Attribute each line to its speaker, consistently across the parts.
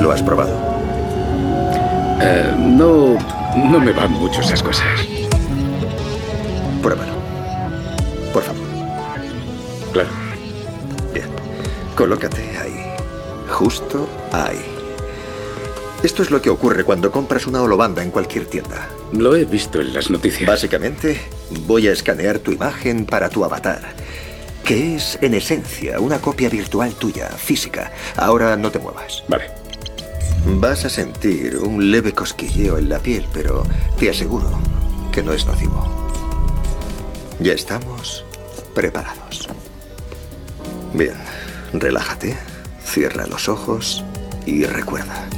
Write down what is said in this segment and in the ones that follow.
Speaker 1: ¿Lo has probado?
Speaker 2: Eh, no, no me van mucho esas cosas.
Speaker 1: Pruébalo. Por favor.
Speaker 2: Claro.
Speaker 1: Bien. Colócate ahí. Justo ahí. Esto es lo que ocurre cuando compras una holobanda en cualquier tienda.
Speaker 2: Lo he visto en las noticias.
Speaker 1: Básicamente, voy a escanear tu imagen para tu avatar, que es en esencia una copia virtual tuya, física. Ahora no te muevas.
Speaker 2: Vale.
Speaker 1: Vas a sentir un leve cosquilleo en la piel, pero te aseguro que no es nocivo. Ya estamos preparados. Bien, relájate, cierra los ojos y recuerda.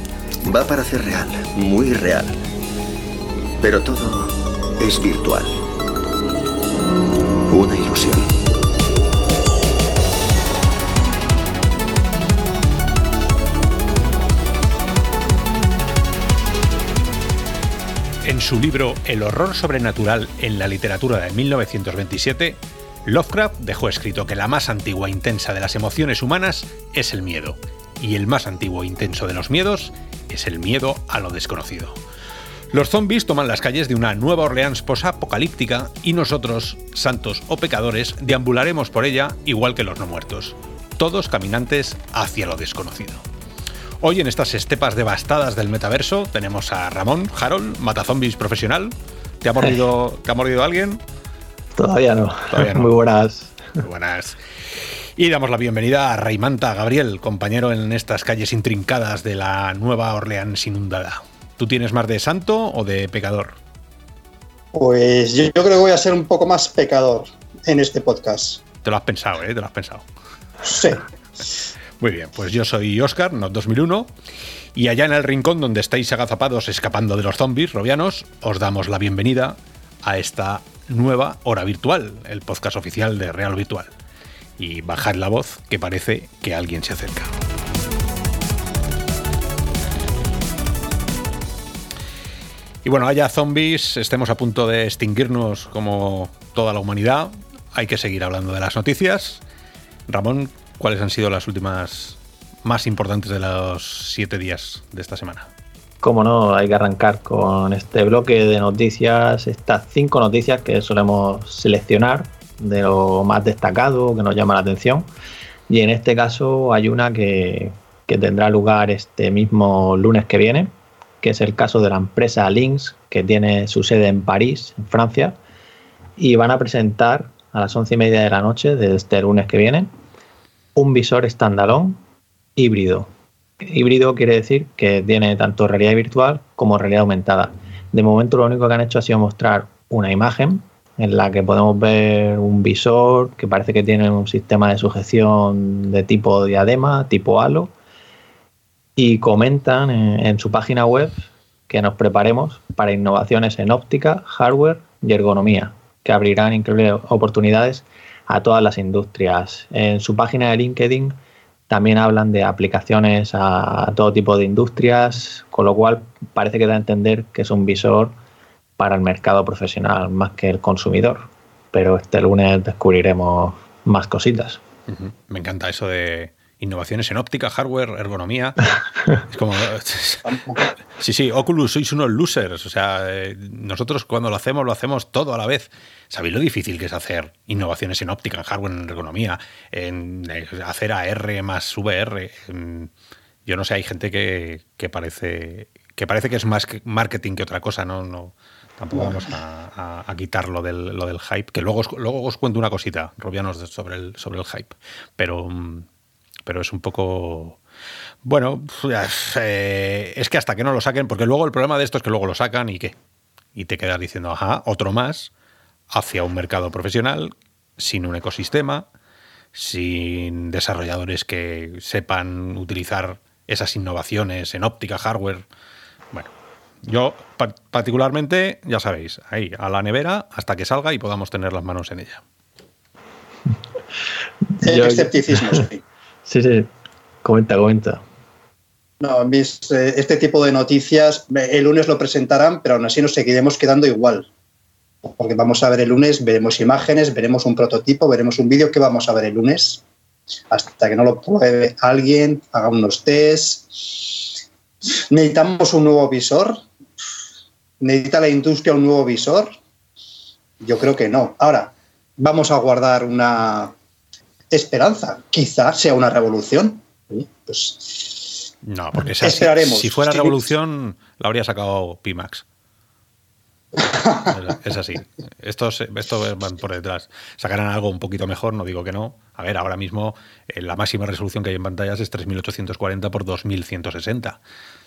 Speaker 1: Va para ser real, muy real. Pero todo es virtual. Una ilusión.
Speaker 3: Su libro El horror sobrenatural en la literatura de 1927, Lovecraft dejó escrito que la más antigua e intensa de las emociones humanas es el miedo, y el más antiguo e intenso de los miedos es el miedo a lo desconocido. Los zombies toman las calles de una Nueva Orleans posapocalíptica y nosotros, santos o pecadores, deambularemos por ella igual que los no muertos, todos caminantes hacia lo desconocido. Hoy en estas estepas devastadas del metaverso tenemos a Ramón, Harold, matazombies profesional. ¿Te ha mordido, ¿te ha mordido alguien?
Speaker 4: Todavía no.
Speaker 3: Todavía no.
Speaker 4: Muy buenas.
Speaker 3: Muy buenas. Y damos la bienvenida a Raimanta Gabriel, compañero en estas calles intrincadas de la Nueva Orleans inundada. ¿Tú tienes más de santo o de pecador?
Speaker 5: Pues yo, yo creo que voy a ser un poco más pecador en este podcast.
Speaker 3: Te lo has pensado, ¿eh? Te lo has pensado.
Speaker 5: Sí.
Speaker 3: Muy bien, pues yo soy Oscar, no 2001, y allá en el rincón donde estáis agazapados escapando de los zombies robianos, os damos la bienvenida a esta nueva hora virtual, el podcast oficial de Real Virtual. Y bajad la voz, que parece que alguien se acerca. Y bueno, haya zombies, estemos a punto de extinguirnos como toda la humanidad, hay que seguir hablando de las noticias. Ramón, ¿cuáles han sido las últimas más importantes de los siete días de esta semana?
Speaker 4: Como no, hay que arrancar con este bloque de noticias, estas cinco noticias que solemos seleccionar de lo más destacado, que nos llama la atención. Y en este caso hay una que, que tendrá lugar este mismo lunes que viene, que es el caso de la empresa Lynx, que tiene su sede en París, en Francia, y van a presentar a las once y media de la noche de este lunes que viene un visor standalone híbrido. Híbrido quiere decir que tiene tanto realidad virtual como realidad aumentada. De momento lo único que han hecho ha sido mostrar una imagen en la que podemos ver un visor que parece que tiene un sistema de sujeción de tipo diadema, tipo halo, y comentan en, en su página web que nos preparemos para innovaciones en óptica, hardware y ergonomía, que abrirán increíbles oportunidades a todas las industrias. En su página de LinkedIn también hablan de aplicaciones a, todo tipo de industrias, con lo cual parece que da a entender que es un visor para el mercado profesional más que el consumidor. Pero este lunes descubriremos más cositas.
Speaker 3: Me encanta eso de innovaciones en óptica, hardware, ergonomía. es como. Sí, sí, Oculus, sois unos losers. O sea, eh, nosotros cuando lo hacemos, lo hacemos todo a la vez. ¿Sabéis lo difícil que es hacer innovaciones en óptica, en hardware, en ergonomía, en eh, hacer AR más VR? En, yo no sé, hay gente que, que, parece que parece que es más marketing que otra cosa, ¿no? no tampoco vamos a, a, a quitar lo del, lo del, hype, que luego os, luego os cuento una cosita, Robianos, sobre el, sobre el hype. Pero, pero es un poco... Bueno, eh, es que hasta que no lo saquen, porque luego el problema de esto es que luego lo sacan y qué. Y te quedas diciendo, ajá, otro más hacia un mercado profesional, sin un ecosistema, sin desarrolladores que sepan utilizar esas innovaciones en óptica, hardware. Bueno, yo particularmente, ya sabéis, ahí, a la nevera hasta que salga y podamos tener las manos en ella.
Speaker 5: El escepticismo, sí.
Speaker 4: Sí, sí. Comenta, comenta.
Speaker 5: No, eh, este tipo de noticias el lunes lo presentarán, pero aún así nos seguiremos quedando igual. porque vamos a ver el lunes, veremos imágenes, veremos un prototipo, veremos un vídeo. ¿Qué vamos a ver el lunes? Hasta que no lo pruebe alguien, haga unos tests. ¿Necesitamos un nuevo visor? ¿Necesita la industria un nuevo visor? Yo creo que no. Ahora, vamos a guardar una esperanza. Quizás sea una revolución. Pues
Speaker 3: no, porque si fuera revolución, la habría sacado Pimax. Es así. Estos, estos van por detrás. Sacarán algo un poquito mejor, no digo que no. A ver, ahora mismo eh, la máxima resolución que hay en pantallas es 3840 por 2160.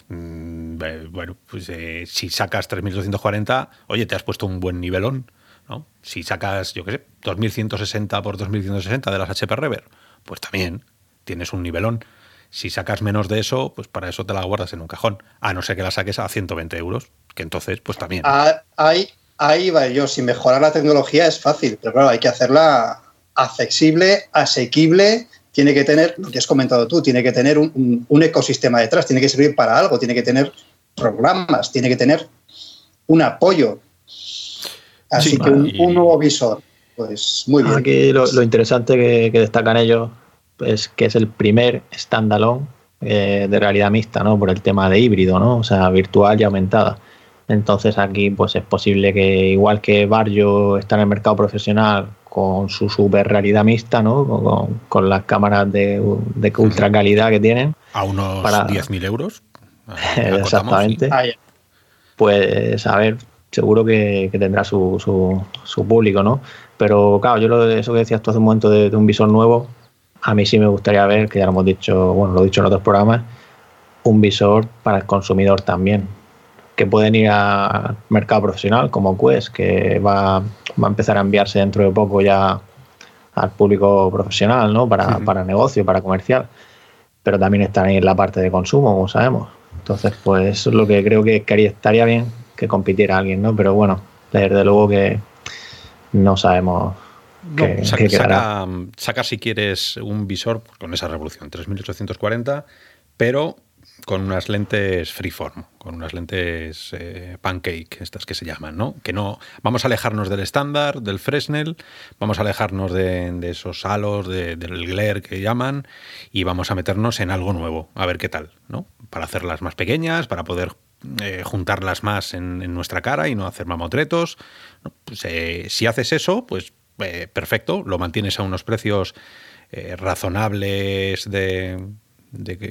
Speaker 3: Mm, eh, bueno, pues eh, si sacas 3240, oye, te has puesto un buen nivelón. ¿No? Si sacas, yo qué sé, 2160 por 2160 de las HP Rever, pues también tienes un nivelón. Si sacas menos de eso, pues para eso te la guardas en un cajón. A no ser que la saques a 120 euros, que entonces, pues también.
Speaker 5: Ah, ahí, ahí va yo. Si mejorar la tecnología es fácil, pero claro, hay que hacerla accesible, asequible. Tiene que tener, lo que has comentado tú, tiene que tener un, ecosistema detrás, tiene que servir para algo, tiene que tener programas, tiene que tener un apoyo. Así que un, nuevo visor, pues muy bien.
Speaker 4: Aquí lo, interesante que destacan ellos es que es el primer standalone eh, de realidad mixta, ¿no? Por el tema de híbrido, ¿no? O sea, virtual y aumentada. Entonces aquí pues es posible que igual que Barrio está en el mercado profesional con su super realidad mixta, ¿no? Con, las cámaras de, ultra calidad que tienen.
Speaker 3: A unos 10.000 euros.
Speaker 4: Exactamente. Pues a ver, seguro que, tendrá su, su, público, ¿no? Pero claro, yo lo de eso que decías tú hace un momento de un visor nuevo, a mí sí me gustaría ver, que ya lo hemos dicho, bueno, lo he dicho en otros programas, un visor para el consumidor también, que pueden ir al mercado profesional como Quest, que va, va a empezar a enviarse dentro de poco ya al público profesional, ¿no? Para, para negocio, para comercial. Pero también están ahí en la parte de consumo, como sabemos. Entonces, pues eso es lo que creo que estaría bien que compitiera alguien, ¿no? Pero bueno, desde luego que no sabemos
Speaker 3: saca, si quieres un visor con esa revolución, 3840, pero con unas lentes freeform, con unas lentes eh, pancake, estas que se llaman, ¿no? Que no. Vamos a alejarnos del estándar, del Fresnel, vamos a alejarnos de, esos halos, del glare que llaman, y vamos a meternos en algo nuevo, a ver qué tal, ¿no? Para hacerlas más pequeñas, para poder eh, juntarlas más en, nuestra cara y no hacer mamotretos. Pues, eh, si haces eso, pues eh, perfecto, lo mantienes a unos precios razonables de,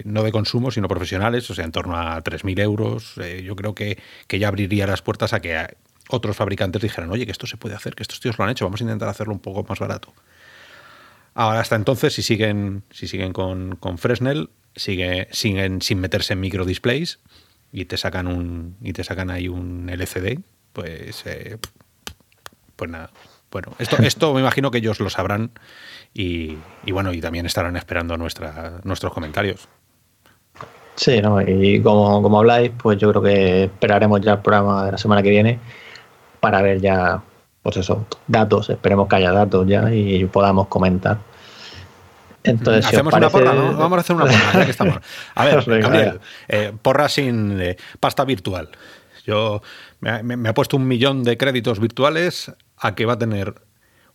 Speaker 3: no de consumo, sino profesionales, o sea, en torno a 3.000 euros. Yo creo que, ya abriría las puertas a que otros fabricantes dijeran, oye, que esto se puede hacer, que estos tíos lo han hecho, vamos a intentar hacerlo un poco más barato. Ahora, hasta entonces, si siguen, si siguen con, Fresnel, sigue, siguen sin meterse en micro displays y te sacan un y te sacan ahí un LCD, pues pues nada, bueno, esto, esto me imagino que ellos lo sabrán y, bueno, y también estarán esperando nuestra, nuestros comentarios.
Speaker 4: Sí, ¿no? y como, como habláis, pues yo creo que esperaremos ya el programa de la semana que viene para ver ya, pues eso, datos, esperemos que haya datos ya y podamos comentar.
Speaker 3: Entonces, Hacemos una porra, ¿no? Vamos a hacer una porra, ya que estamos. A ver, Gabriel, eh, porra sin eh, pasta virtual. Yo me, me, he puesto un millón de créditos virtuales a que va a tener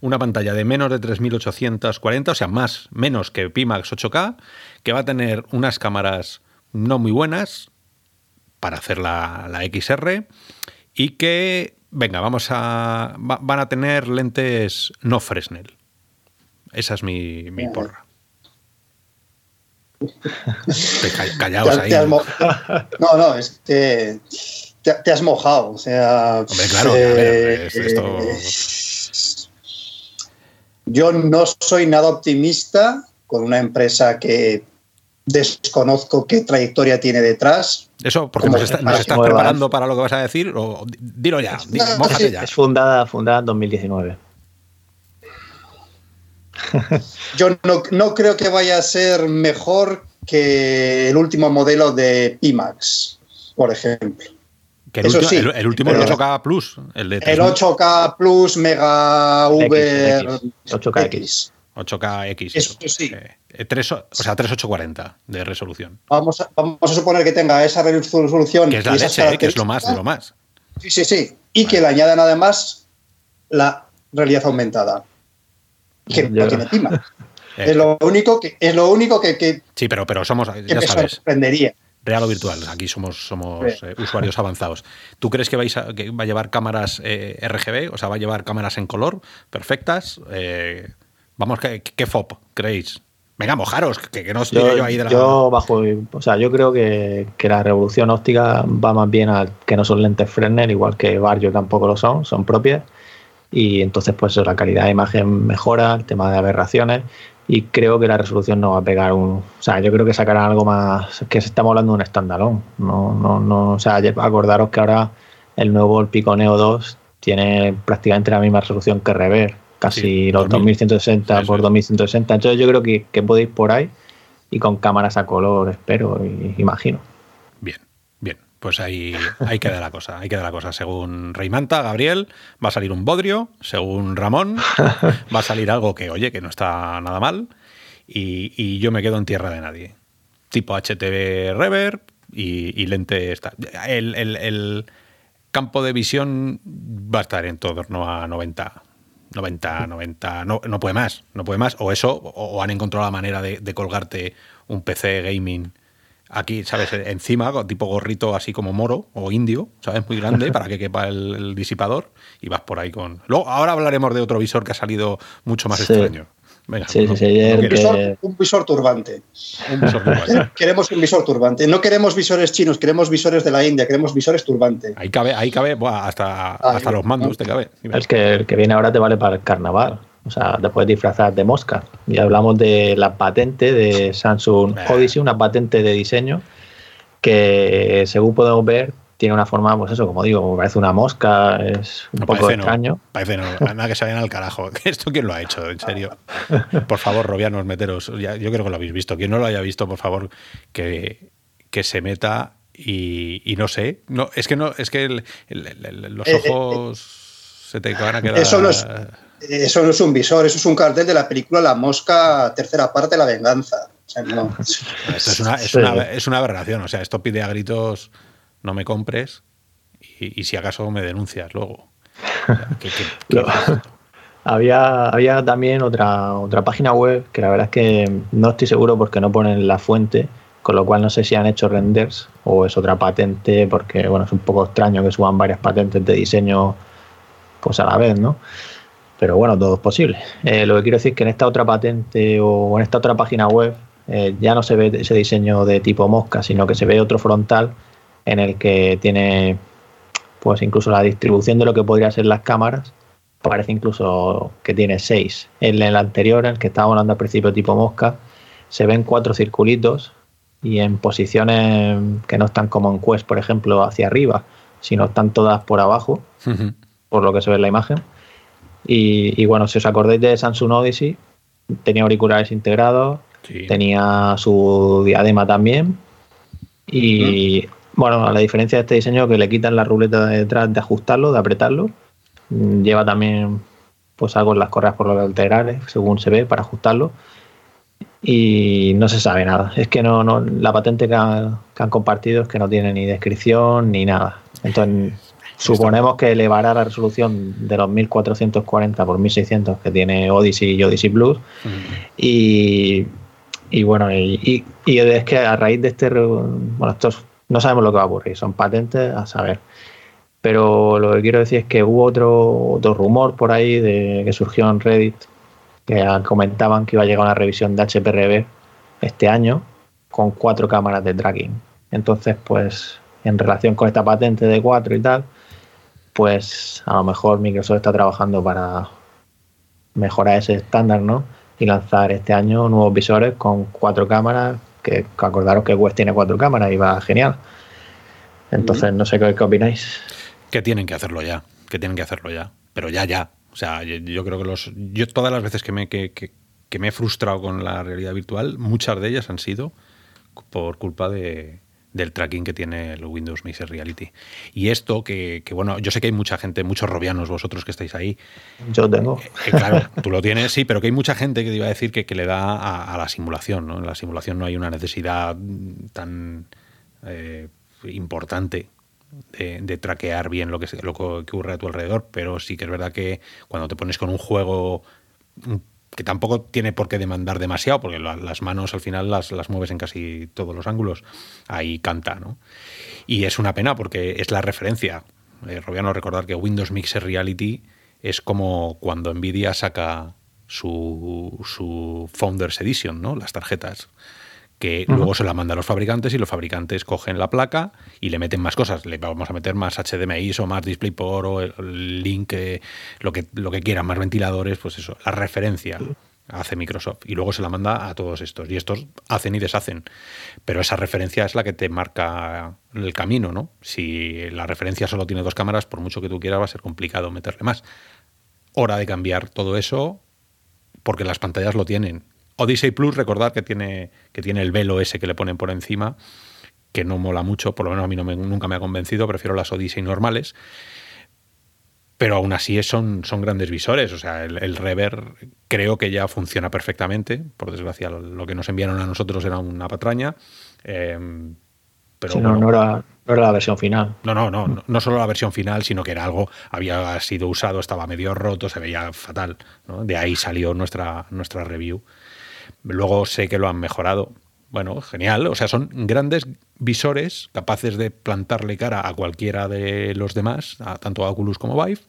Speaker 3: una pantalla de menos de 3840, o sea, más, menos que Pimax 8K, que va a tener unas cámaras no muy buenas para hacer la, XR y que, venga, vamos a, van a tener lentes no Fresnel. Esa es mi, mi porra. Callaos ahí.
Speaker 5: no, no, es que te, has mojado. O sea.
Speaker 3: Hombre, claro, eh,
Speaker 5: Yo no soy nada optimista con una empresa que desconozco qué trayectoria tiene detrás.
Speaker 3: Eso, porque nos, estás preparando para lo que vas a decir, o dilo ya, ya.
Speaker 4: Es fundada, fundada en 2019.
Speaker 5: Yo no, no, creo que vaya a ser mejor que el último modelo de Pimax, por ejemplo
Speaker 3: el,
Speaker 5: Eso
Speaker 3: último, el, último el 8K Plus. El, de
Speaker 5: el 8K Plus Mega V
Speaker 4: 8K
Speaker 3: 8K
Speaker 5: Eso sí.
Speaker 3: Eh, 3, o sea, 3840 de resolución.
Speaker 5: Vamos a, vamos a suponer que tenga esa resolución.
Speaker 3: Que es la leche, eh, que es lo más de lo más.
Speaker 5: Sí, sí, sí. Y que le añadan además la realidad aumentada. Que no tiene Es lo único que, es lo único que, que,
Speaker 3: Sí, pero, pero somos, ya
Speaker 5: me
Speaker 3: sabes,
Speaker 5: sorprendería.
Speaker 3: real o virtual. Aquí somos, somos
Speaker 5: Sí.
Speaker 3: eh, usuarios avanzados. ¿Tú crees que, vais a, que va a llevar cámaras eh, RGB? O sea, va a llevar cámaras en color, perfectas. Eh, vamos, ¿qué, qué FOP creéis? Venga, mojaros, que, que no os
Speaker 4: Yo,
Speaker 3: yo ahí de la.
Speaker 4: yo bajo, o sea, yo creo que, que la revolución óptica va más bien a que no son lentes Fresnel, igual que Barrio tampoco lo son, son propias. Y entonces, pues la calidad de imagen mejora, el tema de aberraciones. Y creo que la resolución no va a pegar un. O sea, yo creo que sacarán algo más. Que estamos hablando de un standalone. No, no, no. O sea, acordaros que ahora el nuevo el Pico Neo 2 tiene prácticamente la misma resolución que Rever. Casi
Speaker 3: Sí,
Speaker 4: los
Speaker 3: 2000.
Speaker 4: 2160
Speaker 3: Eso
Speaker 4: por
Speaker 3: es.
Speaker 4: 2160. Entonces yo creo que, que podéis por ahí y con cámaras a color, espero y imagino.
Speaker 3: Pues ahí, ahí queda la cosa. Ahí queda la cosa. Según Reymanta, Gabriel, va a salir un bodrio. Según Ramón, va a salir algo que, oye, que no está nada mal. Y, yo me quedo en tierra de nadie. Tipo HTV Rever y, lente. Está. El, campo de visión va a estar en torno a 90. 90, 90, no, no puede más, no puede más. O eso, o han encontrado la manera de, de colgarte un PC gaming aquí, ¿sabes? Encima, tipo gorrito así como moro o indio, ¿sabes? Muy grande para que quepa el, el disipador y vas por ahí con... Luego, ahora hablaremos de otro visor que ha salido mucho más
Speaker 4: Sí.
Speaker 3: extraño. Venga,
Speaker 4: Sí,
Speaker 3: no-
Speaker 4: sí, sí,
Speaker 3: no
Speaker 4: ayer
Speaker 5: Un visor, un visor turbante.
Speaker 3: Un visor turbante.
Speaker 5: Queremos un visor turbante. No queremos visores chinos, queremos visores de la India, queremos visores turbante.
Speaker 3: Ahí cabe, ahí cabe, buah, hasta, hasta los mandos te cabe.
Speaker 4: Es que el que viene ahora te vale para el carnaval. O sea, te puedes disfrazar de mosca. Y hablamos de la patente de Samsung. Odyssey, una patente de diseño que, según podemos ver, tiene una forma, pues eso, como digo, parece una mosca, es un
Speaker 3: No,
Speaker 4: poco
Speaker 3: parece
Speaker 4: extraño.
Speaker 3: no. Parece no. Nada que se vayan al carajo. ¿Esto quién lo ha hecho? En serio. Por favor, Robianos, meteros. Ya- yo creo que lo habéis visto. Quien no lo haya visto, por favor, que, que se meta y, y no sé. No, es que no, es que el- el- el- el- los
Speaker 5: Eh, eh,
Speaker 3: ojos se te van a quedar.
Speaker 5: Eso no es- Eso no es un visor, eso es un cartel de la película La Mosca, tercera parte, La Venganza. O sea, no.
Speaker 3: Esto es una, es,
Speaker 4: Sí.
Speaker 3: una, es una aberración. O sea, esto pide a gritos no me compres y, y si acaso me denuncias luego. O sea, ¿qué- qué- qué
Speaker 4: Lo-
Speaker 3: es esto?
Speaker 4: Había, había también otra, otra página web que la verdad es que no estoy seguro porque no ponen la fuente, con lo cual no sé si han hecho renders o es otra patente, porque bueno, es un poco extraño que suban varias patentes de diseño pues a la vez, ¿no? Pero bueno, todo es posible. Eh, lo que quiero decir es que en esta otra patente o en esta otra página web eh, ya no se ve ese diseño de tipo mosca, sino que se ve otro frontal en el que tiene pues incluso la distribución de lo que podría ser las cámaras parece incluso que tiene seis. En el anterior, en el que estábamos hablando al principio tipo mosca, se ven cuatro circulitos y en posiciones que no están como en Quest, por ejemplo, hacia arriba, sino están todas por abajo, por lo que se ve en la imagen. Y, y bueno, si os acordáis de Samsung Odyssey, tenía auriculares integrados,
Speaker 3: Sí.
Speaker 4: tenía su diadema también. Y bueno, a la diferencia de este diseño que le quitan la ruleta de detrás de ajustarlo, de apretarlo, mm, lleva también pues algo en las correas por los laterales, según se ve, para ajustarlo. Y no se sabe nada. Es que no, no la patente que, ha- que han compartido es que no tiene ni descripción ni nada. Entonces, suponemos que elevará la resolución de los 1440 por 1600 que tiene Odyssey y Odyssey Plus y, y bueno, y, y- y es que a raíz de este. Bueno, estos no sabemos lo que va a ocurrir, son patentes a saber. Pero lo que quiero decir es que hubo otro, otro rumor por ahí de, que surgió en Reddit que comentaban que iba a llegar una revisión de HPRB este año con cuatro cámaras de tracking. Entonces, pues, en relación con esta patente de cuatro y tal, pues a lo mejor Microsoft está trabajando para mejorar ese estándar, ¿no? Y lanzar este año nuevos visores con cuatro cámaras, que, acordaros que Quest tiene cuatro cámaras y va genial. Entonces, no sé qué, qué opináis.
Speaker 3: que tienen que hacerlo ya, que tienen que hacerlo ya, pero ya, ya. O sea, yo, yo creo que los, yo todas las veces que me, que, que- que me he frustrado con la realidad virtual, muchas de ellas han sido por culpa de, del tracking que tiene el Windows Mixed Reality. Y esto que, que, bueno, yo sé que hay mucha gente, muchos robianos vosotros que estáis ahí,
Speaker 4: Yo tengo.
Speaker 3: eh, claro, tú lo tienes, sí, pero que hay mucha gente que te iba a decir que, que le da a, a la simulación, ¿no? En la simulación no hay una necesidad tan eh, importante de, traquear bien lo que, lo que ocurre a tu alrededor, pero sí que es verdad que cuando te pones con un juego que tampoco tiene por qué demandar demasiado, porque las manos al final las, las mueves en casi todos los ángulos, ahí canta, ¿no? Y es una pena porque es la referencia. Eh, Robiano, recordar que Windows Mixer Reality es como cuando Nvidia saca su, su Founders Edition, ¿no? Las tarjetas que luego se la mandan a los fabricantes y los fabricantes cogen la placa y le meten más cosas. Le vamos a meter más HDMI o más DisplayPort o el link, eh, lo, que, lo que quieran, más ventiladores, pues eso, la referencia hace Microsoft y luego se la manda a todos estos y estos hacen y deshacen. Pero esa referencia es la que te marca el camino, ¿no? Si la referencia solo tiene dos cámaras, por mucho que tú quieras va a ser complicado meterle más. Hora de cambiar todo eso porque las pantallas lo tienen Odyssey Plus, recordad que tiene, que tiene el velo ese que le ponen por encima, que no mola mucho, por lo menos a mí no nunca me ha convencido, prefiero las Odyssey normales. Pero aún así son, son grandes visores. O sea, el, rever creo que ya funciona perfectamente. Por desgracia, lo, que nos enviaron a nosotros era una patraña. Em, pero
Speaker 4: no, no, era, la versión final.
Speaker 3: No, no, no, no, solo la versión final, sino que era algo, había sido usado, estaba medio roto, se veía fatal. De ahí salió nuestra, nuestra review. Luego sé que lo han mejorado. Bueno, genial. O sea, son grandes visores capaces de plantarle cara a cualquiera de los demás, tanto a Oculus como Vive,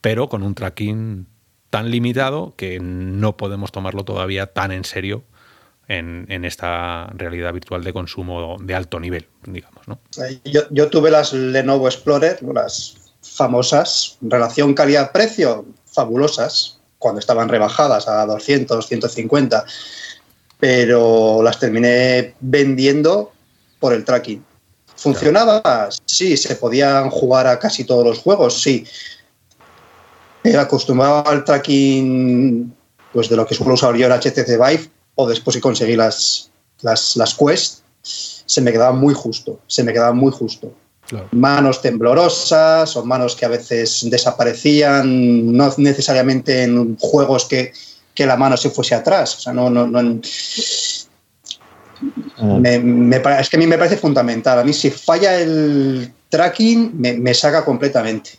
Speaker 3: pero con un tracking tan limitado que no podemos tomarlo todavía tan en serio en, esta realidad virtual de consumo de alto nivel, digamos. ¿no?
Speaker 5: Yo, yo tuve las Lenovo Explorer, las famosas, relación calidad-precio, fabulosas, cuando estaban rebajadas a 200, 150 pero las terminé vendiendo por el tracking. ¿Funcionaba? Sí, se podían jugar a casi todos los juegos, sí. Me acostumbraba al tracking pues de lo que suelo usar yo en HTC Vive o después que conseguí las, las, las Quest, se me quedaba muy justo, se me quedaba muy justo. Manos temblorosas o manos que a veces desaparecían, no necesariamente en juegos que, que la mano se fuese atrás. O sea, no, no, no ah. me, es que a mí me parece fundamental. A mí si falla el tracking, me, saca completamente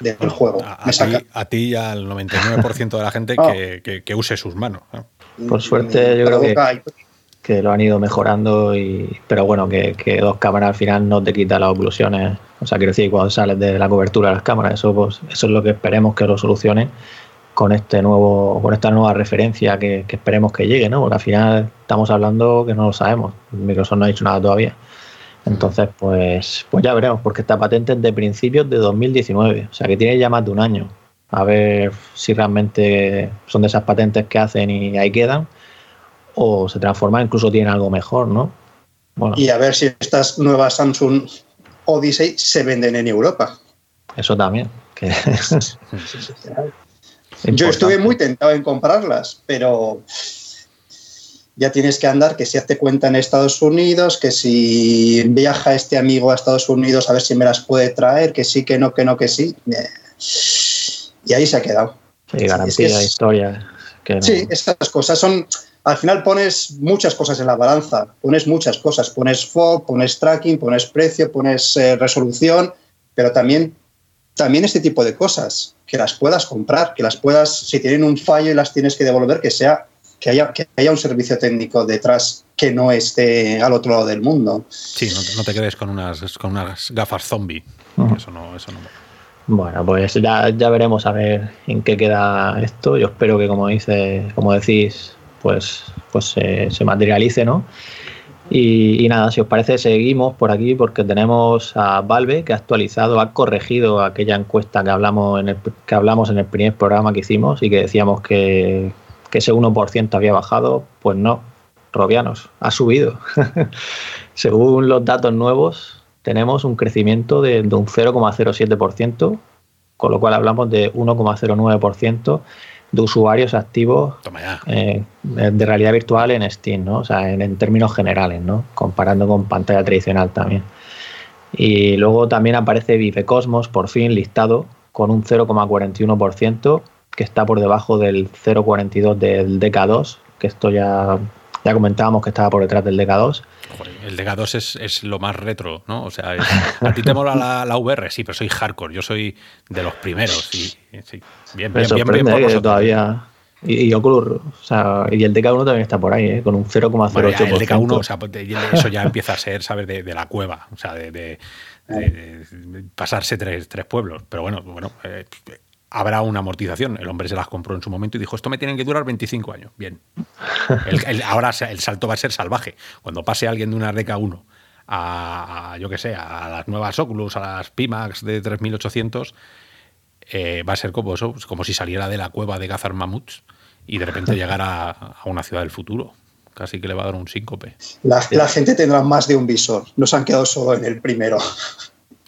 Speaker 5: del juego.
Speaker 3: A, ti, y al 99% de la gente ah. que, use sus manos.
Speaker 4: Por suerte yo creo que, que, lo han ido mejorando, y, pero bueno, que, dos cámaras al final no te quita las oclusiones. O sea, quiero decir, cuando sales de la cobertura de las cámaras, eso, pues, eso es lo que esperemos que lo solucionen con este nuevo, con esta nueva referencia que, esperemos que llegue, ¿no? Porque al final estamos hablando que no lo sabemos. Microsoft no ha dicho nada todavía. Entonces, pues, pues ya veremos, porque esta patente es de principios de 2019, o sea que tiene ya más de un año. A ver si realmente son de esas patentes que hacen y ahí quedan, o se transforman, incluso tienen algo mejor, ¿no?
Speaker 5: Bueno. Y a ver si estas nuevas Samsung Odyssey se venden en Europa.
Speaker 4: Eso también. Que...
Speaker 5: Yo estuve muy tentado en comprarlas, pero ya tienes que andar, que si hace cuenta en Estados Unidos, que si viaja este amigo a Estados Unidos a ver si me las puede traer, que sí, que no, que no, que sí. Y ahí se ha quedado.
Speaker 4: Sí, garantía, historia.
Speaker 5: Sí, estas cosas son... Al final pones muchas cosas en la balanza, pones muchas cosas, pones FOB, pones tracking, pones precio, pones eh, resolución, pero también también este tipo de cosas, que las puedas comprar, que las puedas, si tienen un fallo y las tienes que devolver, que sea que haya, que haya un servicio técnico detrás que no esté al otro lado del mundo.
Speaker 3: Sí, no, te quedes con unas, con unas gafas zombie. Eso no, eso no.
Speaker 4: Bueno, pues ya, ya veremos a ver en qué queda esto. Yo espero que, como dice, como decís, pues, pues se materialice, ¿no? Y, nada, si os parece, seguimos por aquí porque tenemos a Valve que ha actualizado, ha corregido aquella encuesta que hablamos en el, que hablamos en el primer programa que hicimos y que decíamos que, ese 1% había bajado. Pues no, Robianos, ha subido. Según los datos nuevos, tenemos un crecimiento de, de un 0,07%, con lo cual hablamos de 1,09% de usuarios activos eh, de realidad virtual en Steam, ¿no? O sea, en, términos generales, ¿no? Comparando con pantalla tradicional también. Y luego también aparece Vive Cosmos, por fin listado, con un 0,41%, que está por debajo del 0,42 del DK2, que esto ya Ya comentábamos que estaba por detrás del DK2.
Speaker 3: el DK2 es, es, lo más retro, ¿no? O sea, a ti te mola la, la, VR, sí, pero soy hardcore, yo soy de los primeros. Y, sí, bien, bien, bien, bien,
Speaker 4: todavía y, y, Oculus, o sea, y el DK1 también está por ahí, ¿eh? con un 0,08%. Bueno, el
Speaker 3: DK1, o sea, pues, eso ya empieza a ser, ¿sabes? De, de la cueva, o sea, de, de, de pasarse tres, tres, pueblos. Pero bueno, bueno eh, habrá una amortización. El hombre se las compró en su momento y dijo, esto me tienen que durar 25 años. Bien. El, el, ahora el salto va a ser salvaje. Cuando pase alguien de una DK1 a, a yo que sé, a las nuevas Oculus, a las Pimax de 3800 eh, va a ser como eso, como si saliera de la cueva de cazar mamuts y de repente llegara a, una ciudad del futuro. Casi que le va a dar un síncope.
Speaker 5: La, la gente tendrá más de un visor. No se han quedado solo en el primero.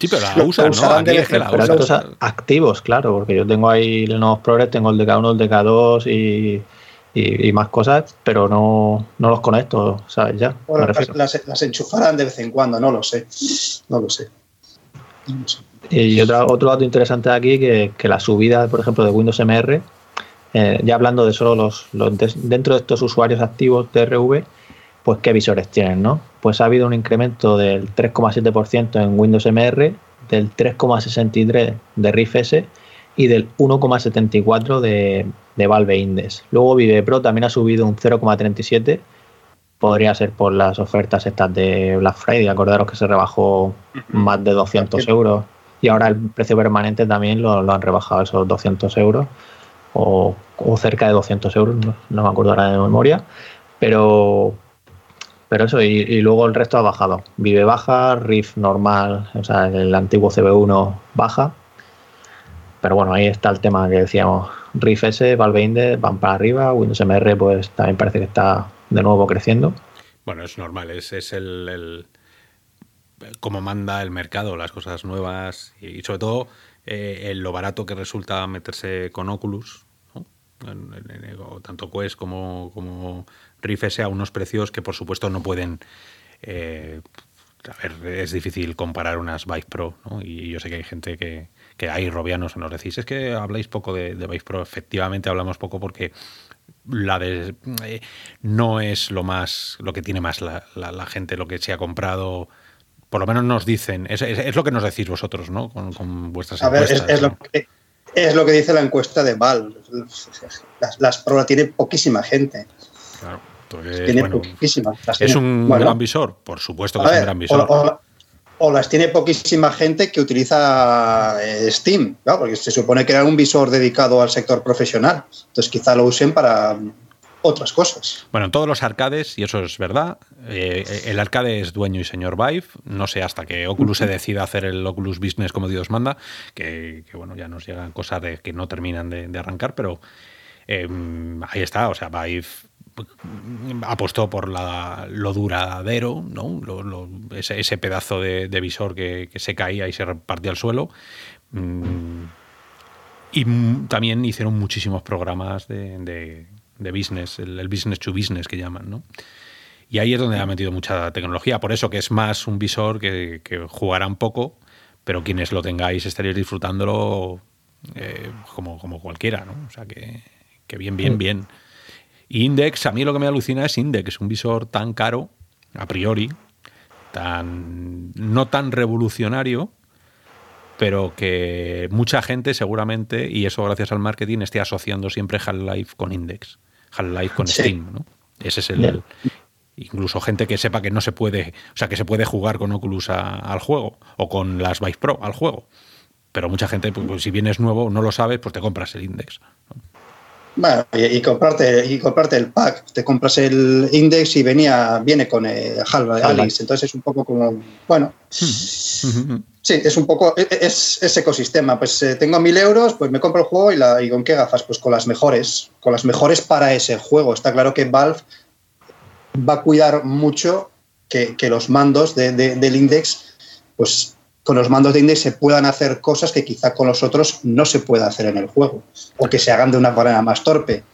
Speaker 3: Sí, pero la usan, ¿no? Aquí es que la
Speaker 4: usan. activos, claro, porque yo tengo ahí los nuevos Progress, tengo el DK1, el DK2 y, y, y, más cosas, pero no, no los conecto, ¿sabes? Ya.
Speaker 5: Bueno, las, las, las, enchufarán de vez en cuando, no lo sé. No lo sé.
Speaker 4: No lo sé. Y otro, otro dato interesante de aquí, que, que la subida, por ejemplo, de Windows MR, eh, ya hablando de solo los, los de, dentro de estos usuarios activos de RV, pues qué visores tienen, ¿no? Pues ha habido un incremento del 3,7% en Windows MR, del 3,63% de Riff S y del 1,74% de, de Valve Index. Luego Vive Pro también ha subido un 0,37%, podría ser por las ofertas estas de Black Friday, acordaros que se rebajó más de 200 euros y ahora el precio permanente también lo, lo han rebajado esos 200 euros o, o, cerca de 200 euros, no, no, me acuerdo ahora de memoria, pero, pero eso, y, luego el resto ha bajado. Vive baja, Riff normal, o sea, el antiguo CB1 baja, pero bueno, ahí está el tema que decíamos, Riff S, Valve Index van para arriba, Windows MR pues también parece que está de nuevo creciendo.
Speaker 3: Bueno, es normal, es, es el, cómo manda el mercado, las cosas nuevas y, sobre todo eh, lo barato que resulta meterse con Oculus, ¿no? tanto Quest como, como Rift S a unos precios que por supuesto no pueden... Eh, a ver, es difícil comparar unas Vive Pro, ¿no? y yo sé que hay gente que, que hay robianos que nos decís, es que habláis poco de, de Vive Pro, efectivamente hablamos poco porque la de eh, no es lo más lo que tiene más la, la, la gente, lo que se ha comprado por lo menos nos dicen, es, es, es, lo que nos decís vosotros, ¿no? Con, con vuestras
Speaker 5: a encuestas. Ver, es, lo que, es, lo que, dice la encuesta de Val. Las, las pruebas tiene poquísima gente.
Speaker 3: Claro. Entonces, tiene bueno, poquísima. Las ¿Es tiene, un bueno, gran visor? Por supuesto que es un gran visor.
Speaker 5: O, o, o, las tiene poquísima gente que utiliza eh, Steam, ¿no? porque se supone que era un visor dedicado al sector profesional. Entonces quizá lo usen para otras cosas.
Speaker 3: Bueno, en todos los arcades, y eso es verdad, eh, el arcade es dueño y señor Vive, no sé hasta que Oculus se decida hacer el Oculus Business como Dios manda, que, que bueno, ya nos llegan cosas de que no terminan de, de arrancar, pero eh, ahí está, o sea, Vive apostó por la, lo duradero, ¿no? Lo, lo, ese, ese, pedazo de, de visor que, que, se caía y se repartía al suelo. Mm, y también hicieron muchísimos programas de, de, de business, el, el, business to business que llaman, ¿no? Y ahí es donde ha metido mucha tecnología, por eso que es más un visor que, que jugará un poco, pero quienes lo tengáis estaréis disfrutándolo eh, como, como cualquiera, ¿no? O sea que, que bien, bien, bien. Index, a mí lo que me alucina es Index, un visor tan caro, a priori, tan no tan revolucionario, pero que mucha gente seguramente, y eso gracias al marketing, esté asociando siempre Half-Life con Index, Half-Life con sí. Steam, ¿no? Ese es el, yeah. incluso gente que sepa que no se puede, o sea, que se puede jugar con Oculus a, al juego o con las Vive Pro al juego. Pero mucha gente, pues, pues, si vienes nuevo, no lo sabes, pues te compras el Index. ¿No?
Speaker 5: Bueno, y, y, comprarte, y comprarte el pack. Te compras el index y venía, viene con el Halva de Alice. Entonces es un poco como, bueno. Sí, es un poco, es, es ecosistema. Pues eh, tengo mil euros, pues me compro el juego y, la, y con qué gafas, pues con las mejores, con las mejores para ese juego. Está claro que Valve va a cuidar mucho que, que los mandos de, de, del index, pues con los mandos de index se puedan hacer cosas que quizá con los otros no se pueda hacer en el juego o que se hagan de una manera más torpe.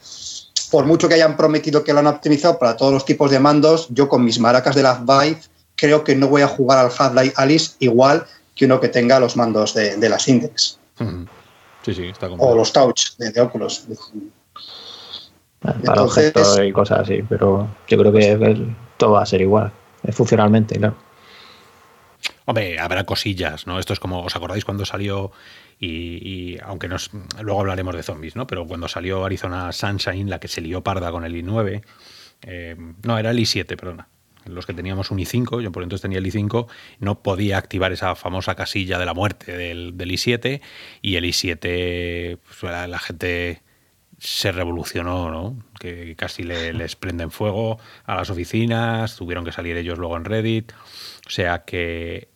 Speaker 5: Por mucho que hayan prometido que lo han optimizado para todos los tipos de mandos, yo con mis maracas de las Vive creo que no voy a jugar al Half-Life Alice igual que uno que tenga los mandos de, de las Index.
Speaker 3: Sí, sí, está
Speaker 5: o los Touch de, de Oculus.
Speaker 4: para objetos y cosas así, pero yo creo que todo va a ser igual, funcionalmente, claro.
Speaker 3: Habrá cosillas, ¿no? Esto es como, ¿os acordáis cuando salió y, aunque nos, luego hablaremos de zombies, ¿no? Pero cuando salió Arizona Sunshine, la que se lió parda con el i9, eh, no, era el i7, perdona. Los que teníamos un i5, yo por entonces tenía el i5, no podía activar esa famosa casilla de la muerte del, i7 y el i7, pues, la, gente se revolucionó, ¿no? Que casi les prenden fuego a las oficinas, tuvieron que salir ellos luego en Reddit. O sea que,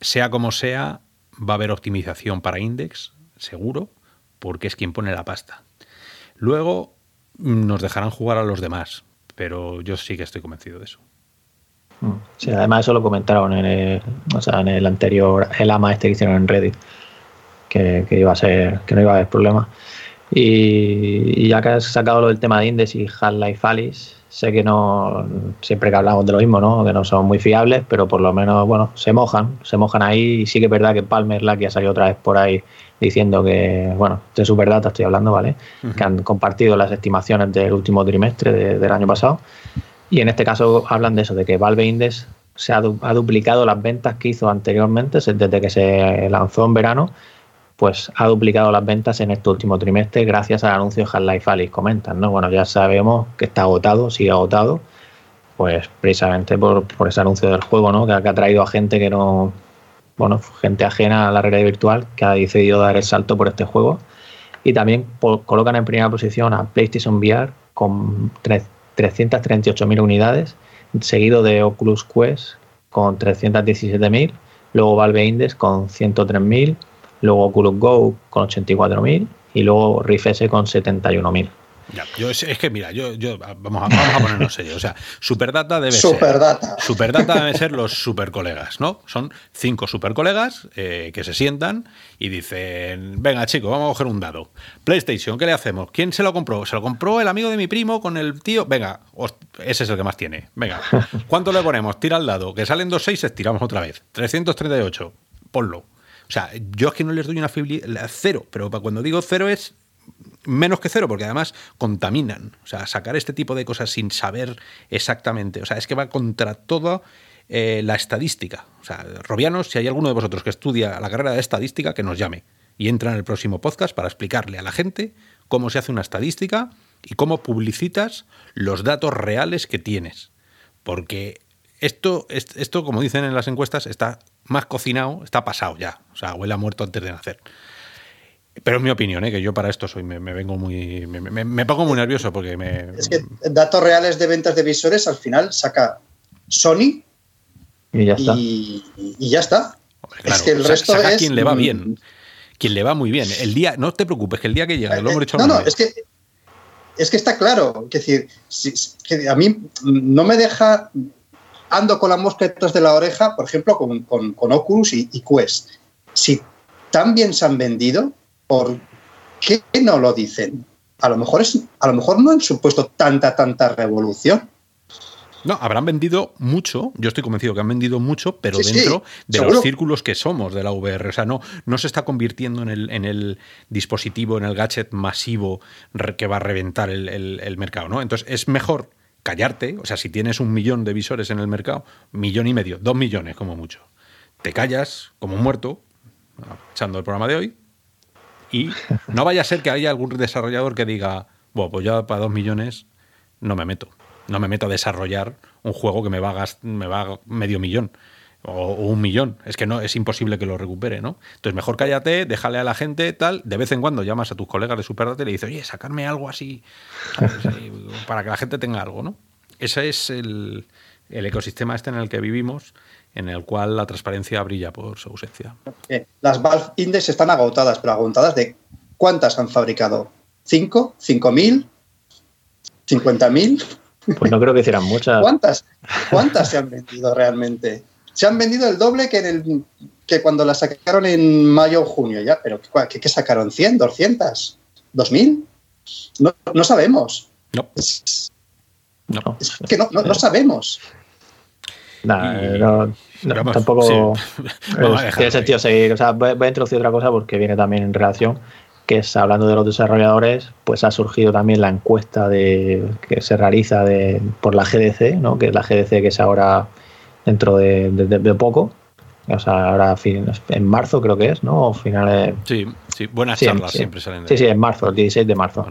Speaker 3: sea como sea, va a haber optimización para Index, seguro, porque es quien pone la pasta. Luego mm, nos dejarán jugar a los demás, pero yo sí que estoy convencido de eso.
Speaker 4: Mm. Sí, además eso lo comentaron en el, anterior, el AMA este que hicieron en Reddit, que, iba a ser, que no iba a haber problema. Y, ya que has sacado lo del tema de Index y Half-Life Alice, sé que no, siempre que hablamos de lo mismo, ¿no? que no son muy fiables, pero por lo menos, bueno, se mojan, se mojan ahí y sí que es verdad que Palmer que ha salido otra vez por ahí diciendo que, bueno, de Superdata estoy hablando, ¿vale? Que han compartido las estimaciones del último trimestre del año pasado y en este caso hablan de eso, de que Valve Index se ha, ha duplicado las ventas que hizo anteriormente, desde que se lanzó en verano, pues ha duplicado las ventas en este último trimestre gracias al anuncio de Half-Life Alyx, comentan, ¿no? Bueno, ya sabemos que está agotado, sigue agotado, pues precisamente por, ese anuncio del juego, ¿no? Que, ha traído a gente que no, bueno, gente ajena a la realidad virtual que ha decidido dar el salto por este juego. Y también colocan en primera posición a PlayStation VR con 338.000 unidades, seguido de Oculus Quest con 317.000, luego Valve Index con 103.000 luego Oculus Go con 84.000 y luego Rift S con 71.000.
Speaker 3: Ya, yo es, que mira, yo, yo vamos, a, vamos a ponernos serios. O sea, Superdata debe
Speaker 5: Superdata.
Speaker 3: ser. Superdata deben ser los super colegas, ¿no? Son cinco super colegas eh, que se sientan y dicen: Venga, chicos, vamos a coger un dado. PlayStation, ¿qué le hacemos? ¿Quién se lo compró? ¿Se lo compró el amigo de mi primo con el tío? Venga, ese es el que más tiene. Venga, ¿cuánto le ponemos? Tira al dado. Que salen dos seis, tiramos otra vez. 338. Ponlo. O sea, yo es que no les doy una fiabilidad cero, pero cuando digo cero es menos que cero, porque además contaminan. O sea, sacar este tipo de cosas sin saber exactamente. O sea, es que va contra toda eh, la estadística. O sea, Robianos, si hay alguno de vosotros que estudia la carrera de estadística, que nos llame y entra en el próximo podcast para explicarle a la gente cómo se hace una estadística y cómo publicitas los datos reales que tienes. Porque esto, esto, como dicen en las encuestas, está más cocinado, está pasado ya. O sea, huele a muerto antes de nacer. Pero es mi opinión, ¿eh? que yo para esto soy, me, vengo muy. Me, pongo muy nervioso porque me.
Speaker 5: Es que datos reales de ventas de visores al final saca Sony
Speaker 4: y ya está.
Speaker 5: Y, ya está. es que el resto saca
Speaker 3: quien le va bien. Quien le va muy bien. El día, no te preocupes, que el día que llega, lo hemos dicho
Speaker 5: No, no, es que, es que está claro. Es decir, que a mí no me deja ando con las mosquetas de la oreja, por ejemplo, con, con, Oculus y, Quest. Si tan bien se han vendido, ¿por qué no lo dicen? A lo mejor, es, a lo mejor no han supuesto tanta, tanta revolución.
Speaker 3: No, habrán vendido mucho, yo estoy convencido que han vendido mucho, pero dentro de los círculos que somos de la VR. O sea, no, no se está convirtiendo en el, en el dispositivo, en el gadget masivo que va a reventar el, el mercado, ¿no? Entonces es mejor callarte, o sea, si tienes un millón de visores en el mercado, millón y medio, dos millones como mucho, te callas como un muerto, echando el programa de hoy, y no vaya a ser que haya algún desarrollador que diga, bueno, pues ya para dos millones no me meto, no me meto a desarrollar un juego que me va a, me va medio millón. O, un millón. Es que no es imposible que lo recupere, ¿no? Entonces, mejor cállate, déjale a la gente, tal. De vez en cuando llamas a tus colegas de Superdata y le dices, oye, sacarme algo así, para que la gente tenga algo, ¿no? Ese es el, ecosistema este en el que vivimos, en el cual la transparencia brilla por su ausencia.
Speaker 5: Las Valve Index están agotadas, pero agotadas de cuántas han fabricado. ¿Cinco? ¿Cinco mil? ¿Cincuenta mil?
Speaker 4: Pues no creo que hicieran muchas.
Speaker 5: ¿Cuántas? ¿Cuántas se han vendido realmente? Se han vendido el doble que, en el, que cuando la sacaron en mayo o junio, ya, pero ¿qué, sacaron? ¿100? ¿200? ¿2000? No, no sabemos.
Speaker 3: No.
Speaker 5: Es, que no, no, sabemos.
Speaker 4: no, tampoco tiene sentido seguir. O sea, voy, a introducir otra cosa porque viene también en relación. que es hablando de los desarrolladores, pues ha surgido también la encuesta de que se realiza de, por la GDC, ¿no? que es la GDC que es ahora dentro de, poco. O sea, ahora en marzo creo que es, ¿no? O finales.
Speaker 3: Sí, sí, buenas charlas siempre salen
Speaker 4: de Sí, sí, en marzo, el 16 de marzo.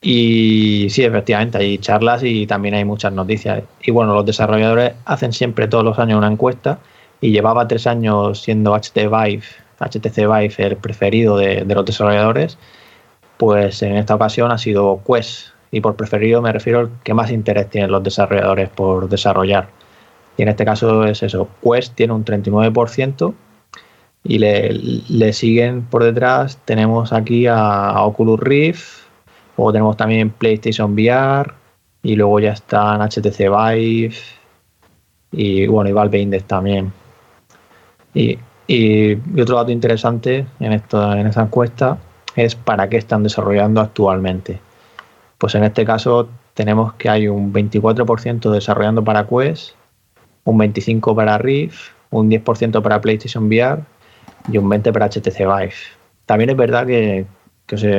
Speaker 4: Y sí, efectivamente, hay charlas y también hay muchas noticias. Y bueno, los desarrolladores hacen siempre todos los años una encuesta y llevaba tres años siendo HT Vive, HTC Vive el preferido de, los desarrolladores, pues en esta ocasión ha sido Quest. Y por preferido me refiero al que más interés tienen los desarrolladores por desarrollar. Y en este caso es eso, Quest tiene un 39% y le, siguen por detrás, tenemos aquí a, Oculus Rift, luego tenemos también PlayStation VR y luego ya están HTC Vive y bueno, y Valve Index también. Y, otro dato interesante en, esta, en esa encuesta es para qué están desarrollando actualmente. Pues en este caso tenemos que hay un 24% desarrollando para Quest, un 25% para Rift, un 10% para PlayStation VR y un 20% para HTC Vive. También es verdad que,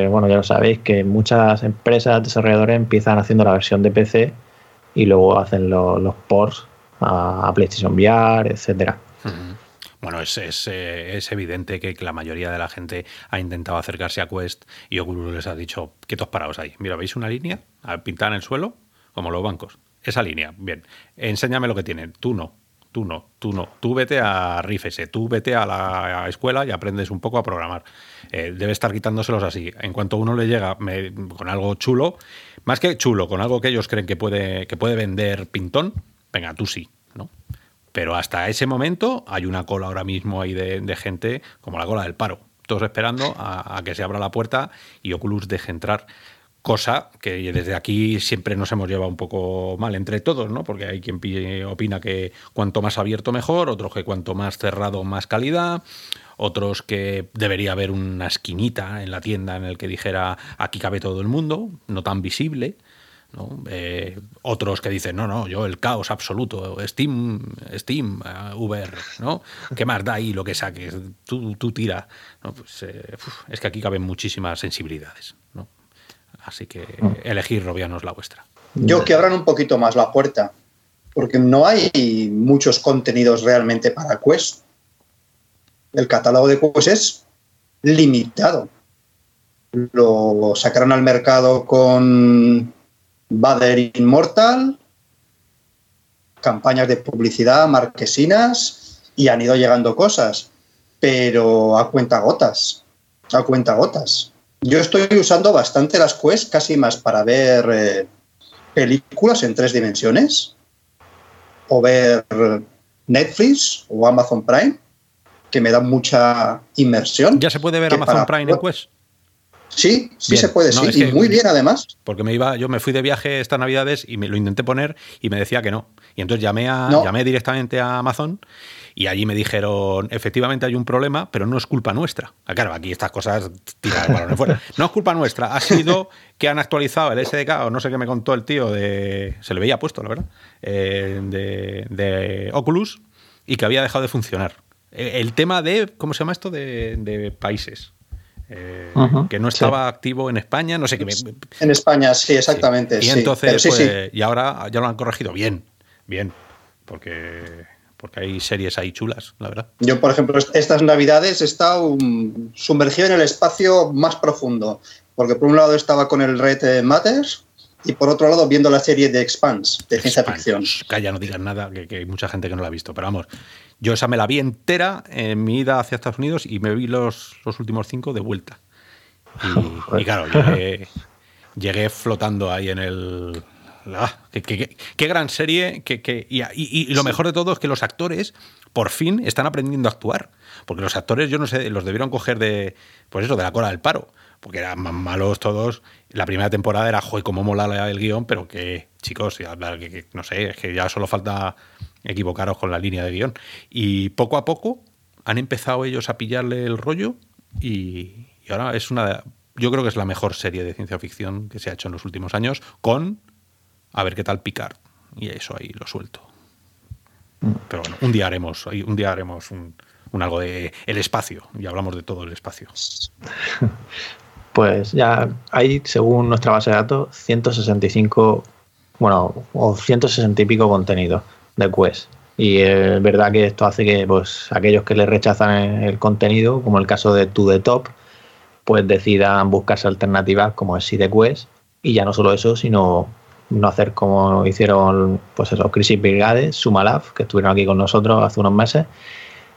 Speaker 4: bueno, ya lo sabéis, que muchas empresas desarrolladoras empiezan haciendo la versión de PC y luego hacen los ports a, PlayStation VR, etcétera.
Speaker 3: Bueno, es, eh, es, evidente que, la mayoría de la gente ha intentado acercarse a Quest y Oculus les ha dicho, quietos parados ahí. Mira, ¿veis una línea pintada en el suelo? Como los bancos. Esa línea, bien. Enséñame lo que tienen. Tú no, tú no, tú no. Tú vete a RIFS, tú vete a la escuela y aprendes un poco a programar. Eh, debe estar quitándoselos así. En cuanto uno le llega con algo chulo, más que chulo, con algo que ellos creen que puede, que puede vender pintón, venga, tú sí, ¿no? Pero hasta ese momento hay una cola ahora mismo ahí de, gente como la cola del paro. Todos esperando a, que se abra la puerta y Oculus deje entrar. Cosa que desde aquí siempre nos hemos llevado un poco mal entre todos, ¿no? Porque hay quien opina que cuanto más abierto mejor, otros que cuanto más cerrado más calidad, otros que debería haber una esquinita en la tienda en el que dijera aquí cabe todo el mundo, no tan visible. Eh, otros que dicen, no, no, yo el caos absoluto, Steam, Steam, uh, Uber, ¿no? ¿Qué más da ahí lo que saques? Tú, tú tira. Pues, eh, es que aquí caben muchísimas sensibilidades, ¿no? Así que mm. elegir Robiano es la vuestra.
Speaker 5: Yo que abran un poquito más la puerta, porque no hay muchos contenidos realmente para Quest. El catálogo de Quest es limitado. Lo sacaron al mercado con Vader Immortal, campañas de publicidad, marquesinas, y han ido llegando cosas, pero a cuenta gotas, a cuenta gotas. Yo estoy usando bastante las Quest, casi más para ver eh, películas en tres dimensiones, o ver Netflix o Amazon Prime, que me dan mucha inmersión.
Speaker 3: ¿Ya se puede ver Amazon Prime en Quest?
Speaker 5: Sí, sí se puede, sí. y muy bien además.
Speaker 3: Porque me iba, yo me fui de viaje estas navidades y me lo intenté poner y me decía que no. Y entonces llamé, a, llamé directamente a Amazon y allí me dijeron, efectivamente hay un problema, pero no es culpa nuestra. Ah, claro, aquí estas cosas tiran fuera. No es culpa nuestra, ha sido que han actualizado el SDK, o no sé qué me contó el tío de. Se le veía puesto, la verdad. Eh, de, de, Oculus y que había dejado de funcionar. El, tema de. ¿Cómo se llama esto? De, de países. Eh, que no estaba activo en España, no sé qué.
Speaker 5: En España, sí, exactamente.
Speaker 3: Y entonces, pues, y ahora ya lo han corregido bien, bien, porque, porque hay series ahí chulas, la verdad.
Speaker 5: Yo, por ejemplo, estas navidades he estado sumergido en el espacio más profundo, porque por un lado estaba con el Red Matters y por otro lado viendo la serie de Expanse, de ciencia ficción.
Speaker 3: Calla, no digas nada, que, hay mucha gente que no la ha visto, pero vamos, yo esa me la vi entera en mi ida hacia Estados Unidos y me vi los, los últimos cinco de vuelta. Y, claro, llegué, flotando ahí en el... Qué, gran serie. Que, y, lo mejor de todo es que los actores por fin están aprendiendo a actuar. Porque los actores, yo no sé, los debieron coger de, pues eso, de la cola del paro porque eran más malos todos. La primera temporada era, joder, cómo mola el guion, pero que, chicos, que, no sé, es que ya solo falta equivocaros con la línea de guion. Y poco a poco han empezado ellos a pillarle el rollo y, ahora es una, yo creo que es la mejor serie de ciencia ficción que se ha hecho en los últimos años, con, a ver qué tal Picard. Y eso ahí lo suelto. Mm. Pero bueno, un día haremos, un día haremos un, un algo de el espacio, y hablamos de todo el espacio.
Speaker 4: Pues ya hay, según nuestra base de datos, 165, bueno, o 160 y pico contenidos de Quest. Y es verdad que esto hace que pues aquellos que le rechazan el contenido, como el caso de To The Top, pues decidan buscarse alternativas como es Quest y ya no solo eso, sino no hacer como hicieron pues eso, Crisis Brigade, Sumalab, que estuvieron aquí con nosotros hace unos meses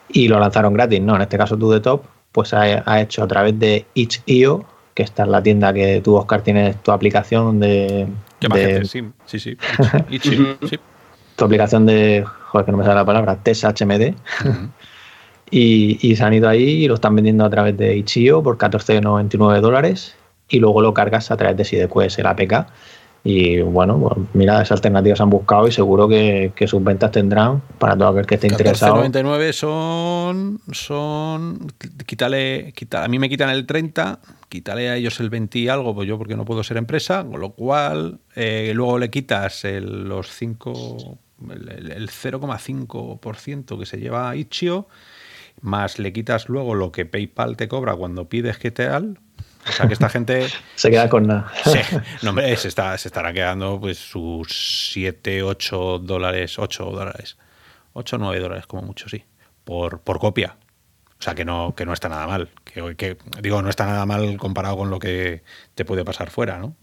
Speaker 4: y lo lanzaron gratis, ¿no? En este caso To The Top, pues ha, hecho a través de itch.io, que está en la tienda que tú, Oscar, tienes tu aplicación de...
Speaker 3: de sí, sí, sí.
Speaker 4: sí. Tu aplicación de, joder, que no me sale la palabra, TestHMD. y, y, se han ido ahí y lo están vendiendo a través de itch.io por 14,99 dólares y luego lo cargas a través de SideQuest, el APK y bueno, pues mira, esas alternativas han buscado y seguro que, sus ventas tendrán para todo aquel que esté interesado.
Speaker 3: 99 son. son quítale, a mí me quitan el 30, quítale a ellos el 20 y algo, pues yo porque no puedo ser empresa, con lo cual eh, luego le quitas los 5, el, 0,5% que se lleva a Itch.io, más le quitas luego lo que PayPal te cobra cuando pides que te al o sea que esta gente.
Speaker 4: se queda con nada.
Speaker 3: Sí, no, hombre, se, está, se estará quedando pues sus 7, 8 dólares, 8 dólares. 8 o 9 dólares, como mucho, sí. Por, por copia. O sea que no, que no está nada mal. Que, que, digo, no está nada mal comparado con lo que te puede pasar fuera, ¿no?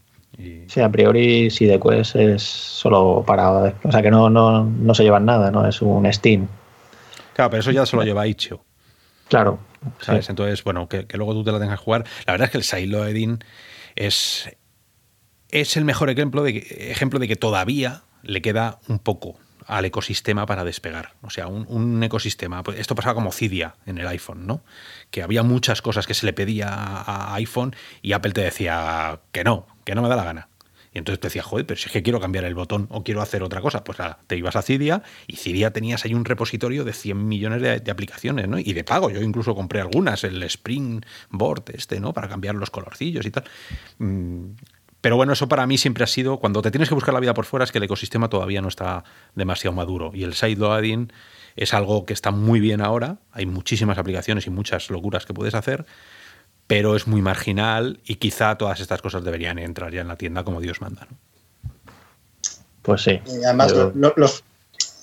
Speaker 4: Sí, a priori si de Quest es solo para. O sea que no, no, no se llevan nada, ¿no? Es un Steam.
Speaker 3: Claro, pero eso ya se lo lleva Ichio.
Speaker 4: Claro.
Speaker 3: ¿Sabes? Entonces, bueno, que, luego tú te la tengas que jugar. La verdad es que el Sideloading es, es el mejor ejemplo de, que, ejemplo de que todavía le queda un poco al ecosistema para despegar. O sea, un, ecosistema. Pues esto pasaba como Cydia en el iPhone, ¿no? Que había muchas cosas que se le pedía a iPhone y Apple te decía que no, que no me da la gana. Y entonces te decía, joder, pero si es que quiero cambiar el botón o quiero hacer otra cosa, pues te ibas a Cydia y Cydia tenías ahí un repositorio de 100 millones de, aplicaciones, ¿no? Y de pago. Yo incluso compré algunas, el Springboard este, ¿no? Para cambiar los colorcillos y tal. Mm, pero bueno, eso para mí siempre ha sido, cuando te tienes que buscar la vida por fuera, es que el ecosistema todavía no está demasiado maduro. Y el sideloading es algo que está muy bien ahora. Hay muchísimas aplicaciones y muchas locuras que puedes hacer pero es muy marginal y quizá todas estas cosas deberían entrar ya en la tienda como Dios manda.
Speaker 4: Pues sí.
Speaker 5: además,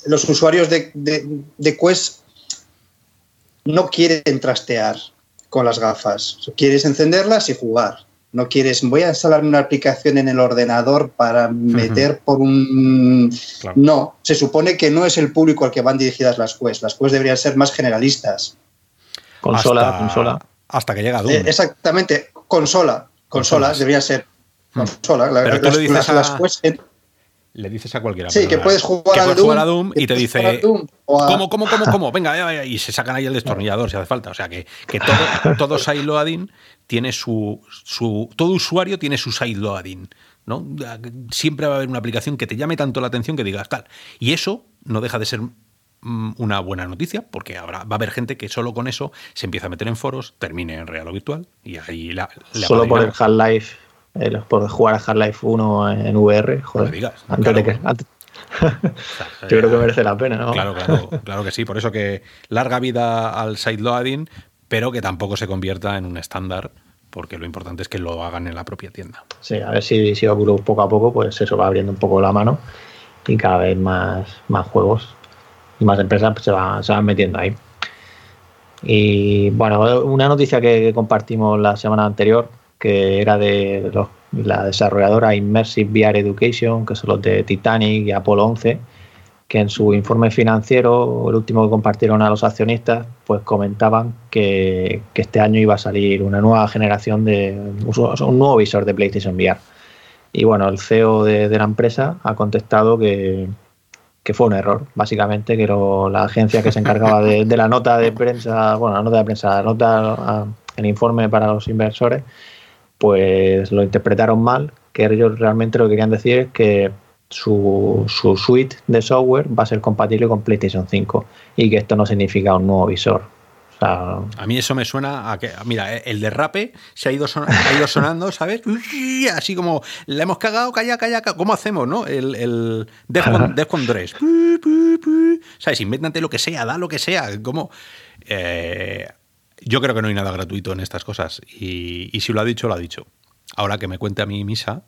Speaker 5: los, usuarios de, de, Quest no quieren trastear con las gafas. Quieres encenderlas y jugar. No quieres, voy a instalarme una aplicación en el ordenador para meter por un... No, se supone que no es el público al que van dirigidas las Quest. Las Quest deberían ser más generalistas.
Speaker 4: Consola, consola.
Speaker 3: Hasta que llega Doom.
Speaker 5: Eh, exactamente, consola. Consolas, debería ser. Hmm. Consola.
Speaker 3: Pero tú le dices a... le dices a cualquiera.
Speaker 5: Sí, que puedes jugar, a, Doom,
Speaker 3: a Doom y te dice, ¿cómo, cómo, cómo, cómo? Venga, y se sacan ahí el destornillador si hace falta. O sea, que, que todo, todo sideloading tiene su, su... Todo usuario tiene su sideloading. ¿no? Siempre va a haber una aplicación que te llame tanto la atención que digas tal. Y eso no deja de ser una buena noticia, porque habrá, va a haber gente que solo con eso se empieza a meter en foros, termine en real o virtual, y ahí la,
Speaker 4: Solo por el Half-Life, por jugar a Half-Life 1 en VR, joder. antes de que. Yo creo que merece la pena, ¿no?
Speaker 3: Claro, claro, claro que sí. Por eso que larga vida al sideloading, pero que tampoco se convierta en un estándar, porque lo importante es que lo hagan en la propia tienda.
Speaker 4: Sí, a ver si, si poco a poco, pues eso va abriendo un poco la mano y cada vez más, más juegos y más empresas pues, se, van, se van metiendo ahí. Y bueno, una noticia que compartimos la semana anterior, que era de la desarrolladora Immersive VR Education, que son los de Titanic y Apollo 11, que en su informe financiero, el último que compartieron a los accionistas, pues comentaban que, este año iba a salir una nueva generación de un nuevo visor de PlayStation VR. Y bueno, el CEO de la empresa ha contestado que, que fue un error, básicamente, que la agencia que se encargaba de, la nota de prensa, bueno, la nota de prensa, la nota, el informe para los inversores, pues lo interpretaron mal, que ellos realmente lo que querían decir es que su, su suite de software va a ser compatible con PlayStation 5 y que esto no significa un nuevo visor.
Speaker 3: A mí eso me suena a que, mira, el derrape se ha ido, ha ido sonando, ¿sabes? Así como, le hemos cagado, calla, calla, ¿cómo hacemos, no? El, el Defcon, 3. ¿Sabes? Invéntate lo que sea, da lo que sea. Como, eh, yo creo que no hay nada gratuito en estas cosas. Y, y si lo ha dicho, lo ha dicho. Ahora que me cuente a mí misa,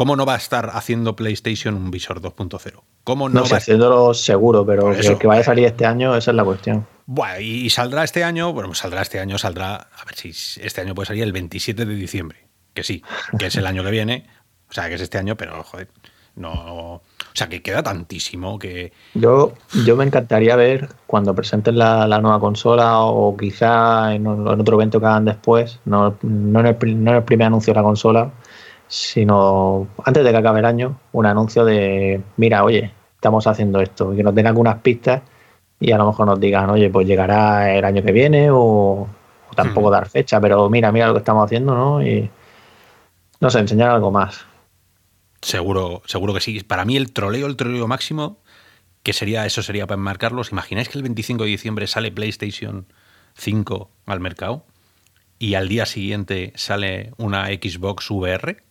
Speaker 3: ¿Cómo no va a estar haciendo PlayStation un Visor 2.0? ¿Cómo no,
Speaker 4: no sé, haciéndolo seguro, pero que, vaya a salir este año, esa es la cuestión.
Speaker 3: Bueno, y, saldrá este año, bueno, saldrá este año, saldrá, a ver si este año puede salir el 27 de diciembre, que sí, que es el año que viene, o sea, que es este año, pero joder, no, o sea, que queda tantísimo que...
Speaker 4: Yo, yo me encantaría ver cuando presenten la, nueva consola o quizá en, otro evento que hagan después, no, no, en el, no en el primer anuncio de la consola, sino antes de que acabe el año, un anuncio de, mira, oye, estamos haciendo esto, y que nos den algunas pistas y a lo mejor nos digan, oye, pues llegará el año que viene o, tampoco hmm. dar fecha, pero mira, mira lo que estamos haciendo, ¿no? Y no sé, enseñar algo más.
Speaker 3: Seguro, seguro que sí. Para mí el troleo, el troleo máximo, que sería, eso sería para enmarcarlos. ¿Imagináis que el 25 de diciembre sale PlayStation 5 al mercado y al día siguiente sale una Xbox VR?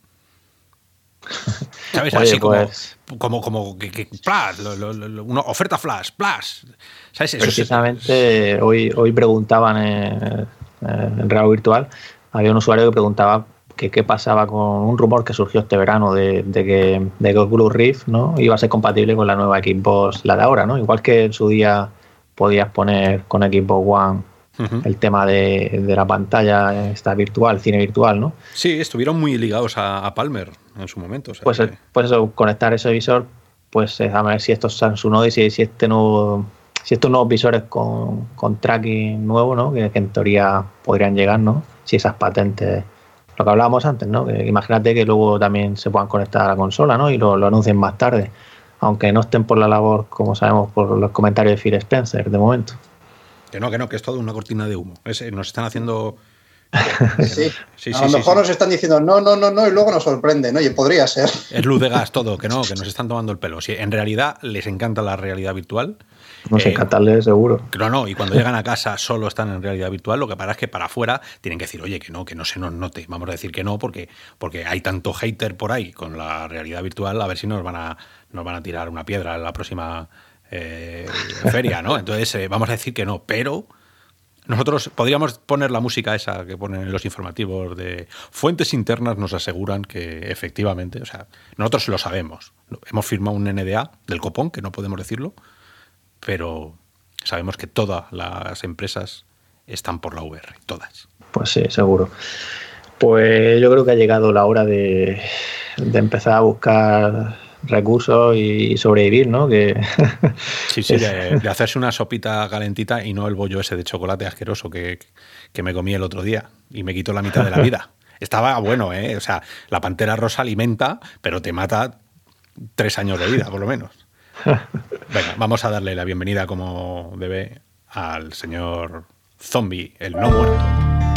Speaker 3: ¿Sabes? Así como, pues- como, como, que, una oferta flash, flash.
Speaker 4: ¿Sabes? Precisamente hoy, hoy preguntaban en, en Real Virtual, había un usuario que preguntaba que qué pasaba con un rumor que surgió este verano de, que, de que Oculus Rift ¿no? iba a ser compatible con la nueva Xbox, la de ahora, ¿no? Igual que en su día podías poner con Xbox One el tema de, la pantalla esta virtual, cine virtual, ¿no?
Speaker 3: Sí, estuvieron muy ligados a, Palmer en su momento.
Speaker 4: pues, pues eso, conectar ese visor, pues a ver si estos Samsung Note y si, este nuevo, si estos nuevos visores con, tracking nuevo, ¿no? Que, en teoría podrían llegar, ¿no? Si esas patentes, lo que hablábamos antes, ¿no? Que imagínate que luego también se puedan conectar a la consola, ¿no? Y lo, lo anuncien más tarde, aunque no estén por la labor, como sabemos, por los comentarios de Phil Spencer de momento.
Speaker 3: Que no, que no, que es todo una cortina de humo. nos están haciendo.
Speaker 5: sí. a lo mejor nos están diciendo no, no, no, no, y luego nos sorprenden. Oye, podría ser.
Speaker 3: Es luz de gas todo, que no, que nos están tomando el pelo. Si en realidad les encanta la realidad virtual.
Speaker 4: Nos eh, encanta, seguro.
Speaker 3: No, no, y cuando llegan a casa solo están en realidad virtual, lo que pasa es que para afuera tienen que decir, oye, que no, que no se nos note. Vamos a decir que no, porque, porque hay tanto hater por ahí con la realidad virtual, a ver si nos van a, nos van a tirar una piedra en la próxima eh, feria, ¿no? Entonces, eh, vamos a decir que no, pero nosotros podríamos poner la música esa que ponen los informativos de fuentes internas nos aseguran que efectivamente, o sea, nosotros lo sabemos. Hemos firmado un NDA del copón, que no podemos decirlo, pero sabemos que todas las empresas están por la VR, todas.
Speaker 4: Pues sí, seguro. Pues yo creo que ha llegado la hora de empezar a buscar recursos y sobrevivir, ¿no? Que
Speaker 3: sí, sí, de, hacerse una sopita calentita y no el bollo ese de chocolate asqueroso que, me comí el otro día y me quitó la mitad de la vida. Estaba bueno, ¿eh? O sea, la pantera rosa alimenta, pero te mata tres años de vida, por lo menos. Venga, vamos a darle la bienvenida como debe al señor zombie, el no muerto.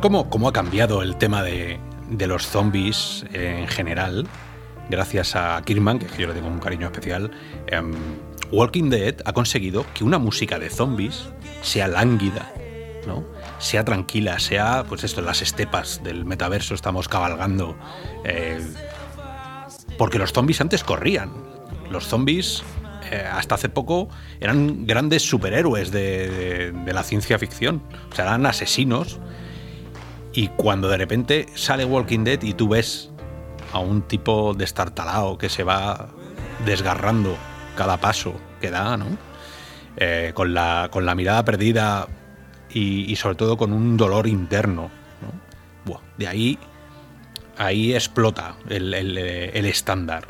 Speaker 3: Cómo, ha cambiado el tema de, los zombies en general, gracias a Kirman, que yo le tengo un cariño especial. Em, Walking Dead ha conseguido que una música de zombies sea lánguida, ¿no? sea tranquila, sea, pues esto, las estepas del metaverso estamos cabalgando. Eh, porque los zombies antes corrían. Los zombies eh, hasta hace poco eran grandes superhéroes de, de, la ciencia ficción. O sea, eran asesinos y cuando de repente sale Walking Dead y tú ves a un tipo destartalado que se va desgarrando cada paso que da, ¿no? Eh, con, la, con la mirada perdida y, sobre todo con un dolor interno. ¿no? de ahí ahí explota el, estándar,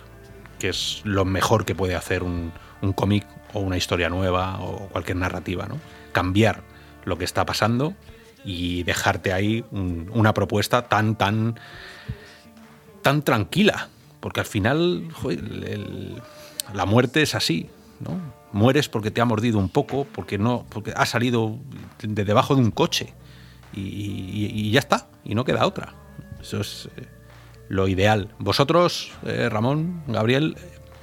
Speaker 3: que es lo mejor que puede hacer un, cómic o una historia nueva o cualquier narrativa, ¿no? Cambiar lo que está pasando y dejarte ahí una propuesta tan, tan, tan tranquila. Porque al final, la muerte es así, ¿no? Mueres porque te ha mordido un poco, porque no, porque ha salido de debajo de un coche y, ya está, y no queda otra. Eso es eh, lo ideal. Vosotros, eh, Ramón, Gabriel,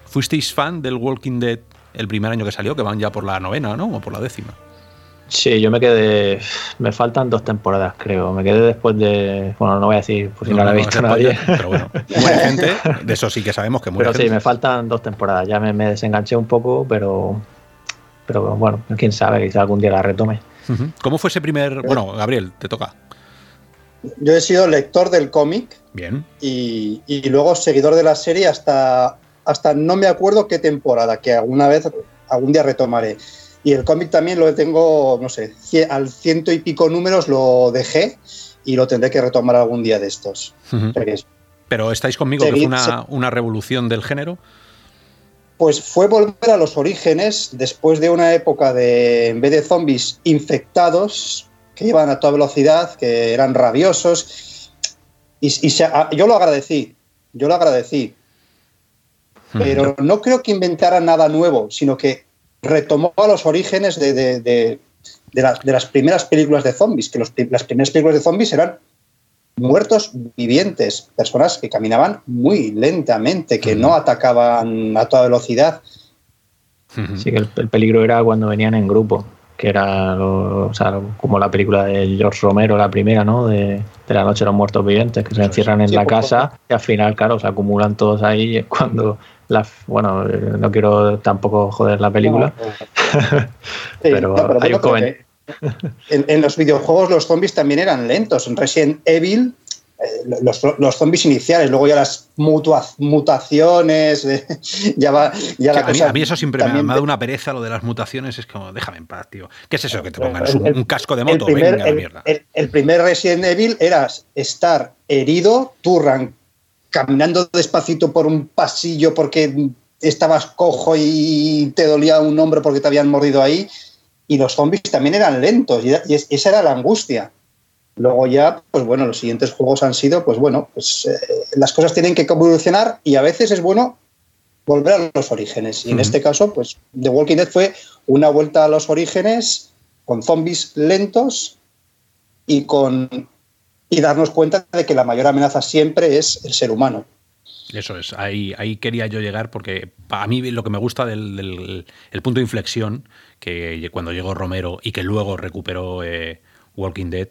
Speaker 3: fuisteis fan del Walking Dead el primer año que salió, que van ya por la novena, ¿no? O por la décima.
Speaker 4: Sí, yo me quedé. Me faltan dos temporadas, creo. Me quedé después de. Bueno, no voy a decir por si no, la ha visto nadie.
Speaker 3: pero bueno, muere gente, de eso sí que sabemos que muere
Speaker 4: Pero sí, me faltan dos temporadas. Ya me, desenganché un poco, pero. Pero bueno, quién sabe, quizá algún día la retome.
Speaker 3: ¿Cómo fue ese primer.? Bueno, Gabriel, te toca.
Speaker 5: Yo he sido lector del cómic.
Speaker 3: Bien.
Speaker 5: Y, y, luego seguidor de la serie hasta, hasta no me acuerdo qué temporada, que alguna vez, algún día retomaré. Y el cómic también lo tengo, no sé, al ciento y pico números lo dejé y lo tendré que retomar algún día de estos.
Speaker 3: Pero estáis conmigo que fue una, una revolución del género.
Speaker 5: Pues fue volver a los orígenes después de una época de, en vez de zombies infectados, que iban a toda velocidad, que eran rabiosos. Y, yo lo agradecí, yo lo agradecí. Pero no creo que inventara nada nuevo, sino que retomó a los orígenes de, las primeras películas de zombies, que las primeras películas de zombies eran muertos vivientes, personas que caminaban muy lentamente, que no atacaban a toda velocidad.
Speaker 4: Sí, que el, peligro era cuando venían en grupo, que era como la película de George Romero, la primera, ¿no? De, la noche de los muertos vivientes, que se encierran en la casa y al final, claro, se acumulan todos ahí y es cuando bueno, no quiero tampoco joder la película, pero, hay un
Speaker 5: en, los videojuegos los zombies también eran lentos. En Resident Evil, eh, los, los, zombies iniciales, luego ya las mutaciones, ya va. Ya la
Speaker 3: a, mí, eso siempre me, ha dado una pereza lo de las mutaciones. Es como, déjame en paz, tío. ¿Qué es eso que te pongan? un, casco de moto?
Speaker 5: El primer, mierda. El, primer Resident Evil era estar herido, tú caminando despacito por un pasillo porque estabas cojo y te dolía un hombro porque te habían mordido ahí. Y los zombies también eran lentos y, esa era la angustia. Luego ya, pues bueno, los siguientes juegos han sido, pues bueno, pues eh, las cosas tienen que evolucionar y a veces es bueno volver a los orígenes. Y en este caso, pues The Walking Dead fue una vuelta a los orígenes con zombies lentos y con y darnos cuenta de que la mayor amenaza siempre es el ser humano.
Speaker 3: Eso es, ahí, ahí quería yo llegar porque a mí lo que me gusta del, el punto de inflexión, que cuando llegó Romero y que luego recuperó eh, Walking Dead,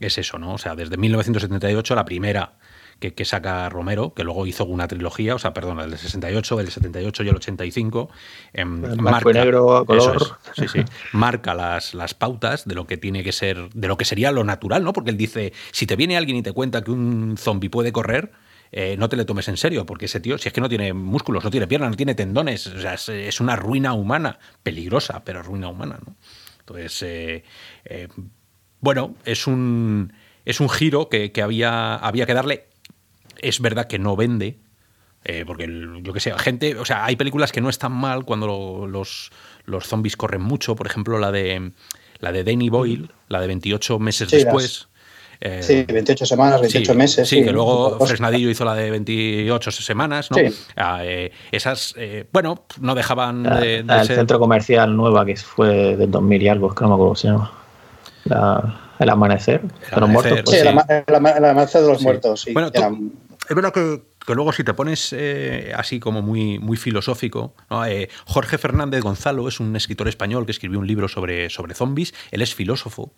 Speaker 3: es eso, ¿no? O sea, desde 1978 la primera que, saca Romero, que luego hizo una trilogía, o sea, perdón, el del 68, el 78 y el 85.
Speaker 4: Em, marca, negro color.
Speaker 3: sí, sí, marca las, las pautas de lo que tiene que ser, de lo que sería lo natural, ¿no? Porque él dice, si te viene alguien y te cuenta que un zombie puede correr, eh, no te le tomes en serio, porque ese tío, si es que no tiene músculos, no tiene piernas, no tiene tendones, o sea, es, una ruina humana, peligrosa, pero ruina humana, ¿no? Entonces, eh, eh, bueno, es un, es un giro que, que había, había que darle es verdad que no vende, eh, porque yo que sé, gente, o sea, hay películas que no están mal cuando los, los zombies corren mucho, por ejemplo, la de la de Danny Boyle, la de 28 meses después.
Speaker 5: Eh, sí, 28 semanas, 28 meses.
Speaker 3: Sí, que luego Fresnadillo hizo la de 28 semanas, ¿no? Ah, eh, esas, bueno, no dejaban de,
Speaker 4: El centro comercial nueva, que fue del 2000 y algo, que no me acuerdo cómo se llama. el amanecer,
Speaker 5: el amanecer, Sí, el, amanecer de los muertos, sí. Bueno,
Speaker 3: es verdad que, luego si te pones eh, así como muy, muy filosófico, eh, Jorge Fernández Gonzalo es un escritor español que escribió un libro sobre, sobre zombies, él es filósofo.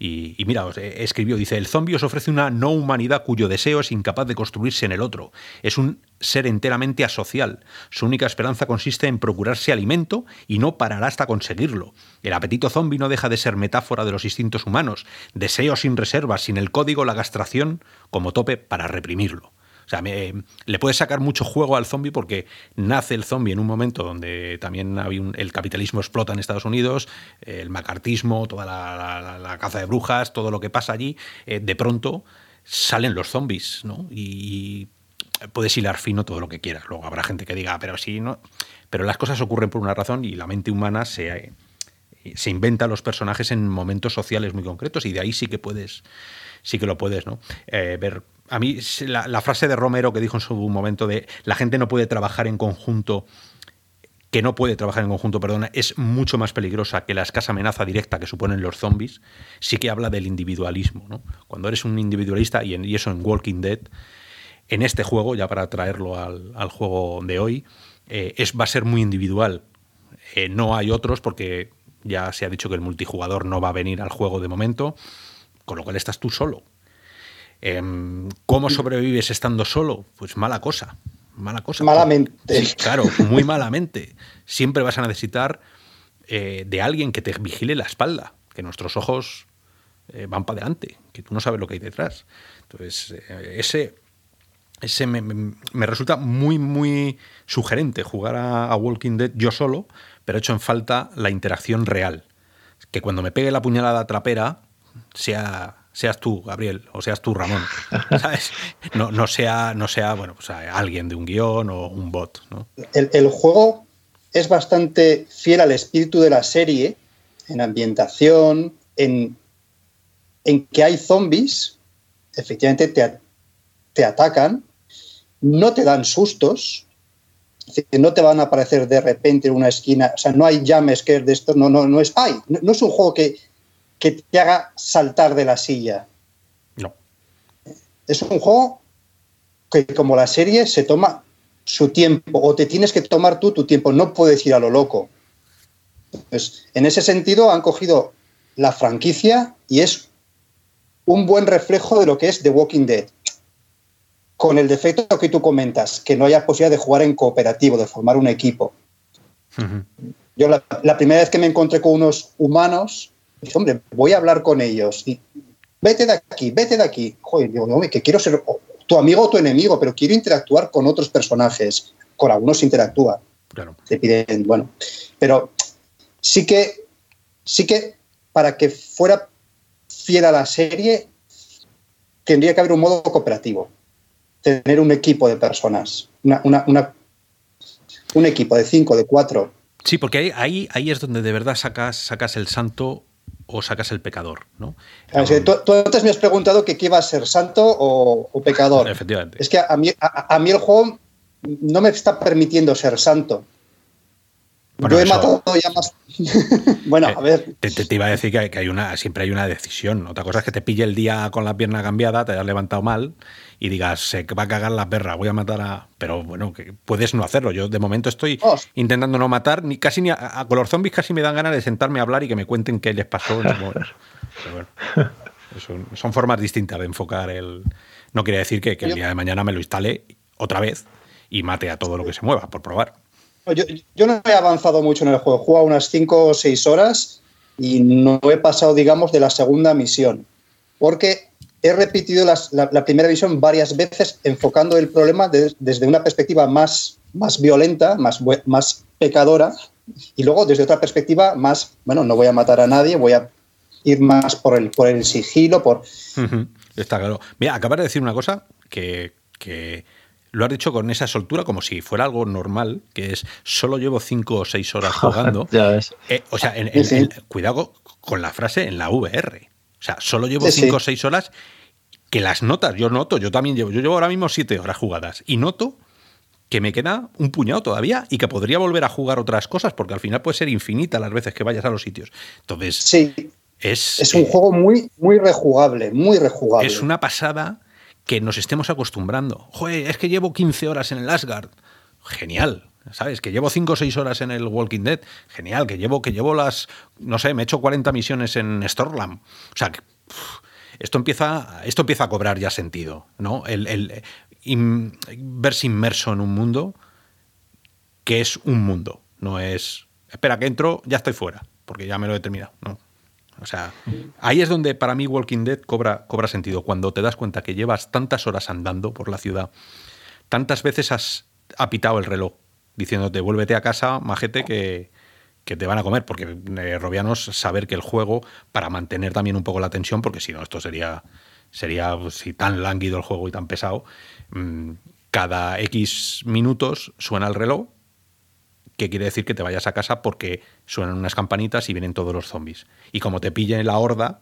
Speaker 3: Y, mira, eh, escribió, dice, el zombie os ofrece una no humanidad cuyo deseo es incapaz de construirse en el otro. Es un ser enteramente asocial. Su única esperanza consiste en procurarse alimento y no parará hasta conseguirlo. El apetito zombie no deja de ser metáfora de los instintos humanos, deseo sin reservas, sin el código, la gastración como tope para reprimirlo. O sea, le puedes sacar mucho juego al zombie porque nace el zombie en un momento donde también había el capitalismo explota en Estados Unidos, el macartismo, toda la, caza de brujas, todo lo que pasa allí, eh, de pronto salen los zombies, ¿no? Y, puedes hilar fino todo lo que quieras. Luego habrá gente que diga, pero sí, no. Pero las cosas ocurren por una razón y la mente humana se, se inventa los personajes en momentos sociales muy concretos y de ahí sí que puedes, sí que lo puedes, ¿no? Eh, ver. A mí la, frase de Romero que dijo en su momento de la gente no puede trabajar en conjunto que no puede trabajar en conjunto, perdona, es mucho más peligrosa que la escasa amenaza directa que suponen los zombies, sí que habla del individualismo. ¿no? Cuando eres un individualista, y, en, eso en Walking Dead, en este juego, ya para traerlo al, juego de hoy, eh, es, va a ser muy individual. Eh, no hay otros porque ya se ha dicho que el multijugador no va a venir al juego de momento, con lo cual estás tú solo. Em, ¿Cómo sobrevives estando solo? Pues mala cosa mala cosa.
Speaker 5: Malamente.
Speaker 3: claro, muy malamente. Siempre vas a necesitar eh, de alguien que te vigile la espalda, que nuestros ojos eh, van para adelante, que tú no sabes lo que hay detrás. Entonces, eh, ese, ese me, resulta muy, muy sugerente jugar a, Walking Dead yo solo, pero hecho en falta la interacción real. Que cuando me pegue la puñalada trapera, sea seas tú, Gabriel, o seas tú, Ramón, ¿sabes? No, no, sea, no sea, bueno, pues alguien de un guion o un bot, ¿no?
Speaker 5: El, juego es bastante fiel al espíritu de la serie, en ambientación, en, en que hay zombies, efectivamente te, te atacan, no te dan sustos, no te van a aparecer de repente en una esquina, o sea, no hay llames que es de esto, no, no, no es, ay, no es un juego que que te haga saltar de la silla.
Speaker 3: No.
Speaker 5: Es un juego que como la serie se toma su tiempo o te tienes que tomar tú tu tiempo, no puedes ir a lo loco. Pues, en ese sentido han cogido la franquicia y es un buen reflejo de lo que es The Walking Dead. Con el defecto que tú comentas, que no haya posibilidad de jugar en cooperativo, de formar un equipo. Yo la, primera vez que me encontré con unos humanos, hombre, voy a hablar con ellos y vete de aquí, vete de aquí. Joder, digo, no, que quiero ser tu amigo o tu enemigo, pero quiero interactuar con otros personajes. Con algunos interactúa.
Speaker 3: Claro.
Speaker 5: Te piden, bueno. Pero sí que, sí que para que fuera fiel a la serie, tendría que haber un modo cooperativo. Tener un equipo de personas. un equipo de cinco, de cuatro.
Speaker 3: Sí, porque ahí, ahí, es donde de verdad sacas, sacas el santo o sacas el pecador, ¿no?
Speaker 5: tú, antes me has preguntado que qué va a ser, santo o, pecador.
Speaker 3: Efectivamente.
Speaker 5: Es que a mí, a, mí el juego no me está permitiendo ser santo. Yo he matado ya más. bueno, a ver.
Speaker 3: Te, iba a decir que, hay una, siempre hay una decisión. Otra cosa es que te pille el día con la pierna cambiada, te hayas levantado mal y digas, se va a cagar la perra, voy a matar a. Pero bueno, que puedes no hacerlo. Yo de momento estoy intentando no matar, ni casi ni a, color zombies casi me dan ganas de sentarme a hablar y que me cuenten qué les pasó. Pero bueno, son, formas distintas de enfocar el. No quiere decir que, el día de mañana me lo instale otra vez y mate a todo lo que se mueva, por probar.
Speaker 5: Yo, no he avanzado mucho en el juego. He jugado unas 5 o 6 horas y no he pasado, digamos, de la segunda misión. Porque he repetido la, primera misión varias veces enfocando el problema desde una perspectiva más, más violenta, más, más pecadora, y luego desde otra perspectiva más, bueno, no voy a matar a nadie, voy a ir más por el, por el sigilo, por...
Speaker 3: Está claro. Mira, acabas de decir una cosa que, que lo has dicho con esa soltura como si fuera algo normal, que es solo llevo cinco o seis horas jugando.
Speaker 4: ya ves.
Speaker 3: Eh, o sea, cuidado con la frase en la VR. O sea, solo llevo cinco o seis horas que las notas, yo noto, yo también llevo, yo llevo ahora mismo siete horas jugadas y noto que me queda un puñado todavía y que podría volver a jugar otras cosas porque al final puede ser infinita las veces que vayas a los sitios. Entonces,
Speaker 5: sí.
Speaker 3: es,
Speaker 5: es un eh, juego muy, muy rejugable, muy rejugable.
Speaker 3: Es una pasada que nos estemos acostumbrando. Joder, es que llevo 15 horas en el Asgard. Genial. ¿Sabes? Que llevo 5 o 6 horas en el Walking Dead. Genial. Que llevo, que llevo las. No sé, me he hecho 40 misiones en Stormland. O sea, que, esto, empieza, esto empieza a cobrar ya sentido. ¿no? El, verse inmerso en un mundo que es un mundo. No es. Espera, que entro, ya estoy fuera. Porque ya me lo he terminado. No. O sea, ahí es donde para mí Walking Dead cobra, cobra sentido, cuando te das cuenta que llevas tantas horas andando por la ciudad, tantas veces has apitado el reloj diciéndote vuélvete a casa, majete, que, que te van a comer, porque eh, Robianos saber que el juego, para mantener también un poco la tensión, porque si no, esto sería, sería, pues, si tan lánguido el juego y tan pesado, mm, cada X minutos suena el reloj, que quiere decir que te vayas a casa porque suenan unas campanitas y vienen todos los zombies. Y como te pille la horda,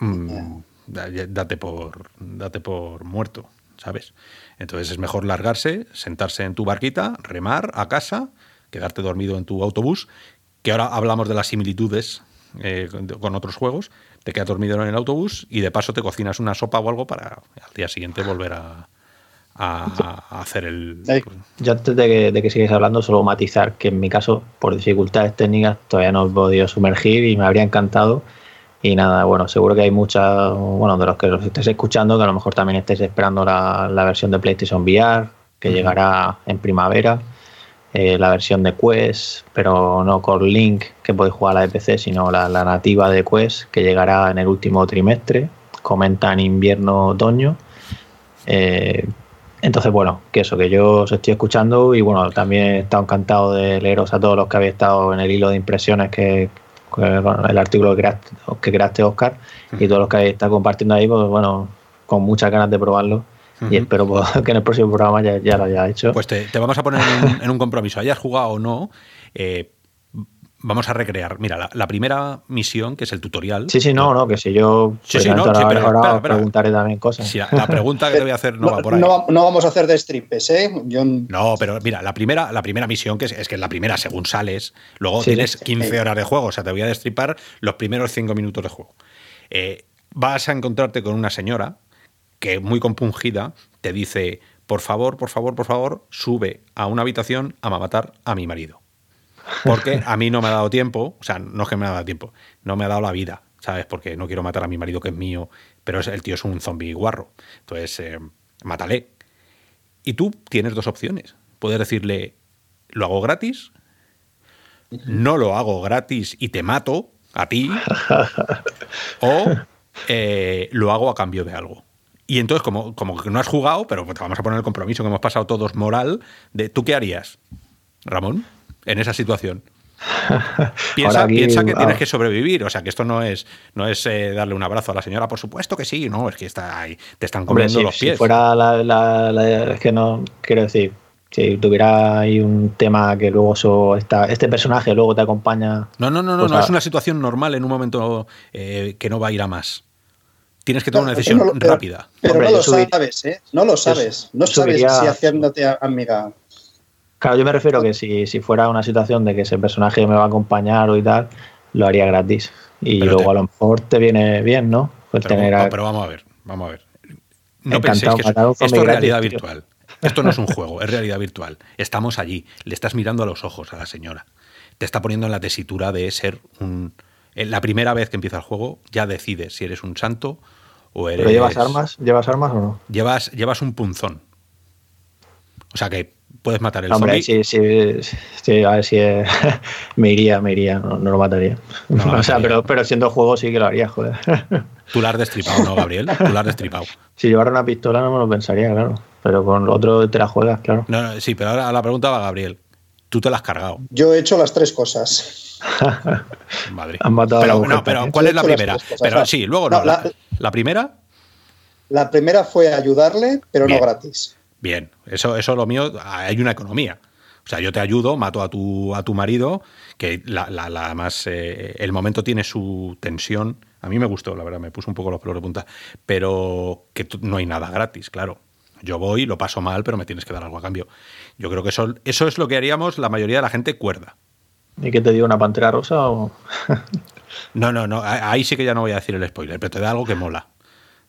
Speaker 3: mm, date, por, date por muerto, ¿sabes? Entonces es mejor largarse, sentarse en tu barquita, remar a casa, quedarte dormido en tu autobús, que ahora hablamos de las similitudes eh, con otros juegos, te quedas dormido en el autobús y de paso te cocinas una sopa o algo para al día siguiente volver a, hacer el...
Speaker 4: Yo antes de que, sigáis hablando, solo matizar que en mi caso, por dificultades técnicas, todavía no he podido sumergir y me habría encantado. Y nada, bueno, seguro que hay muchas, bueno, de los que los estéis escuchando, que a lo mejor también estéis esperando la, versión de PlayStation VR, que llegará en primavera. Eh, la versión de Quest, pero no con Link que podéis jugar a la de PC, sino la, nativa de Quest que llegará en el último trimestre. Comentan invierno-otoño. Eh, entonces, bueno, que eso, que yo os estoy escuchando y bueno, también he estado encantado de leeros a todos los que habéis estado en el hilo de impresiones que, el artículo que creaste, que creaste Oscar y todos los que estado compartiendo ahí, pues bueno, con muchas ganas de probarlo y espero que en el próximo programa ya, lo haya hecho.
Speaker 3: Pues te, vamos a poner en un, compromiso, hayas jugado o no. Eh, vamos a recrear. Mira, la, primera misión, que es el tutorial.
Speaker 4: Sí, sí, no, no, que si yo
Speaker 3: sí, sí, no,
Speaker 4: ahora, preguntaré también cosas.
Speaker 3: la, pregunta que te voy a hacer no, va por ahí.
Speaker 5: No, vamos a hacer de strippes, ¿eh?
Speaker 3: No, pero mira, la primera, la primera misión, que es, que es la primera según sales, luego tienes 15 horas de juego, o sea, te voy a destripar los primeros 5 minutos de juego. Eh, vas a encontrarte con una señora que muy compungida te dice, por favor, por favor, por favor, sube a una habitación a matar a mi marido. Porque a mí no me ha dado tiempo, o sea, no es que me ha dado tiempo, no me ha dado la vida, ¿sabes? Porque no quiero matar a mi marido que es mío, pero el tío es un zombie guarro. Entonces, eh, mátale. Y tú tienes dos opciones. Puedes decirle, lo hago gratis, no lo hago gratis y te mato a ti, o eh, lo hago a cambio de algo. Y entonces, como, como que no has jugado, pero te vamos a poner el compromiso que hemos pasado todos moral, de ¿tú qué harías, Ramón, en esa situación? piensa, piensa, que tienes que sobrevivir, o sea que esto no es, no es eh, darle un abrazo a la señora, por supuesto que sí, no, es que está ahí, te están comiendo los pies.
Speaker 4: Si fuera la, es que no, quiero decir, si tuviera ahí un tema que luego so, este personaje luego te acompaña.
Speaker 3: No, no, no, no, pues no, es una situación normal en un momento eh, que no va a ir a más. Tienes que tomar una decisión rápida.
Speaker 5: Pero, no lo sabes, ¿eh? No lo sabes. No sabes si haciéndote amiga.
Speaker 4: Claro, yo me refiero que si, si, fuera una situación de que ese personaje me va a acompañar o y tal, lo haría gratis. Y luego a lo mejor te viene bien, ¿no?
Speaker 3: Pues pero, tener pero vamos a ver, vamos a ver. No penséis que esto es realidad virtual. Esto no es un juego, es realidad virtual. Estamos allí, le estás mirando a los ojos a la señora. Te está poniendo en la tesitura de ser un, la primera vez que empieza el juego ya decides si eres un santo o eres...
Speaker 4: ¿Pero llevas armas? ¿Llevas armas o no?
Speaker 3: Llevas, llevas un punzón. O sea que puedes matar el
Speaker 4: Hombre, Sí, sí, sí, a ver si me iría, me iría, no, lo mataría. o sea, pero, pero siendo juego sí que lo haría, joder.
Speaker 3: Tú lo has destripado, ¿no, Gabriel? Tú lo has destripado.
Speaker 4: Si llevara una pistola no me lo pensaría, claro. Pero con otro te la juegas, claro.
Speaker 3: No, no, sí, pero ahora la pregunta va Gabriel. Tú te la has cargado.
Speaker 5: Yo he hecho las tres cosas.
Speaker 3: Madre. pero, pero ¿cuál es la primera? Pero sí, luego no. la, primera?
Speaker 5: La primera fue ayudarle, pero no gratis.
Speaker 3: Bien, eso, eso lo mío, hay una economía. O sea, yo te ayudo, mato a tu, a tu marido, que la, la, más, eh, el momento tiene su tensión. A mí me gustó, la verdad, me puso un poco los pelos de punta, pero que no hay nada gratis, claro. Yo voy, lo paso mal, pero me tienes que dar algo a cambio. Yo creo que eso, eso es lo que haríamos la mayoría de la gente cuerda.
Speaker 4: ¿Y qué te dio una pantera rosa o.?
Speaker 3: no, no, no. Ahí sí que ya no voy a decir el spoiler, pero te da algo que mola.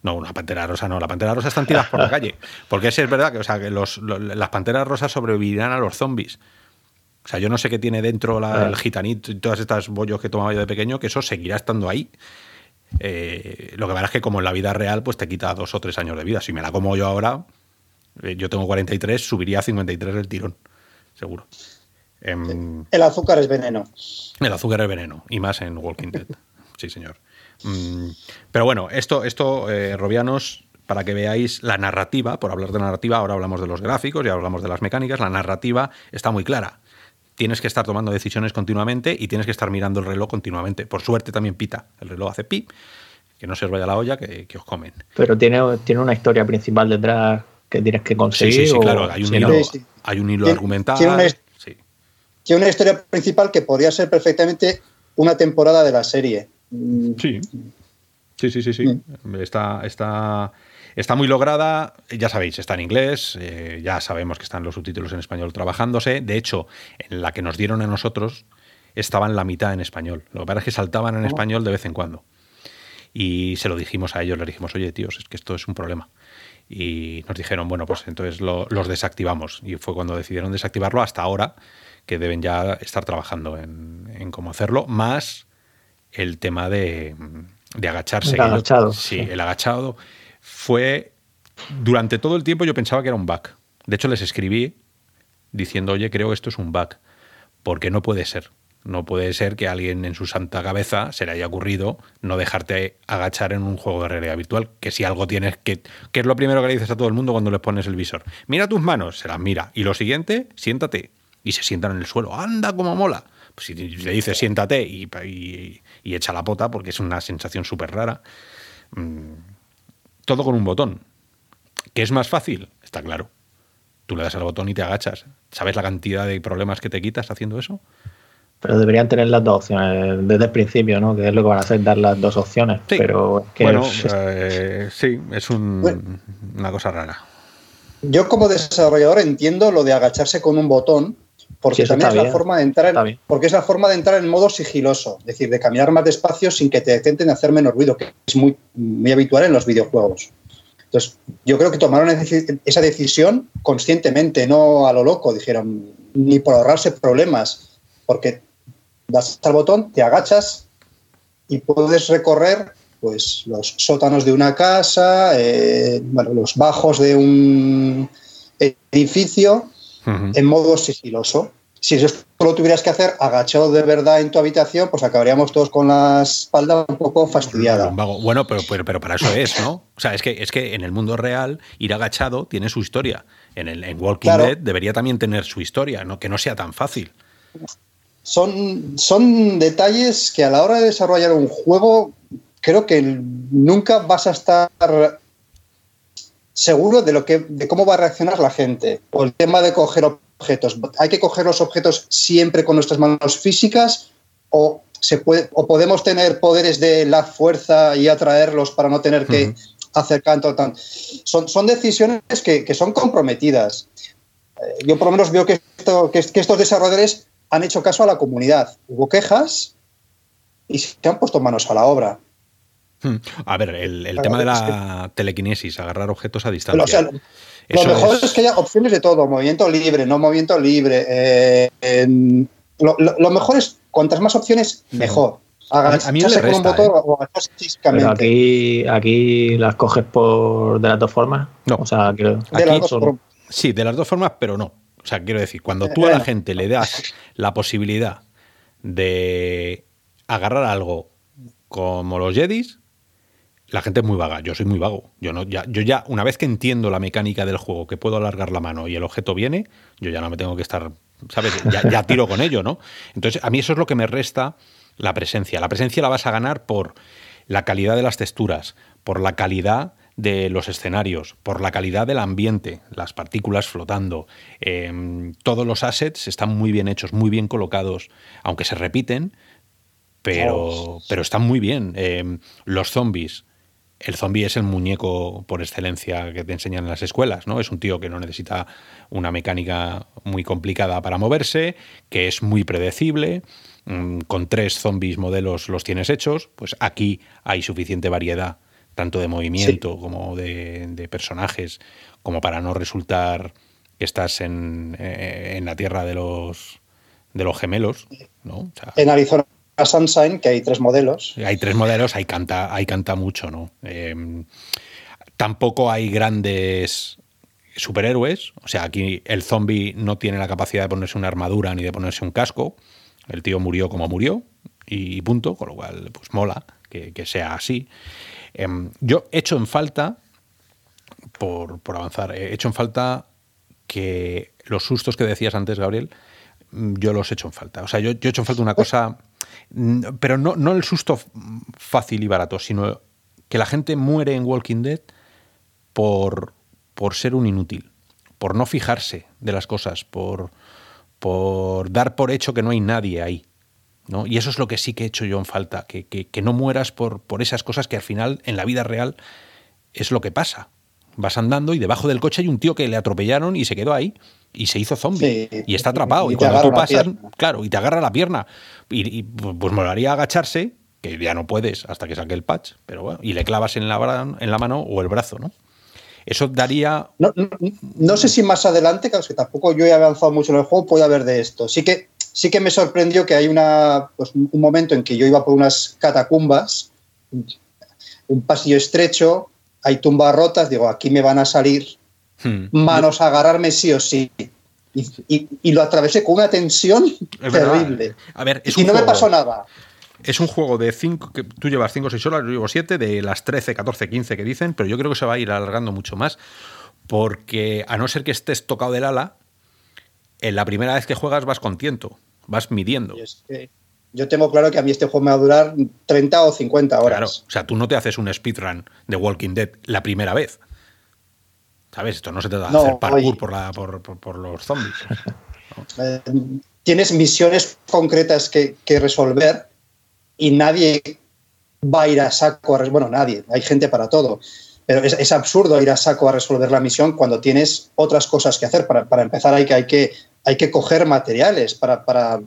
Speaker 3: No, una pantera rosa no. La pantera rosa están tiradas por la calle. Porque es verdad que, o sea, que los, las panteras rosas sobrevivirán a los zombies. O sea, yo no sé qué tiene dentro el gitanito y todas estas bollos que tomaba yo de pequeño, que eso seguirá estando ahí. Eh, lo que pasa es que como en la vida real, pues te quita dos o tres años de vida. Si me la como yo ahora, eh, yo tengo 43, subiría a 53 el tirón, seguro.
Speaker 5: Em, el azúcar es veneno.
Speaker 3: El azúcar es veneno, y más en Walking Dead. sí, señor. Mm, pero bueno, esto, esto eh, Robianos, para que veáis la narrativa, por hablar de narrativa, ahora hablamos de los gráficos y hablamos de las mecánicas, la narrativa está muy clara. Tienes que estar tomando decisiones continuamente y tienes que estar mirando el reloj continuamente. Por suerte también pita, el reloj hace pi, que no se os vaya la olla, que, os comen.
Speaker 4: Pero tiene, tiene una historia principal detrás que tienes que conseguir.
Speaker 3: Sí, sí, claro, hay un, hilo, hay un hilo argumental. Tiene una,
Speaker 5: tiene una historia principal que podría ser perfectamente una temporada de la serie.
Speaker 3: Sí. Sí, sí, sí, sí. Está, está, está muy lograda. Ya sabéis, está en inglés. Eh, ya sabemos que están los subtítulos en español trabajándose. De hecho, en la que nos dieron a nosotros estaban la mitad en español. Lo que pasa es que saltaban en oh. español de vez en cuando. Y se lo dijimos a ellos, les dijimos, oye, tíos, es que esto es un problema. Y nos dijeron, bueno, pues entonces los desactivamos. Y fue cuando decidieron desactivarlo hasta ahora, que deben ya estar trabajando en, en cómo hacerlo, más el tema de, de agacharse.
Speaker 4: El agachado.
Speaker 3: sí, el agachado fue. Durante todo el tiempo yo pensaba que era un bug. De hecho, les escribí diciendo, oye, creo que esto es un bug. Porque no puede ser. No puede ser que alguien en su santa cabeza se le haya ocurrido no dejarte agachar en un juego de realidad virtual, que si algo tienes que... ¿Qué es lo primero que le dices a todo el mundo cuando le pones el visor? Mira tus manos, se las mira. Y lo siguiente, siéntate. Y se sientan en el suelo. ¡Anda como mola! Pues si le dices siéntate y, y, echa la pota, porque es una sensación súper rara. Mm, todo con un botón. ¿Qué es más fácil? Está claro. Tú le das al botón y te agachas. ¿Sabes la cantidad de problemas que te quitas haciendo eso?
Speaker 4: Pero deberían tener las dos opciones desde el principio, ¿no? Que es lo que van a hacer, dar las dos opciones. Pero
Speaker 3: bueno, eh, sí, es una cosa rara.
Speaker 5: Yo como desarrollador entiendo lo de agacharse con un botón, porque también es la forma de entrar en, porque es la forma de entrar en modo sigiloso, es decir, de caminar más despacio sin que te detenten hacer menos ruido, que es muy, muy habitual en los videojuegos. Entonces, yo creo que tomaron esa decisión conscientemente, no a lo loco, dijeron, ni por ahorrarse problemas, porque das al botón, te agachas y puedes recorrer pues los sótanos de una casa, eh, bueno, los bajos de un edificio en modo sigiloso. Si eso lo tuvieras que hacer agachado de verdad en tu habitación, pues acabaríamos todos con la espalda un poco fastidiada.
Speaker 3: Bueno, pero, pero, para eso es, ¿no? O sea, es que, es que en el mundo real ir agachado tiene su historia. En, el, en Walking Dead debería también tener su historia, ¿no? que no sea tan fácil.
Speaker 5: Son, son detalles que a la hora de desarrollar un juego creo que nunca vas a estar seguro de, lo que, de cómo va a reaccionar la gente. O el tema de coger objetos. ¿Hay que coger los objetos siempre con nuestras manos físicas o, se puede, o podemos tener poderes de la fuerza y atraerlos para no tener que hacer canto? Tan? Son, son decisiones que, son comprometidas. Eh, yo por lo menos veo que, esto, que, que estos desarrolladores han hecho caso a la comunidad. Hubo quejas y se han puesto manos a la obra.
Speaker 3: Hmm. A ver, el, tema de la telequinesis, agarrar objetos a distancia.
Speaker 5: lo mejor es... que haya opciones de todo, movimiento libre, no movimiento libre. Eh, lo, mejor es, cuantas más opciones, mejor.
Speaker 3: a, mí me con un botón ¿eh? o
Speaker 4: Pero aquí, aquí las coges por de las dos formas.
Speaker 3: No.
Speaker 4: O sea,
Speaker 3: creo. Sí, de las dos formas, pero no. O sea, quiero decir, cuando tú a la gente le das la posibilidad de agarrar algo como los Jedis, la gente es muy vaga, yo soy muy vago. Yo, no, ya, yo ya, una vez que entiendo la mecánica del juego, que puedo alargar la mano y el objeto viene, yo ya no me tengo que estar, ¿sabes? Ya, tiro con ello, ¿no? Entonces, a mí eso es lo que me resta la presencia. La presencia la vas a ganar por la calidad de las texturas, por la calidad de los escenarios, por la calidad del ambiente, las partículas flotando. Em, todos los assets están muy bien hechos, muy bien colocados, aunque se repiten, pero, pero están muy bien. Em, los zombies, el zombie es el muñeco por excelencia que te enseñan en las escuelas, ¿no? Es un tío que no necesita una mecánica muy complicada para moverse, que es muy predecible, mm, con tres zombies modelos los tienes hechos, pues aquí hay suficiente variedad, tanto de movimiento como de, personajes, como para no resultar que estás en, eh, la tierra de los, de los gemelos, ¿no?
Speaker 5: en Arizona a Sunshine, que hay tres modelos.
Speaker 3: Hay tres modelos, ahí canta, ahí canta mucho, ¿no? Em, tampoco hay grandes superhéroes. O sea, aquí el zombie no tiene la capacidad de ponerse una armadura ni de ponerse un casco. El tío murió como murió y punto, con lo cual, pues mola que, sea así. Em, yo he hecho en falta, por, por, avanzar, he hecho en falta que los sustos que decías antes, Gabriel, yo los he hecho en falta. O sea, yo, yo he hecho en falta una cosa pero no, no el susto fácil y barato, sino que la gente muere en Walking Dead por, por ser un inútil, por no fijarse de las cosas, por, por dar por hecho que no hay nadie ahí. ¿no? Y eso es lo que sí que he hecho yo en falta, que, que, no mueras por, por esas cosas que al final en la vida real es lo que pasa. Vas andando y debajo del coche hay un tío que le atropellaron y se quedó ahí y se hizo zombie y está atrapado. Y, cuando tú pasas, claro, y te agarra la pierna. Y, pues molaría agacharse, que ya no puedes hasta que saque el patch, pero bueno, y le clavas en la, en la mano o el brazo, ¿no? Eso daría.
Speaker 5: No, sé si más adelante, claro, que tampoco yo he avanzado mucho en el juego, puede haber de esto. Sí que, sí que me sorprendió que hay una, pues, un momento en que yo iba por unas catacumbas, un pasillo estrecho, hay tumbas rotas, digo, aquí me van a salir hmm. manos a agarrarme sí o sí. Y, lo atravesé con una tensión terrible.
Speaker 3: A ver,
Speaker 5: y no me pasó nada.
Speaker 3: Es un juego de 5, que tú llevas 5 o 6 horas, yo llevo 7, de las 13, 14, 15 que dicen, pero yo creo que se va a ir alargando mucho más, porque a no ser que estés tocado del ala, en la primera vez que juegas vas con tiento, vas midiendo.
Speaker 5: yo tengo claro que a mí este juego me va a durar 30 o 50 horas. Claro,
Speaker 3: o sea, tú no te haces un speedrun de Walking Dead la primera vez. ¿Sabes? Esto no se te da hacer parkour por, la, por, los zombies.
Speaker 5: Eh, tienes misiones concretas que, que resolver y nadie va a ir a saco a bueno, nadie, hay gente para todo. Pero es, absurdo ir a saco a resolver la misión cuando tienes otras cosas que hacer. Para, empezar hay que, hay, que, hay que coger materiales para,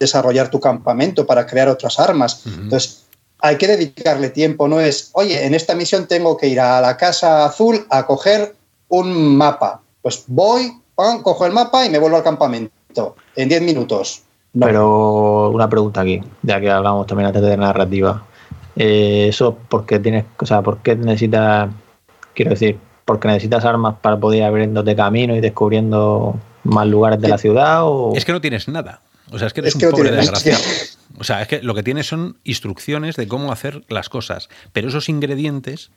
Speaker 5: desarrollar tu campamento, para crear otras armas. Entonces, hay que dedicarle tiempo. No es, oye, en esta misión tengo que ir a la casa azul a coger un mapa. Pues voy, cojo el mapa y me vuelvo al campamento en 10 minutos.
Speaker 4: Pero una pregunta aquí, ya que hablamos también antes de narrativa. Eh, eso porque tienes, o sea, ¿por qué necesitas, quiero decir, porque necesitas armas para poder ir abriéndote camino y descubriendo más lugares de la ciudad? O...
Speaker 3: Es que no tienes nada. O sea, es que eres un pobre desgraciado. O sea, es que lo que tienes son instrucciones de cómo hacer las cosas. Pero esos ingredientes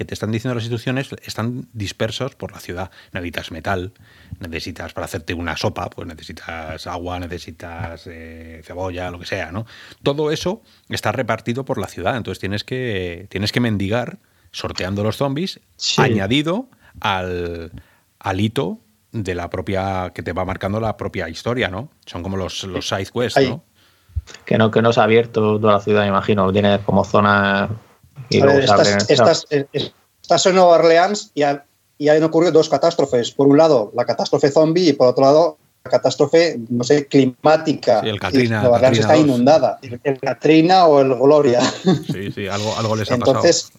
Speaker 3: que te están diciendo las instituciones están dispersos por la ciudad. Necesitas metal, necesitas para hacerte una sopa, pues necesitas agua, necesitas eh, cebolla, lo que sea, ¿no? Todo eso está repartido por la ciudad, entonces tienes que, tienes que mendigar sorteando los zombies, añadido al, al hito de la propia que te va marcando la propia historia, ¿no? Son como los, los side quests, ¿no?
Speaker 4: Que no, que no se ha abierto toda la ciudad, me imagino. Tiene como zonas
Speaker 5: estás, en Nueva Orleans y, y han ocurrido dos catástrofes. Por un lado, la catástrofe zombie y por otro lado, la catástrofe, no sé, climática.
Speaker 3: el Katrina,
Speaker 5: Nueva Orleans está inundada. El, Katrina o el Gloria.
Speaker 3: Sí, sí, algo, algo les ha
Speaker 5: Entonces,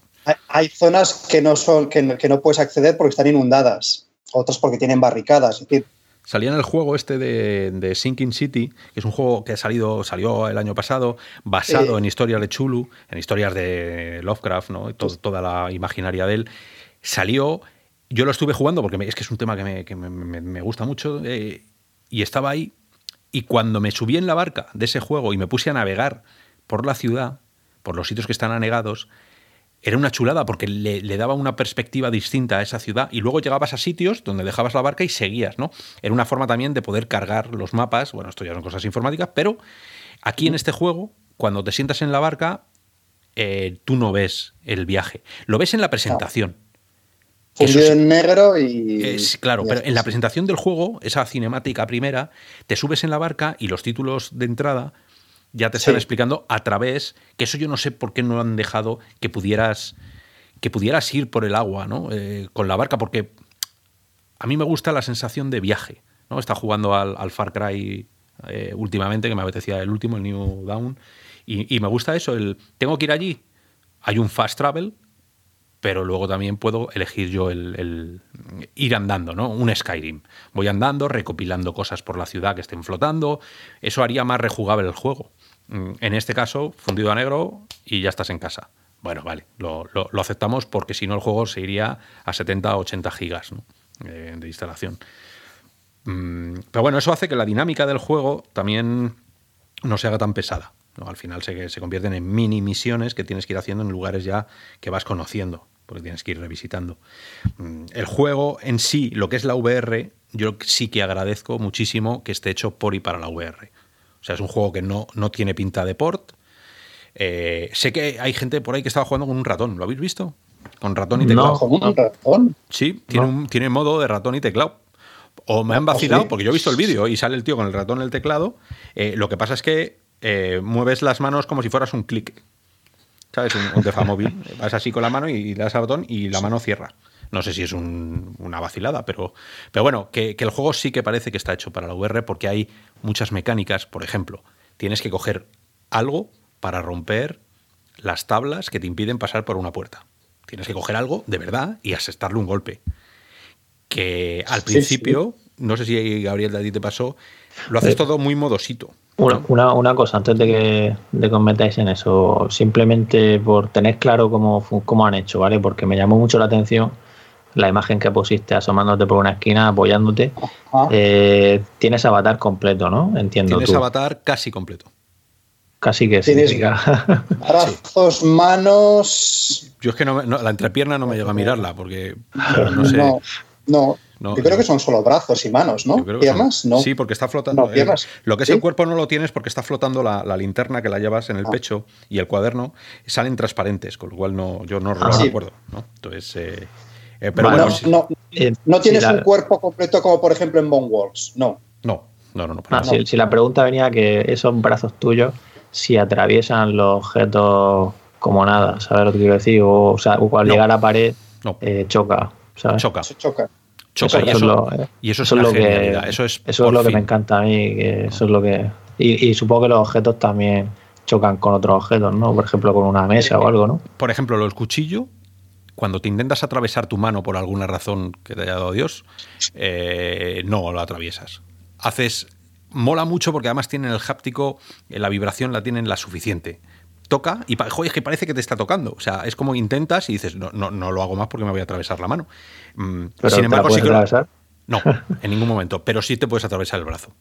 Speaker 5: hay, zonas que no, son, que, no puedes acceder porque están inundadas, otras porque tienen barricadas. Es decir,
Speaker 3: Salía en el juego este de, Sinking City, que es un juego que ha salido, salió el año pasado, basado en historias de Chulu, en historias de Lovecraft, ¿no? toda la imaginaria de él. Salió, yo lo estuve jugando porque es que es un tema que me, gusta mucho, eh, y estaba ahí. Y cuando me subí en la barca de ese juego y me puse a navegar por la ciudad, por los sitios que están anegados, era una chulada porque le, daba una perspectiva distinta a esa ciudad y luego llegabas a sitios donde dejabas la barca y seguías, ¿no? Era una forma también de poder cargar los mapas, bueno, esto ya son cosas informáticas, pero aquí en este juego, cuando te sientas en la barca, eh, tú no ves el viaje, lo ves en la presentación.
Speaker 5: Fundido en negro y...
Speaker 3: Es, claro, pero en la presentación del juego, esa cinemática primera, te subes en la barca y los títulos de entrada ya te están explicando a través, que eso yo no sé por qué no han dejado que pudieras, que pudieras ir por el agua, ¿no? Eh, con la barca, porque a mí me gusta la sensación de viaje, ¿no? Está jugando al, Far Cry eh, últimamente, que me apetecía el último, el New Down, y, me gusta eso, el tengo que ir allí, hay un fast travel, pero luego también puedo elegir yo el, ir andando, ¿no? Un Skyrim. Voy andando, recopilando cosas por la ciudad que estén flotando. Eso haría más rejugable el juego. Mm, en este caso, fundido a negro y ya estás en casa. Bueno, vale, lo, aceptamos porque si no el juego se iría a 70 o 80 gigas de, instalación. Mm, pero bueno, eso hace que la dinámica del juego también no se haga tan pesada. Al final se, se convierten en mini misiones que tienes que ir haciendo en lugares ya que vas conociendo, porque tienes que ir revisitando. Mm, el juego en sí, lo que es la VR, yo sí que agradezco muchísimo que esté hecho por y para la VR. O sea, es un juego que no, no tiene pinta de port. Eh, sé que hay gente por ahí que estaba jugando con un ratón. ¿Lo habéis visto? Con ratón y teclado.
Speaker 5: No, con un ratón.
Speaker 3: Sí, tiene, un, tiene modo de ratón y teclado. O me han vacilado,
Speaker 5: sí?
Speaker 3: porque yo he visto el vídeo y sale el tío con el ratón y el teclado. Eh, lo que pasa es que eh, mueves las manos como si fueras un clic. ¿Sabes? Un, un tefamóvil. Vas así con la mano y le das al botón y la mano cierra. No sé si es un- una vacilada, pero, pero bueno, que, que el juego sí que parece que está hecho para la VR porque hay muchas mecánicas. Por ejemplo, tienes que coger algo para romper las tablas que te impiden pasar por una puerta. Tienes que coger algo de verdad y asestarle un golpe. Que al
Speaker 5: Sí,
Speaker 3: principio, no sé si Gabriel de ti te pasó, lo haces
Speaker 4: Eh,
Speaker 3: todo muy modosito.
Speaker 4: Una, una, una cosa, antes de que, de que os metáis en eso, simplemente por tener claro cómo, cómo han hecho, ¿vale? Porque me llamó mucho la atención la imagen que pusiste asomándote por una esquina, apoyándote.
Speaker 5: Ah,
Speaker 4: Eh, tienes avatar completo, ¿no? Entiendo
Speaker 3: Tienes
Speaker 4: tú.
Speaker 3: avatar casi completo.
Speaker 4: Casi que significa.
Speaker 5: Brazos, manos.
Speaker 3: Yo es que no, me- no, la entrepierna no me llega a mirarla porque no sé.
Speaker 5: No, no.
Speaker 3: No,
Speaker 5: Yo creo
Speaker 3: no.
Speaker 5: que son solo brazos y manos, ¿no?
Speaker 3: Son-
Speaker 5: ¿Piernas? No.
Speaker 3: Sí, porque está flotando.
Speaker 5: No, piernas.
Speaker 3: eh, lo que es
Speaker 5: Sí.
Speaker 3: el cuerpo no lo tienes porque está flotando la, la linterna que la llevas en el
Speaker 5: Ah.
Speaker 3: pecho y el cuaderno salen transparentes, con lo cual no, yo no lo
Speaker 4: Ah, sí.
Speaker 3: recuerdo. ¿no? Entonces, eh, eh, pero
Speaker 4: Vale,
Speaker 3: bueno,
Speaker 5: no,
Speaker 4: Eh, si
Speaker 5: tienes
Speaker 4: la-
Speaker 5: un cuerpo completo como por ejemplo en Bone Wars. No.
Speaker 3: no, no, no, no,
Speaker 4: Ah, si, si la pregunta venía que esos brazos tuyos, si atraviesan los objetos como nada, ¿sabes lo que quiero decir? O, o sea, o al
Speaker 3: No.
Speaker 4: llegar a la pared
Speaker 3: No,
Speaker 4: eh, choca, ¿sabes?
Speaker 3: choca,
Speaker 5: Se choca.
Speaker 3: choca.
Speaker 4: Eso
Speaker 3: y
Speaker 4: es
Speaker 3: eso,
Speaker 4: lo- eh,
Speaker 3: y eso es
Speaker 4: eso es lo que-
Speaker 3: genialidad. Eso es,
Speaker 4: Eso es lo que me encanta a mí, que eso es lo que... Y, y supongo que los objetos también chocan con otros objetos, ¿no? Por ejemplo, con una mesa o algo, ¿no?
Speaker 3: Por ejemplo, los cuchillos, cuando te intentas atravesar tu mano por alguna razón que te haya dado Dios, eh, no lo atraviesas. Haces. Mola mucho porque además tienen el háptico, eh, la vibración la tienen la suficiente. Toca y joder, es que parece que te está tocando. O sea, es como intentas y dices, no, no, no lo hago más porque me voy a atravesar la mano. Mm,
Speaker 4: Pero
Speaker 3: sin
Speaker 4: te
Speaker 3: embargo,
Speaker 4: la
Speaker 3: sí
Speaker 4: puedes
Speaker 3: que
Speaker 4: atravesar.
Speaker 3: no, en ningún momento. Pero sí te puedes atravesar el brazo.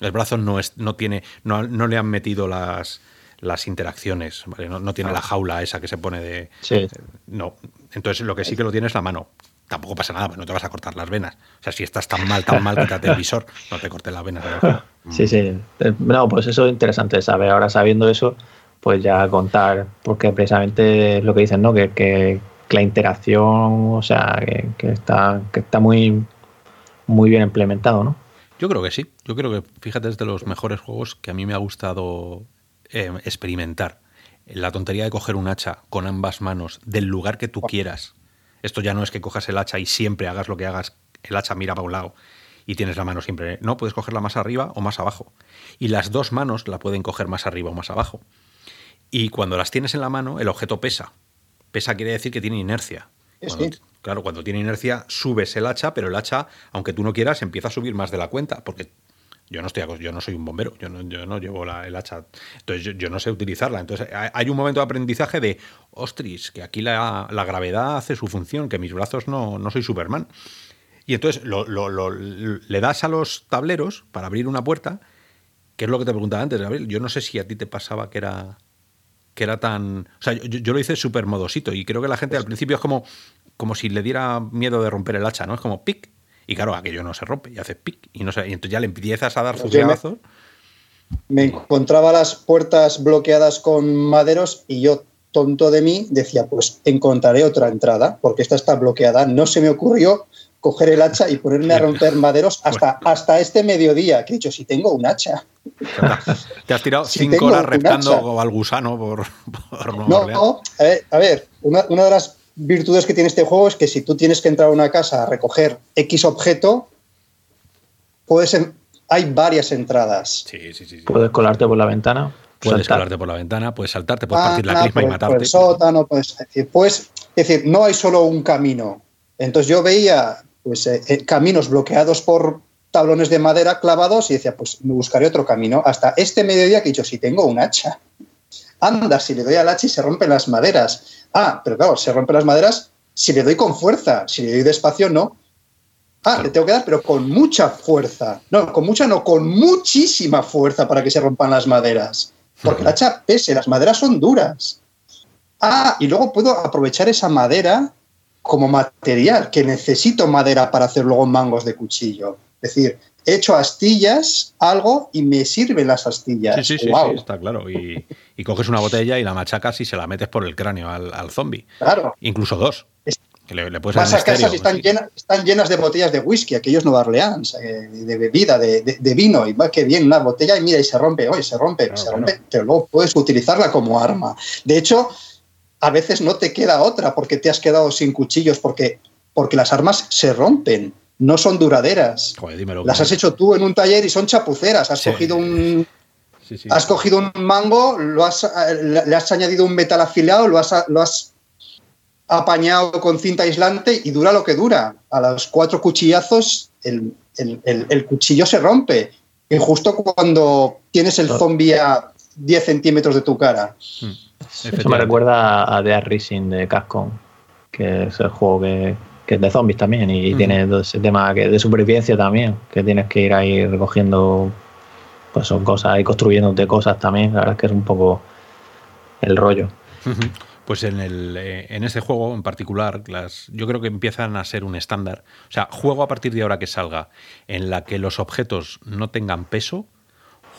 Speaker 3: El brazo no es, no tiene, no, no le han metido las, las interacciones, ¿vale? No, no tiene la jaula esa que se pone de.
Speaker 4: Sí.
Speaker 3: No. Entonces lo que sí que lo tiene es la mano. Tampoco pasa nada, pues no te vas a cortar las venas. O sea, si estás tan mal, tan mal, quítate el visor, no te cortes las venas.
Speaker 4: Sí, sí. Eh, No, pues eso es interesante de saber. Ahora sabiendo eso, pues ya contar, porque precisamente es lo que dicen, ¿no? Que, que, que la interacción, o sea, que, que está, que está muy, muy bien implementado, ¿no?
Speaker 3: Yo creo que sí. Yo creo que, fíjate, es de los mejores juegos que a mí me ha gustado eh, experimentar. La tontería de coger un hacha con ambas manos del lugar que tú quieras. Esto ya no es que cojas el hacha y siempre hagas lo que hagas, el hacha mira para un lado y tienes la mano siempre. No, puedes cogerla más arriba o más abajo. Y las dos manos la pueden coger más arriba o más abajo. Y cuando las tienes en la mano, el objeto pesa. Pesa quiere decir que tiene inercia.
Speaker 5: Sí,
Speaker 3: Cuando-
Speaker 5: sí.
Speaker 3: Claro, cuando tiene inercia subes el hacha, pero el hacha, aunque tú no quieras, empieza a subir más de la cuenta, porque yo no estoy yo no soy un bombero, yo no, yo no llevo la- el hacha, entonces yo, yo no sé utilizarla. Entonces hay- un momento de aprendizaje de, ostris, que aquí la, la gravedad hace su función, que mis brazos no, no soy Superman. Y entonces lo- lo- lo- le das a los tableros para abrir una puerta, que es lo que te preguntaba antes, Gabriel. Yo no sé si a ti te pasaba que era que era tan. O sea, yo, yo lo hice súper modosito y creo que la gente al principio es como, como si le diera miedo de romper el hacha, ¿no? Es como pic. Y claro, aquello no se rompe y hace pic. Y, no se- y entonces ya le empiezas a dar sus
Speaker 5: me- encontraba las puertas bloqueadas con maderos y yo, tonto de mí, decía, pues encontraré otra entrada, porque esta está bloqueada. No se me ocurrió coger el hacha y ponerme a romper maderos hasta, hasta este mediodía, que he dicho, si tengo un hacha.
Speaker 3: Te has tirado
Speaker 5: Si
Speaker 3: cinco horas reptando al gusano por, por no,
Speaker 5: No, no, a ver, a ver, una, una de las virtudes que tiene este juego es que si tú tienes que entrar a una casa a recoger X objeto, puedes en- hay varias entradas.
Speaker 3: Sí, sí, sí. sí.
Speaker 4: Puedes colarte por la ventana.
Speaker 3: Puedes
Speaker 4: saltar.
Speaker 3: colarte por la ventana, puedes saltarte, puedes
Speaker 5: Ah,
Speaker 3: partir la crisma y matarte.
Speaker 5: Por el sótano, pues, es decir, pues, es decir, no hay solo un camino. Entonces yo veía pues, eh, eh, caminos bloqueados por tablones de madera clavados y decía, pues me buscaré otro camino. Hasta este mediodía que he dicho, si tengo un hacha. Anda, si le doy al hacha y se rompen las maderas. Ah, pero claro, se rompen las maderas si le doy con fuerza. Si le doy despacio, no. Ah,
Speaker 3: Claro.
Speaker 5: le tengo que dar, pero con mucha fuerza. No, con mucha no, con muchísima fuerza para que se rompan las maderas. Porque el hacha pese, las maderas son duras. Ah, y luego puedo aprovechar esa madera como material, que necesito madera para hacer luego mangos de cuchillo. Es decir, he hecho astillas, algo, y me sirven las astillas.
Speaker 3: Sí, sí, sí, sí está claro. Y, coges una botella y la machacas y se la metes por el cráneo al, al zombie.
Speaker 5: Claro.
Speaker 3: Incluso dos. Que le, le puedes
Speaker 5: Vas a casas y están, llenas, están llenas de botellas de whisky, aquellos Nueva Orleans, de bebida, de, de, vino, y va que bien una botella y mira, y se rompe, oye, se rompe, se rompe, pero luego puedes utilizarla como arma. De hecho, a veces no te queda otra porque te has quedado sin cuchillos, porque, porque las armas se rompen, no son duraderas. las has hecho tú en un taller y son chapuceras. Has cogido un. Has cogido un mango, lo has, le has añadido un metal afilado, lo has, lo has apañado con cinta aislante y dura lo que dura. A los cuatro cuchillazos el, cuchillo se rompe. Y justo cuando tienes el zombie a 10 centímetros de tu cara. Hmm.
Speaker 4: Eso me recuerda a The Racing de Capcom, que es el juego que, es de zombies también y hmm. tiene ese tema de supervivencia también, que tienes que ir ahí recogiendo pues son cosas y construyéndote cosas también. La verdad es que es un poco el rollo.
Speaker 3: Pues en, el, eh, en este juego en particular, las, yo creo que empiezan a ser un estándar. O sea, juego a partir de ahora que salga en la que los objetos no tengan peso,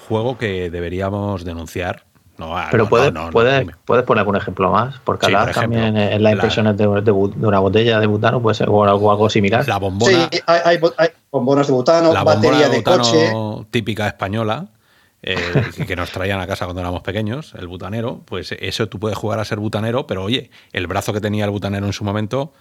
Speaker 3: juego que deberíamos denunciar. No,
Speaker 4: ah, Pero puedes, puedes, puedes, poner algún ejemplo más, porque sí, también en las impresiones de, una botella de butano puede ser o algo, algo similar.
Speaker 3: La bombona.
Speaker 5: Sí, hay, bombonas de butano, la batería de, de coche.
Speaker 3: Típica española eh, que nos traían a casa cuando éramos pequeños, el butanero, pues eso tú puedes jugar a ser butanero, pero oye, el brazo que tenía el butanero en su momento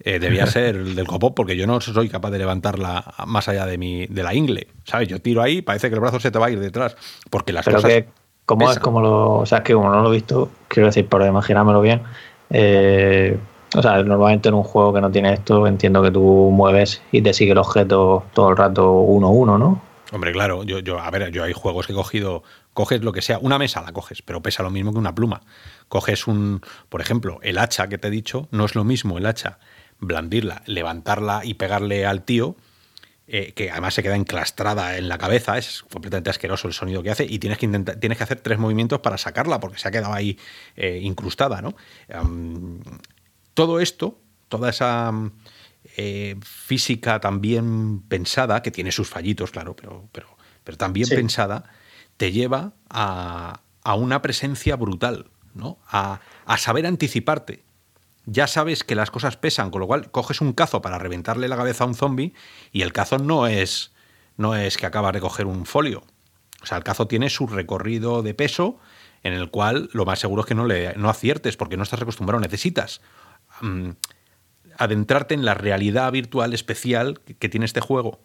Speaker 3: eh, debía ser el del copó, porque yo no soy capaz de levantarla más allá de, mi, de la ingle, ¿sabes? Yo tiro ahí, parece que el brazo se te va a ir detrás, porque las
Speaker 4: pero Que, como es como lo, o sea, que como no lo he visto, quiero decir, por imaginármelo bien, eh, o sea, normalmente en un juego que no tiene esto, entiendo que tú mueves y te sigue el objeto todo el rato uno a uno, ¿no?
Speaker 3: Hombre, claro, yo, yo, a ver, yo hay juegos que he cogido, coges lo que sea, una mesa la coges, pero pesa lo mismo que una pluma. Coges un, por ejemplo, el hacha que te he dicho, no es lo mismo el hacha, blandirla, levantarla y pegarle al tío, eh, que además se queda enclastrada en la cabeza, es completamente asqueroso el sonido que hace, y tienes que intentar, tienes que hacer tres movimientos para sacarla, porque se ha quedado ahí eh, incrustada, ¿no? todo esto, toda esa eh, física también pensada, que tiene sus fallitos, claro, pero, pero, pero también pensada, te lleva a, una presencia brutal, ¿no? A, saber anticiparte. Ya sabes que las cosas pesan, con lo cual coges un cazo para reventarle la cabeza a un zombie y el cazo no es, no es que acabas de coger un folio. O sea, el cazo tiene su recorrido de peso en el cual lo más seguro es que no, le, no aciertes porque no estás acostumbrado. Necesitas mm, adentrarte en la realidad virtual especial que tiene este juego.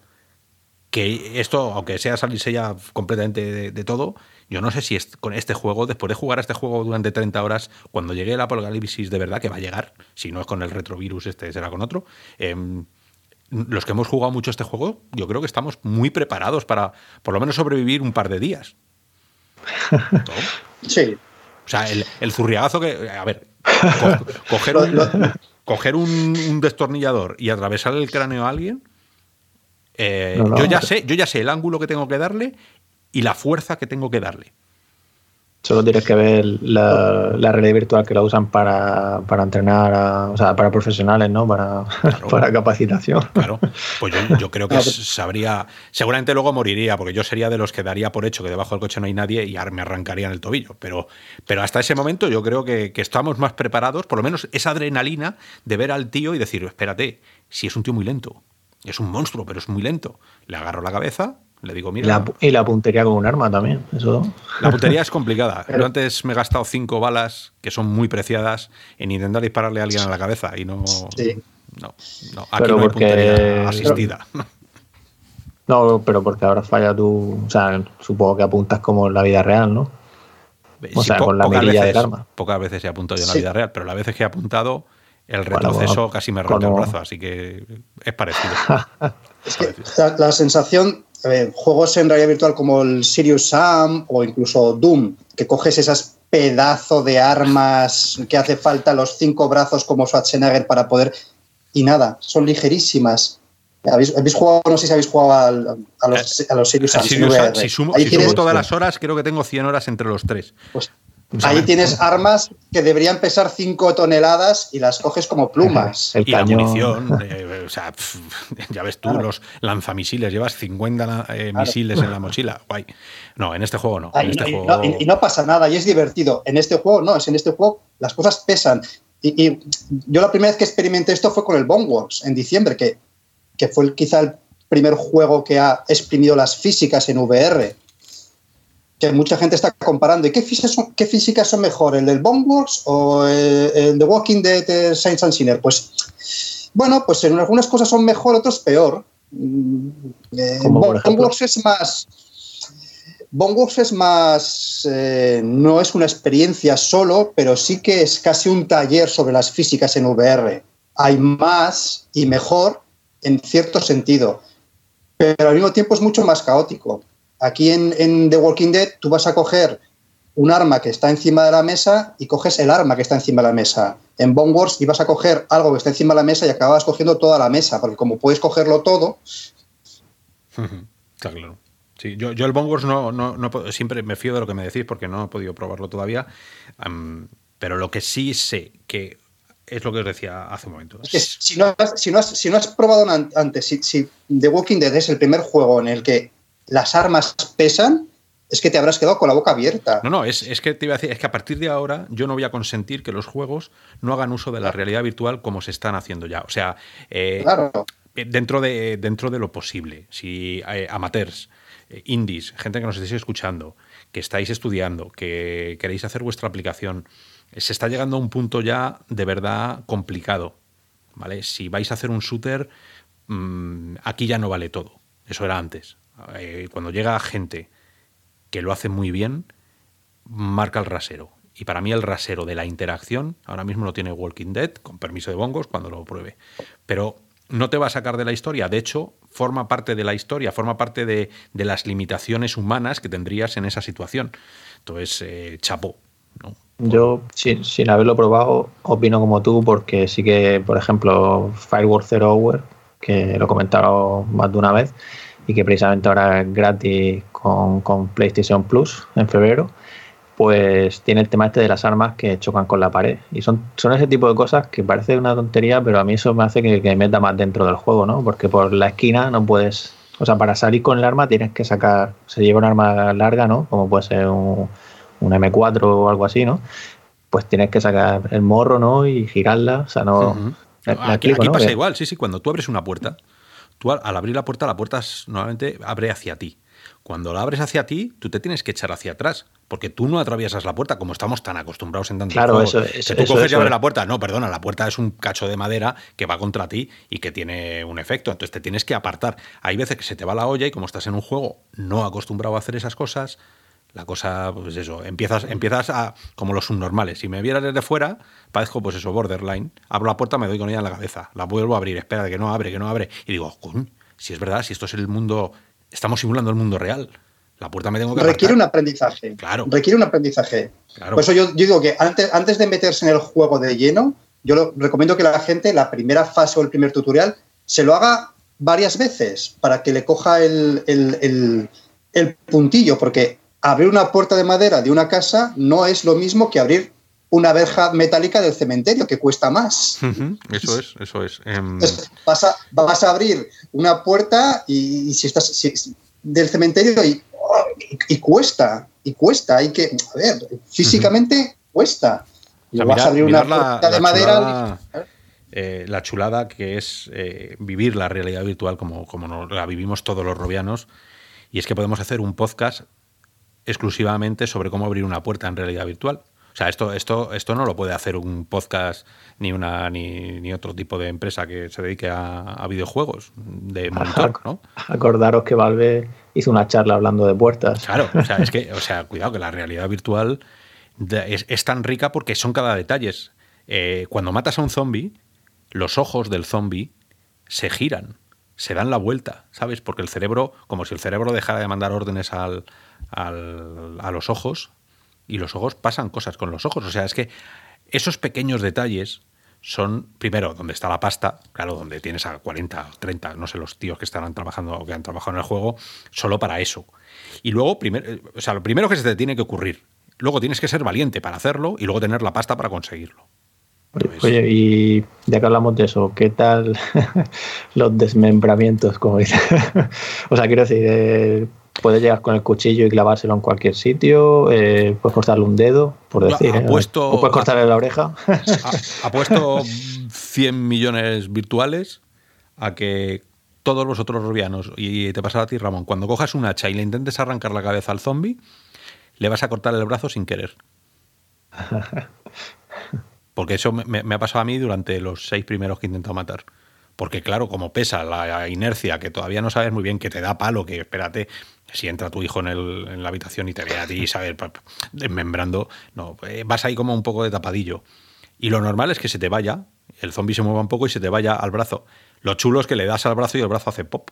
Speaker 3: Que esto, aunque sea salirse ya completamente de, todo, yo no sé si con este juego, después de jugar a este juego durante 30 horas, cuando llegue el apocalipsis de verdad, que va a llegar, si no es con el retrovirus, este será con otro, em, los que hemos jugado mucho este juego, yo creo que estamos muy preparados para por lo menos sobrevivir un par de días.
Speaker 5: Sí.
Speaker 3: O sea, el, zurriagazo que. A ver, coger un, coger un, destornillador y atravesar el cráneo a alguien, eh, yo ya sé, yo ya sé el ángulo que tengo que darle y la fuerza que tengo que darle.
Speaker 4: Solo tienes que ver la, realidad virtual que la usan para, entrenar, o sea, para profesionales, ¿no? Para, para capacitación.
Speaker 3: Claro, pues yo, creo que sabría. Seguramente luego moriría, porque yo sería de los que daría por hecho que debajo del coche no hay nadie y me arrancarían el tobillo. Pero, pero hasta ese momento yo creo que, que estamos más preparados, por lo menos esa adrenalina de ver al tío y decir, espérate, si es un tío muy lento, es un monstruo, pero es muy lento. Le agarro la cabeza, le digo, mira.
Speaker 4: y la puntería con un arma también. Eso.
Speaker 3: La puntería es complicada. Yo antes me he gastado cinco balas, que son muy preciadas, en intentar dispararle a alguien a la cabeza y no. No, no. Aquí no hay puntería asistida.
Speaker 4: No, pero porque ahora falla tú. O sea, supongo que apuntas como en la vida real, ¿no?
Speaker 3: O sea, con la mirilla del arma. Pocas veces he apuntado yo en la vida real, pero las veces que he apuntado, el retroceso casi me rompe el brazo, así que es parecido.
Speaker 5: es que la sensación juegos en realidad virtual como el Sirius Sam o incluso Doom, que coges esas pedazos de armas que hace falta los cinco brazos como Schwarzenegger para poder... Y nada, son ligerísimas. ¿Habéis, jugado, no sé si habéis jugado a, los, a los Sirius Sam?
Speaker 3: si sumo, todas las horas, creo que tengo 100 horas entre los tres.
Speaker 5: Pues Ahí tienes armas que deberían pesar 5 toneladas y las coges como plumas.
Speaker 3: El y la munición, eh, o sea, ya ves tú, los lanzamisiles, llevas 50 eh, misiles en la mochila. Guay. No, en este juego no. Este
Speaker 5: y, no, pasa nada, y es divertido. En este juego no, es en este juego las cosas pesan. Y, yo la primera vez que experimenté esto fue con el Boneworks en diciembre, que, que fue quizá el primer juego que ha exprimido las físicas en VR que mucha gente está comparando. ¿Y qué físicas son, qué físicas son mejor, el del Boneworks o el, el de Walking Dead de Saints and Sinner? Pues bueno, pues en algunas cosas son mejor, otras peor. Mm, eh, Boneworks es más. Boneworks es más. Eh, no es una experiencia solo, pero sí que es casi un taller sobre las físicas en VR. Hay más y mejor en cierto sentido, pero al mismo tiempo es mucho más caótico. Aquí en, The Walking Dead tú vas a coger un arma que está encima de la mesa y coges el arma que está encima de la mesa. En Bone Wars ibas a coger algo que está encima de la mesa y acabas cogiendo toda la mesa, porque como puedes cogerlo todo...
Speaker 3: Está claro. Sí, yo, yo el Bone Wars no, no, no, siempre me fío de lo que me decís porque no he podido probarlo todavía, pero lo que sí sé que es lo que os decía hace un momento.
Speaker 5: si, no has, si, no has, si no has probado antes, si, si The Walking Dead es el primer juego en el que las armas pesan, es que te habrás quedado con la boca abierta.
Speaker 3: No, no, es, que te iba a decir, es que a partir de ahora yo no voy a consentir que los juegos no hagan uso de la realidad virtual como se están haciendo ya. O sea, eh, dentro, de, dentro de lo posible. Si eh, amateurs, eh, indies, gente que nos estéis escuchando, que estáis estudiando, que queréis hacer vuestra aplicación, se está llegando a un punto ya de verdad complicado. ¿Vale? Si vais a hacer un shooter, mm, aquí ya no vale todo. Eso era antes. Eh, cuando llega gente que lo hace muy bien, marca el rasero. Y para mí el rasero de la interacción, ahora mismo lo tiene Walking Dead, con permiso de bongos, cuando lo pruebe. Pero no te va a sacar de la historia. De hecho, forma parte de la historia, forma parte de, las limitaciones humanas que tendrías en esa situación. Entonces, eh, chapo.
Speaker 4: Yo, sin, sin, haberlo probado, opino como tú, porque sí que, por ejemplo, Firewall Zero Hour, que lo he comentado más de una vez, y que precisamente ahora es gratis con, con, PlayStation Plus en febrero, pues tiene el tema este de las armas que chocan con la pared. Y son, son ese tipo de cosas que parece una tontería, pero a mí eso me hace que, que meta más dentro del juego, ¿no? Porque por la esquina no puedes... O sea, para salir con el arma tienes que sacar... Se lleva un arma larga, ¿no? Como puede ser un, un M4 o algo así, ¿no? Pues tienes que sacar el morro, ¿no? Y girarla. O sea, no...
Speaker 3: aquí, pasa igual, sí, sí. Cuando tú abres una puerta, Tú al, abrir la puerta, la puerta normalmente abre hacia ti. Cuando la abres hacia ti, tú te tienes que echar hacia atrás, porque tú no atraviesas la puerta como estamos tan acostumbrados en tantos
Speaker 4: claro, eso, eso,
Speaker 3: tú coges y abres la puerta. No, perdona, la puerta es un cacho de madera que va contra ti y que tiene un efecto. Entonces te tienes que apartar. Hay veces que se te va la olla y como estás en un juego no acostumbrado a hacer esas cosas, la cosa, pues eso, empiezas, empiezas a, como los subnormales. Si me vieras desde fuera, parezco, pues eso, borderline. Abro la puerta, me doy con ella en la cabeza. La vuelvo a abrir, espera, que no abre, que no abre. Y digo, si es verdad, si esto es el mundo, estamos simulando el mundo real. La puerta me tengo que
Speaker 5: Requiere un aprendizaje. Claro. Requiere un aprendizaje. Por eso yo, digo que antes, antes de meterse en el juego de lleno, yo recomiendo que la gente, la primera fase o el primer tutorial, se lo haga varias veces para que le coja el, el, el puntillo, porque abrir una puerta de madera de una casa no es lo mismo que abrir una verja metálica del cementerio, que cuesta más.
Speaker 3: Eso es, eso es.
Speaker 5: Em, vas, a, vas, a, abrir una puerta y, si estás del cementerio y, y, cuesta, y cuesta. Hay que, a ver, físicamente cuesta.
Speaker 3: vas a abrir una puerta de madera. Eh, la chulada que es eh, vivir la realidad virtual como, como la vivimos todos los robianos. Y es que podemos hacer un podcast exclusivamente sobre cómo abrir una puerta en realidad virtual. O sea, esto, esto, esto no lo puede hacer un podcast ni una ni, otro tipo de empresa que se dedique a, videojuegos de monitor, ¿no?
Speaker 4: Acordaros que Valve hizo una charla hablando de puertas.
Speaker 3: Claro, o sea, es que, o sea, cuidado que la realidad virtual es, tan rica porque son cada detalles. Eh, cuando matas a un zombie, los ojos del zombie se giran, se dan la vuelta, ¿sabes? Porque el cerebro, como si el cerebro dejara de mandar órdenes al, a los ojos y los ojos pasan cosas con los ojos. O sea, es que esos pequeños detalles son, primero, donde está la pasta, claro, donde tienes a 40 o 30, no sé, los tíos que estarán trabajando o que han trabajado en el juego, solo para eso. Y luego, primero, o sea, lo primero que se te tiene que ocurrir. Luego tienes que ser valiente para hacerlo y luego tener la pasta para conseguirlo.
Speaker 4: Oye, y ya que hablamos de eso, ¿qué tal los desmembramientos, como dice? o sea, quiero decir, puedes llegar con el cuchillo y clavárselo en cualquier sitio, eh, puedes cortarle un dedo, por decir, ¿eh? o puedes cortarle la oreja.
Speaker 3: ha, puesto 100 millones virtuales a que todos vosotros rubianos, y te pasa a ti, Ramón, cuando cojas un hacha y le intentes arrancar la cabeza al zombie, le vas a cortar el brazo sin querer. Porque eso me, ha pasado a mí durante los seis primeros que he intentado matar. Porque claro, como pesa la inercia, que todavía no sabes muy bien, que te da palo, que espérate, si entra tu hijo en, la habitación y te ve a ti, sabes, desmembrando, no, eh, vas ahí como un poco de tapadillo. Y lo normal es que se te vaya, el zombie se mueva un poco y se te vaya al brazo. Lo chulo es que le das al brazo y el brazo hace pop.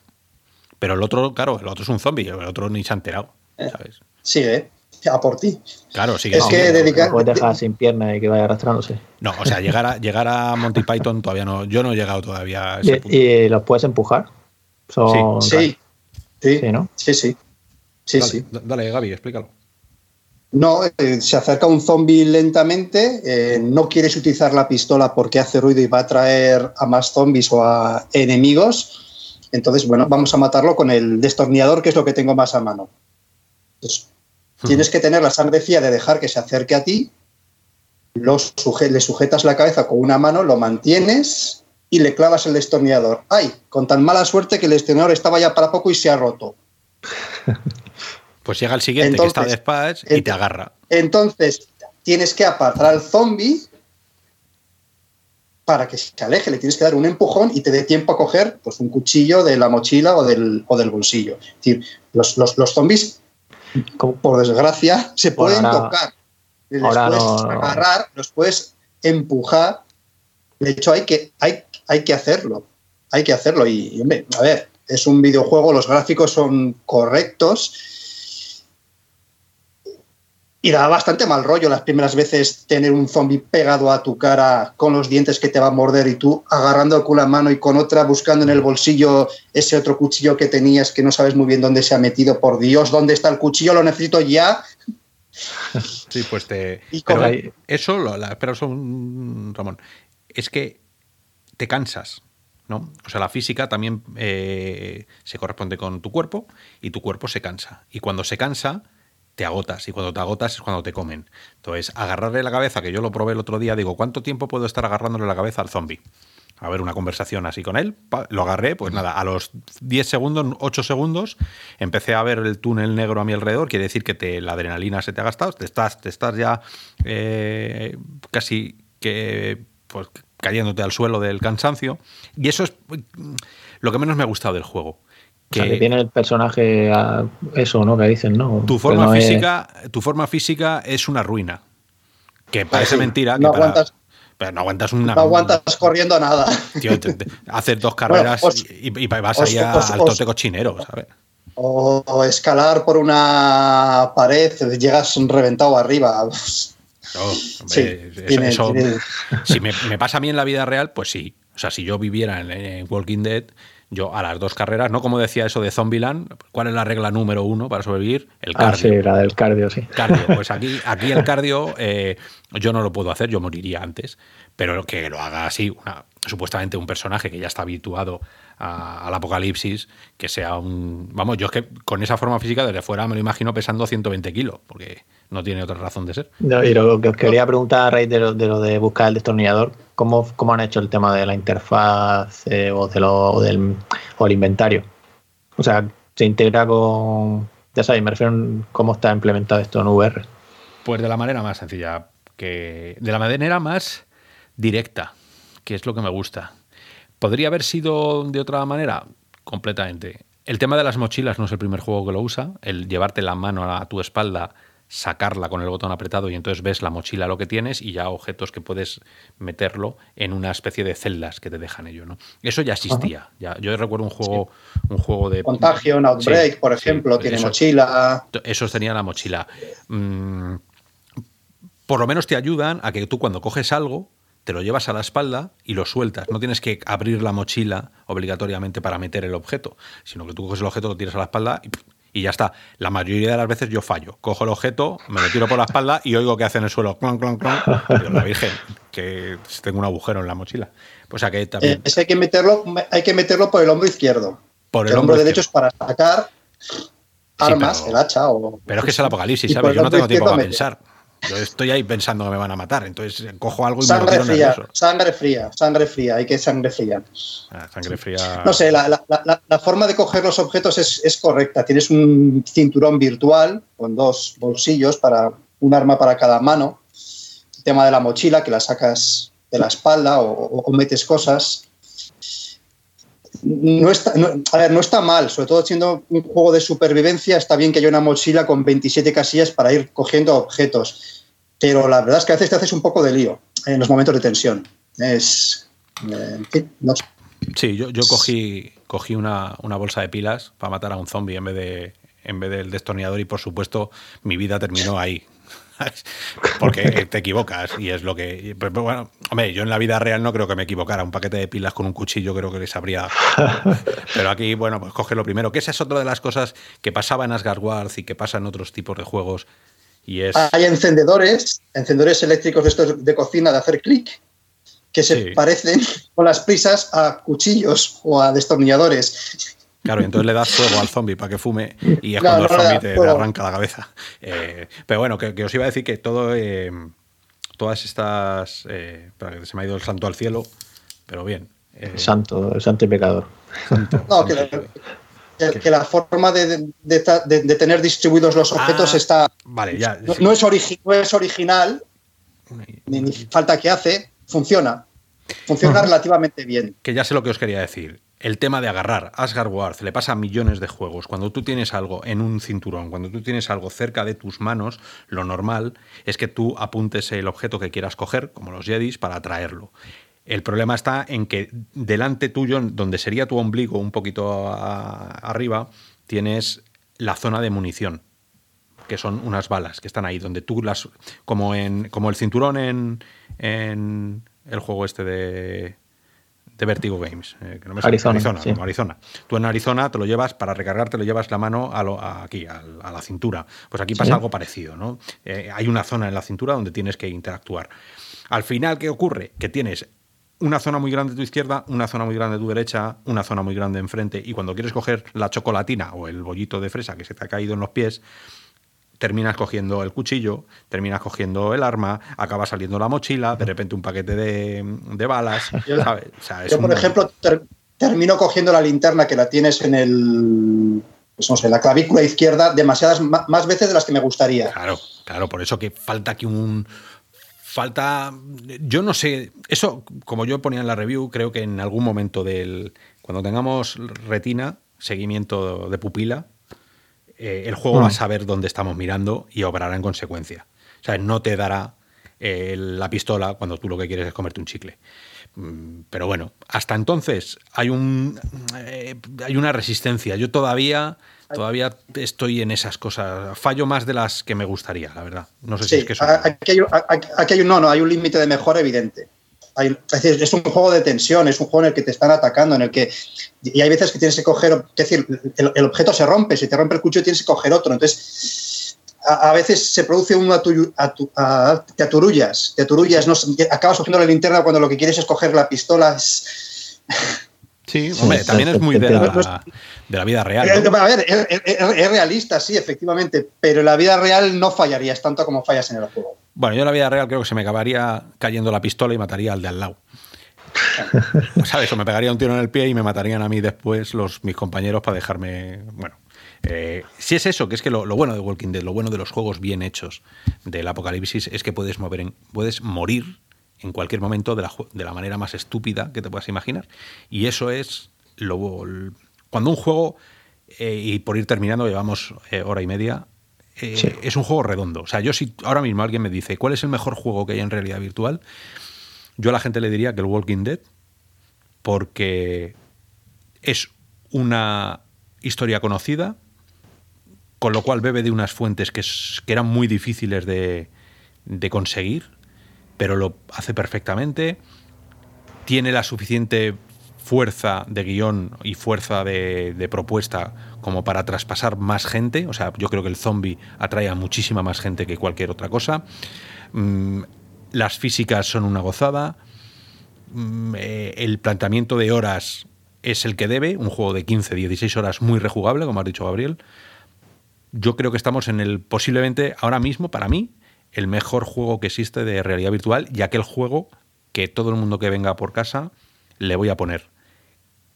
Speaker 3: Pero el otro, claro, el otro es un zombie, el otro ni se ha enterado,
Speaker 5: eh, ¿sabes? Sigue a por ti.
Speaker 3: Claro, sí
Speaker 4: es que dedicar... puedes dejar sin pierna y que vaya arrastrándose.
Speaker 3: No, o sea, llegar a, llegar a Monty Python todavía no. Yo no he llegado todavía a
Speaker 4: ese ¿Y, los puedes empujar?
Speaker 5: Sí. Sí. Sí, ¿no? sí, sí. sí,
Speaker 3: dale, dale, Gaby, explícalo.
Speaker 5: No, eh, se acerca un zombie lentamente, eh, no quieres utilizar la pistola porque hace ruido y va a atraer a más zombies o a enemigos. Entonces, bueno, vamos a matarlo con el destornillador, que es lo que tengo más a mano. Tienes que tener la sangre fría de dejar que se acerque a ti, le sujetas la cabeza con una mano, lo mantienes y le clavas el destornillador. ¡Ay! Con tan mala suerte que el destornillador estaba ya para poco y se ha roto.
Speaker 3: Pues llega el siguiente que está de espadas y te agarra.
Speaker 5: Entonces, tienes que apartar al zombie para que se aleje, le tienes que dar un empujón y te dé tiempo a coger pues, un cuchillo de la mochila o del, del bolsillo. Es decir, los, los, los zombies por desgracia, se pueden tocar. Les puedes agarrar, los puedes empujar. De hecho, hay que, hay, hay que hacerlo. Hay que hacerlo. Y, hombre, a ver, es un videojuego, los gráficos son correctos y da bastante mal rollo las primeras veces tener un zombie pegado a tu cara con los dientes que te va a morder y tú agarrando con una mano y con otra buscando en el bolsillo ese otro cuchillo que tenías que no sabes muy bien dónde se ha metido. Por Dios, ¿dónde está el cuchillo? Lo necesito ya.
Speaker 3: Sí, pues te. Pero eso, la, espera un Ramón, es que te cansas. ¿no? O sea, la física también eh, se corresponde con tu cuerpo y tu cuerpo se cansa. Y cuando se cansa, te agotas y cuando te agotas es cuando te comen. Entonces, agarrarle la cabeza, que yo lo probé el otro día, digo, ¿cuánto tiempo puedo estar agarrándole la cabeza al zombie? A ver, una conversación así con él, lo agarré, pues nada, a los 10 segundos, 8 segundos, empecé a ver el túnel negro a mi alrededor, quiere decir que la adrenalina se te ha gastado, te estás, te estás ya eh, casi que pues, cayéndote al suelo del cansancio, y eso es lo que menos me ha gustado del juego
Speaker 4: que, tiene el personaje eso, ¿no? Que dicen, ¿no?
Speaker 3: Tu forma, física, tu forma física es una ruina. Que parece mentira. No aguantas, pero no aguantas una.
Speaker 5: No aguantas corriendo nada.
Speaker 3: Tío, hacer dos carreras y, vas ahí al tote cochinero, ¿sabes?
Speaker 5: O, escalar por una pared, llegas reventado arriba.
Speaker 3: No, Si me, pasa a mí en la vida real, pues sí. O sea, si yo viviera en Walking Dead, yo a las dos carreras, ¿no? Como decía eso de Zombieland, ¿cuál es la regla número uno para sobrevivir?
Speaker 4: El ah, cardio. Ah, sí, la del cardio, sí.
Speaker 3: Cardio. Pues aquí, aquí el cardio eh, yo no lo puedo hacer, yo moriría antes, pero que lo haga así, supuestamente un personaje que ya está habituado al apocalipsis, que sea un... Vamos, yo es que con esa forma física desde fuera me lo imagino pesando 120 kilos, porque no tiene otra razón de ser.
Speaker 4: y lo que os quería preguntar a raíz de lo de, buscar el destornillador, ¿cómo, ¿cómo, han hecho el tema de la interfaz eh, o, de lo, del, o el inventario? O sea, se integra con... Ya sabéis, me refiero a cómo está implementado esto en VR.
Speaker 3: Pues de la manera más sencilla, que de la manera más directa, que es lo que me gusta. ¿Podría haber sido de otra manera? Completamente. El tema de las mochilas no es el primer juego que lo usa. El llevarte la mano a tu espalda sacarla con el botón apretado y entonces ves la mochila lo que tienes y ya objetos que puedes meterlo en una especie de celdas que te dejan ello, ¿no? Eso ya existía. Ya, yo recuerdo un juego, un juego de.
Speaker 5: Contagio, un Outbreak, por ejemplo, tiene mochila.
Speaker 3: Esos tenían la mochila. Mm, por lo menos te ayudan a que tú cuando coges algo, te lo llevas a la espalda y lo sueltas. No tienes que abrir la mochila obligatoriamente para meter el objeto, sino que tú coges el objeto, lo tiras a la espalda y y ya está. La mayoría de las veces yo fallo. Cojo el objeto, me lo tiro por la espalda y oigo que hace en el suelo clon, clon, clon. La Virgen, que tengo un agujero en la mochila. Pues a que también.
Speaker 5: Eh, es que hay que meterlo, hay que meterlo por el hombro izquierdo.
Speaker 3: Por
Speaker 5: el, hombro derecho es para sacar armas,
Speaker 3: pero-
Speaker 5: el hacha o.
Speaker 3: Pero es que es el apocalipsis, ¿sabes? Yo no tengo tiempo para
Speaker 5: meter.
Speaker 3: pensar. Yo estoy ahí pensando que me van a matar. Entonces cojo algo y me lo
Speaker 5: Sangre fría,
Speaker 3: nervioso.
Speaker 5: sangre fría, sangre fría, hay que sangre fría.
Speaker 3: Ah, sangre fría.
Speaker 5: No sé, la, la- la- la forma de coger los objetos es, es correcta. Tienes un cinturón virtual con dos bolsillos para un arma para cada mano. El tema de la mochila, que la sacas de la espalda o, o- o metes cosas. No está, no- a ver, no está mal, sobre todo siendo un juego de supervivencia, está bien que haya una mochila con 27 casillas para ir cogiendo objetos. Pero la verdad es que a veces te haces un poco de lío en los momentos de tensión. Es. eh.
Speaker 3: Sí, yo, yo cogí, cogí una, una bolsa de pilas para matar a un zombie en vez de en vez del destornillador y por supuesto mi vida terminó ahí. Porque te equivocas y es lo que... Pero, pero bueno, hombre, yo en la vida real no creo que me equivocara. Un paquete de pilas con un cuchillo creo que les habría... Pero aquí, bueno, pues coge lo primero. Que esa es otra de las cosas que pasaba en Asgard Wars y que pasa en otros tipos de juegos. Y es...
Speaker 5: Hay encendedores, encendedores eléctricos de estos de cocina de hacer clic, que se
Speaker 3: Sí.
Speaker 5: parecen con las prisas a cuchillos o a destornilladores.
Speaker 3: Claro, y entonces le das fuego al zombie para que fume y es
Speaker 5: No,
Speaker 3: cuando
Speaker 5: no
Speaker 3: el zombie te, arranca la cabeza. Eh, pero bueno, que, que os iba a decir que todo, eh, todas estas... eh, espera, que se me ha ido el santo al cielo, pero bien. eh,
Speaker 4: El santo, el santo y pecador.
Speaker 5: No, que, la- que- que la forma de, de- de- de- de tener distribuidos los objetos
Speaker 3: Ah,
Speaker 5: está.
Speaker 3: Vale, ya.
Speaker 5: No,
Speaker 3: sí.
Speaker 5: no es, origi- no es original, ni, ni falta que hace, funciona. Funciona relativamente bien.
Speaker 3: que ya sé lo que os quería decir. El tema de agarrar Asgard Wars le pasa a millones de juegos. Cuando tú tienes algo en un cinturón, cuando tú tienes algo cerca de tus manos, lo normal es que tú apuntes el objeto que quieras coger, como los Jedis, para traerlo. El problema está en que delante tuyo, donde sería tu ombligo un poquito arriba, tienes la zona de munición que son unas balas que están ahí, donde tú las. como en. como el cinturón en. en el juego este de. De Vertigo Games. eh, que no me
Speaker 4: Arizona,
Speaker 3: Arizona,
Speaker 4: sí.
Speaker 3: como Arizona. Tú en Arizona te lo llevas, para recargar, te lo llevas la mano a lo- a aquí, a, la cintura. Pues aquí pasa
Speaker 4: Sí.
Speaker 3: algo parecido, ¿no? Eh, hay una zona en la cintura donde tienes que interactuar. Al final, ¿qué ocurre? Que tienes una zona muy grande a tu izquierda, una zona muy grande a tu derecha, una zona muy grande enfrente, y cuando quieres coger la chocolatina o el bollito de fresa que se te ha caído en los pies, terminas cogiendo el cuchillo, terminas cogiendo el arma, acaba saliendo la mochila, de repente un paquete de, de balas,
Speaker 5: Yo-
Speaker 3: ¿sabes? O sea, es
Speaker 5: Yo, por
Speaker 3: un-
Speaker 5: ejemplo, ter- termino cogiendo la linterna que la tienes en el. pues no sé, la clavícula izquierda demasiadas ma- más veces de las que me gustaría.
Speaker 3: Claro, claro, por eso que falta que un. Falta. Yo no sé. Eso, como yo ponía en la review, creo que en algún momento del. Cuando tengamos retina, seguimiento de pupila, eh, el juego
Speaker 4: Mm.
Speaker 3: va a saber dónde estamos mirando y obrará en consecuencia. O sea, no te dará eh, la pistola cuando tú lo que quieres es comerte un chicle. Mm, Pero bueno, hasta entonces hay un eh, hay una resistencia. Yo todavía todavía estoy en esas cosas. Fallo más de las que me gustaría, la verdad. No sé si es que
Speaker 5: a- aquí hay, un- aquí hay un no, no, hay un límite de mejora evidente. Hay- es, un juego de tensión, es un juego en el que te están atacando, en el que y hay veces que tienes que coger, es decir, el, el objeto se rompe, si te rompe el cuchillo tienes que coger otro, entonces a, a veces se produce un atu- atu- a- te aturullas, te aturullas, no, acabas cogiendo la linterna cuando lo que quieres es coger la pistola. es-
Speaker 3: Sí, hombre, también es muy de la, de la vida real.
Speaker 5: Eh,
Speaker 3: ¿no?
Speaker 5: A ver, es, es- es realista, sí, efectivamente, pero en la vida real no fallarías tanto como fallas en el juego.
Speaker 3: Bueno, yo en la vida real creo que se me acabaría cayendo la pistola y mataría al de al lado. ¿Sabes? O me pegaría un tiro en el pie y me matarían a mí después los, mis compañeros para dejarme. Bueno. eh, si es eso, que es que lo, lo bueno de Walking Dead, lo bueno de los juegos bien hechos del apocalipsis es que puedes mover en- puedes morir en cualquier momento de la, de la manera más estúpida que te puedas imaginar. Y eso es lo. Cuando un juego, eh, y por ir terminando, llevamos eh, hora y media, eh, es un juego redondo. O sea, yo si ahora mismo alguien me dice, ¿cuál es el mejor juego que hay en realidad virtual? Yo a la gente le diría que el Walking Dead, porque es una historia conocida, con lo cual bebe de unas fuentes que, que eran muy difíciles de, de conseguir, pero lo hace perfectamente. Tiene la suficiente fuerza de guion y fuerza de, propuesta como para traspasar más gente. O sea, yo creo que el zombie atrae a muchísima más gente que cualquier otra cosa. Mm, las físicas son una gozada. Mm, eh, el planteamiento de horas es el que debe. Un juego de 15, 16 horas muy rejugable, como ha dicho Gabriel. Yo creo que estamos en el posiblemente ahora mismo, para mí, el mejor juego que existe de realidad virtual y aquel juego que todo el mundo que venga por casa le voy a poner.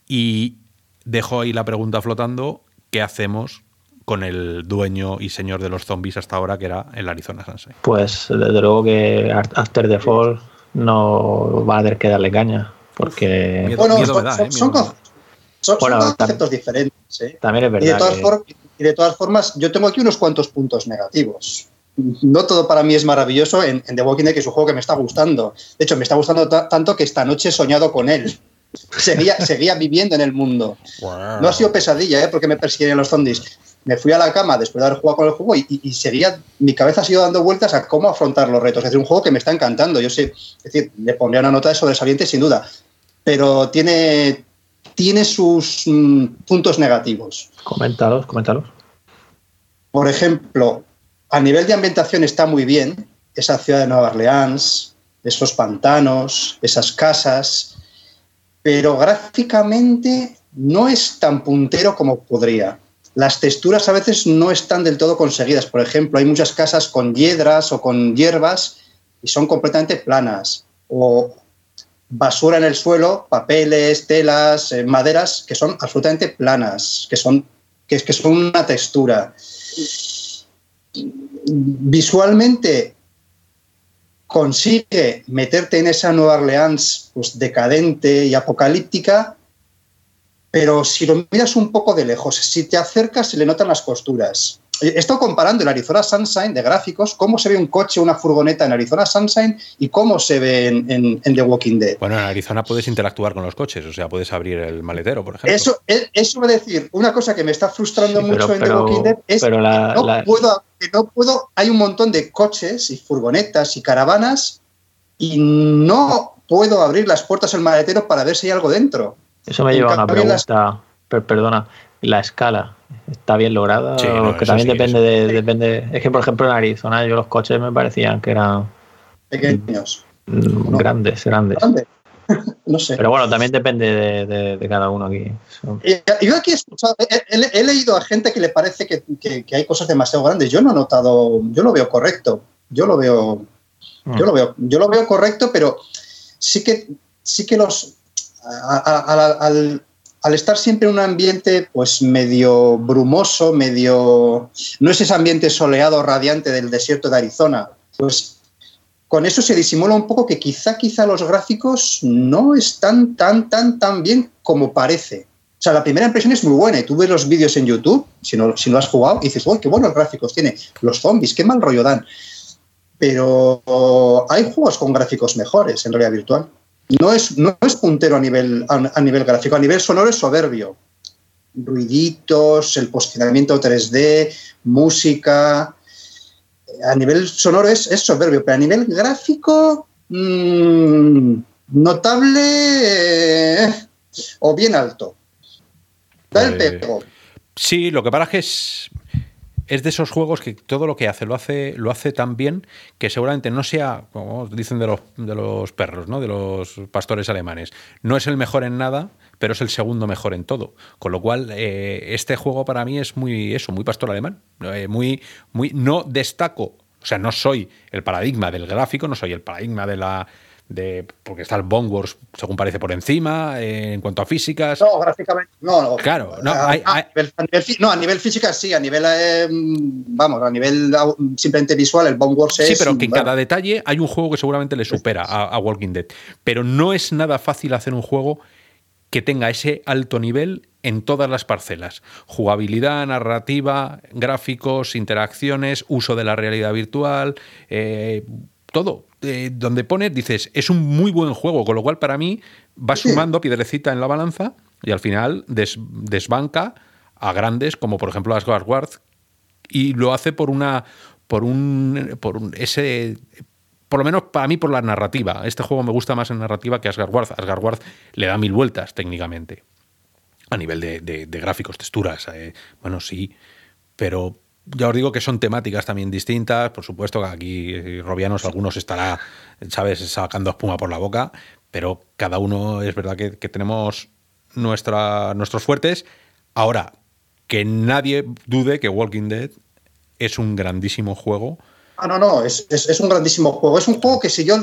Speaker 3: Y dejo ahí la pregunta flotando, ¿qué hacemos con el dueño y señor de los zombies hasta ahora, que era el Arizona Sunshine?
Speaker 4: Pues desde luego que After the Fall no va a tener que darle caña, porque...
Speaker 5: Miedo, bueno, miedo son, da, ¿eh? son, son, bueno, son, conceptos diferentes. ¿eh?
Speaker 4: También es verdad.
Speaker 5: Y de, todas
Speaker 4: que...
Speaker 5: formas, y de todas formas, yo tengo aquí unos cuantos puntos negativos no todo para mí es maravilloso en, en, The Walking Dead, que es un juego que me está gustando. De hecho, me está gustando tanto que esta noche he soñado con él. Seguía, seguía viviendo en el mundo. Wow. No ha sido pesadilla, ¿eh? porque me persiguen los zombies. Me fui a la cama después de haber jugado con el juego y, y, y, seguía, mi cabeza ha sido dando vueltas a cómo afrontar los retos. Es decir, un juego que me está encantando. Yo sé, es decir, le pondría una nota de sobresaliente sin duda, pero tiene, tiene sus mm, puntos negativos.
Speaker 4: Coméntalos, coméntalos.
Speaker 5: Por ejemplo, a nivel de ambientación está muy bien, esa ciudad de Nueva Orleans, esos pantanos, esas casas, pero gráficamente no es tan puntero como podría. Las texturas a veces no están del todo conseguidas. Por ejemplo, hay muchas casas con hiedras o con hierbas y son completamente planas. O basura en el suelo, papeles, telas, eh, maderas que son absolutamente planas, que son, que, que son una textura visualmente consigue meterte en esa Nueva Orleans pues, decadente y apocalíptica, pero si lo miras un poco de lejos, si te acercas se le notan las costuras. He estado comparando el Arizona Sunshine de gráficos, cómo se ve un coche, una furgoneta en Arizona Sunshine y cómo se ve en, en, en, The Walking Dead.
Speaker 3: Bueno, en Arizona puedes interactuar con los coches, o sea, puedes abrir el maletero, por ejemplo.
Speaker 5: Eso, eso va a decir, una cosa que me está frustrando sí, pero, mucho en pero, The Walking Dead es
Speaker 4: pero la,
Speaker 5: que, no
Speaker 4: la...
Speaker 5: Puedo, que no puedo, hay un montón de coches y furgonetas y caravanas y no puedo abrir las puertas del maletero para ver si hay algo dentro.
Speaker 4: Eso me lleva a una pregunta, las... perdona, la escala está bien lograda
Speaker 3: sí, no,
Speaker 4: que también
Speaker 3: sí,
Speaker 4: depende de, sí. depende es que por ejemplo en Arizona yo los coches me parecían que eran
Speaker 5: pequeños
Speaker 4: no. grandes grandes
Speaker 5: ¿Grande? no sé
Speaker 4: pero bueno también depende de, de, de cada uno aquí
Speaker 5: yo aquí he escuchado he, he, he, leído a gente que le parece que, que, que, hay cosas demasiado grandes yo no he notado yo lo veo correcto yo lo veo mm. yo lo veo yo lo veo correcto pero sí que sí que los a, a, a, al al estar siempre en un ambiente pues medio brumoso, medio... no es ese ambiente soleado, radiante del desierto de Arizona, pues con eso se disimula un poco que quizá, quizá los gráficos no están tan, tan, tan bien como parece. O sea, la primera impresión es muy buena y tú ves los vídeos en YouTube, si no, si no has jugado, y dices, ¡uy, qué buenos gráficos tiene! Los zombies, qué mal rollo dan. Pero hay juegos con gráficos mejores en realidad virtual no es, no es puntero a nivel, a, a, nivel gráfico, a nivel sonoro es soberbio. Ruiditos, el posicionamiento 3D, música. A nivel sonoro es, es soberbio, pero a nivel gráfico, mmm, notable eh, o bien alto. Da el pego.
Speaker 3: Sí, lo que pasa es que es, de esos juegos que todo lo que hace lo hace, lo hace tan bien que seguramente no sea, como dicen de los, de los perros, ¿no? de los pastores alemanes, no es el mejor en nada, pero es el segundo mejor en todo. Con lo cual, eh, este juego para mí es muy eso, muy pastor alemán. Eh, muy, muy, no destaco, o sea, no soy el paradigma del gráfico, no soy el paradigma de la de, porque está el Bone Wars, según parece, por encima, eh, en cuanto a físicas.
Speaker 5: No, gráficamente, no. no.
Speaker 3: Claro, no,
Speaker 5: a,
Speaker 3: hay,
Speaker 5: a,
Speaker 3: hay...
Speaker 5: Nivel, a nivel, no, a nivel física sí, a nivel, eh, vamos, a nivel simplemente visual, el Bone Wars es...
Speaker 3: Sí, pero que en bueno. cada detalle hay un juego que seguramente le supera a, a Walking Dead. Pero no es nada fácil hacer un juego que tenga ese alto nivel en todas las parcelas. Jugabilidad, narrativa, gráficos, interacciones, uso de la realidad virtual, eh, todo. Eh, donde pones, dices, es un muy buen juego, con lo cual para mí va sumando piedrecita en la balanza y al final des, desbanca a grandes, como por ejemplo las Guard y lo hace por una por un, por un ese por lo menos para mí por la narrativa. Este juego me gusta más en narrativa que Asgard Ward. Asgard Ward le da mil vueltas técnicamente. A nivel de, gráficos, texturas. Eh, bueno, sí. Pero ya os digo que son temáticas también distintas. Por supuesto que aquí eh, Robianos algunos estará, ¿sabes?, sacando espuma por la boca. Pero cada uno es verdad que, tenemos nuestra, nuestros fuertes. Ahora, que nadie dude que Walking Dead es un grandísimo juego.
Speaker 5: Ah, no, no, es, un grandísimo juego. Es un juego que si yo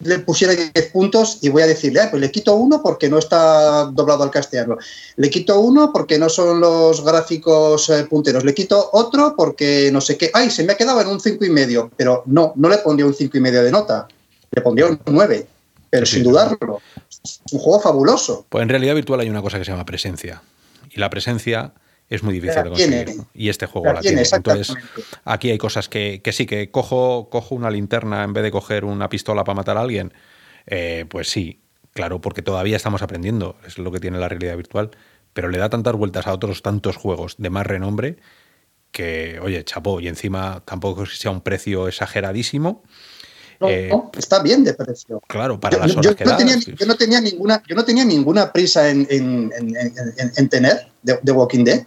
Speaker 5: le pusiera 10 puntos y voy a decirle, ah, pues le quito uno porque no está doblado al castellano. Le quito uno porque no son los gráficos eh, punteros. Le quito otro porque no sé qué. Ay, se me ha quedado en un 5 y medio. Pero no, no le pondría un 5 y medio de nota. Le pondría un 9. Pero sin dudarlo. Es un juego fabuloso.
Speaker 3: Pues en realidad virtual hay una cosa que se llama presencia. Y la presencia es muy difícil de conseguir. Y este juego la tiene. Entonces, aquí hay cosas que, sí, que cojo, cojo una linterna en vez de coger una pistola para matar a alguien. Eh, pues sí, claro, porque todavía estamos aprendiendo. Es lo que tiene la realidad virtual. Pero le da tantas vueltas a otros tantos juegos de más renombre que, oye, chapó. Y encima tampoco es que sea un precio exageradísimo.
Speaker 5: Eh, está bien de precio.
Speaker 3: Claro, para las horas
Speaker 5: yo, no tenía, yo, no tenía, ninguna, yo no tenía ninguna prisa en, en, tener de, Walking Dead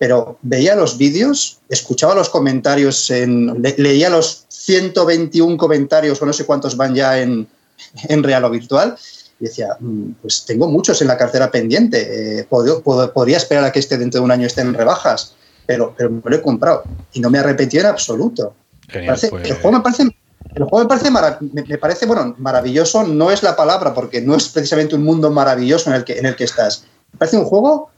Speaker 5: pero veía los vídeos, escuchaba los comentarios, en, leía los 121 comentarios o no sé cuántos van ya en, en real o virtual y decía, mm, pues tengo muchos en la cartera pendiente, eh, podría esperar a que este dentro de un año esté en rebajas, pero, pero me lo he comprado y no me arrepentido en absoluto. Pues. El juego me parece, el juego me parece, me, parece, bueno, maravilloso, no es la palabra porque no es precisamente un mundo maravilloso en el que, en el que estás. Me parece un juego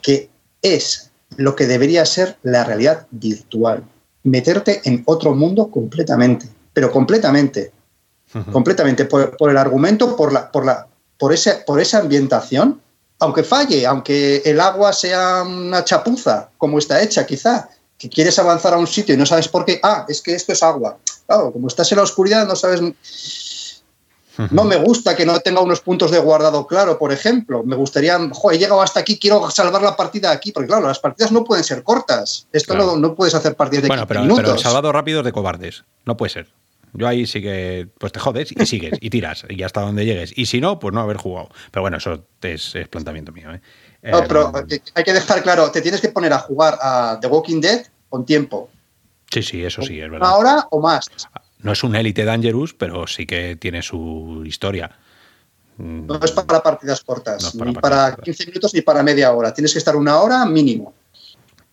Speaker 5: que es lo que debería ser la realidad virtual. Meterte en otro mundo completamente, pero completamente. Completamente. Por, el argumento, por, la, por, la, por, ese, por esa ambientación, aunque falle, aunque el agua sea una chapuza, como está hecha quizá, que quieres avanzar a un sitio y no sabes por qué, ah, es que esto es agua. Claro, como estás en la oscuridad, no sabes no me gusta que no tenga unos puntos de guardado claro, por ejemplo. Me gustaría, joder, he llegado hasta aquí, quiero salvar la partida aquí, porque claro, las partidas no pueden ser cortas. Esto no, puedes hacer partidas de bueno,
Speaker 3: pero,
Speaker 5: minutos. Pero
Speaker 3: salvado rápido es de cobardes. No puede ser. Yo ahí sí que, pues te jodes y sigues y tiras y hasta donde llegues. Y si no, pues no haber jugado. Pero bueno, eso es, planteamiento mío. ¿eh?
Speaker 5: No, pero em, hay que dejar claro, te tienes que poner a jugar a The Walking Dead con tiempo.
Speaker 3: Sí, sí, eso sí, es verdad.
Speaker 5: Una hora o más.
Speaker 3: No es un Elite Dangerous, pero sí que tiene su historia.
Speaker 5: No es para partidas cortas, ni para 15 minutos ni para media hora. Tienes que estar una hora mínimo.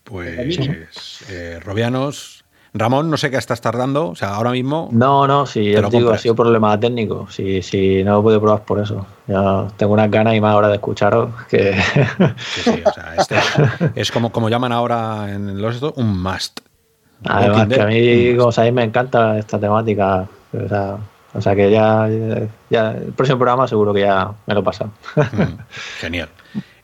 Speaker 3: Pues, eh, Robianos, Ramón, no sé qué estás tardando, o sea, ahora mismo.
Speaker 4: No, no, sí, te digo, ha sido problema técnico. Sí, sí, no lo he podido probar por eso. Ya tengo unas ganas y más ahora de escucharos que.
Speaker 3: Sí, sí, o sea, este es, como, como llaman ahora en los un must.
Speaker 4: Además, que a mí, como sabéis, me encanta esta temática. O sea, que ya, ya, el próximo programa seguro que ya me lo pasa. Mm,
Speaker 3: genial.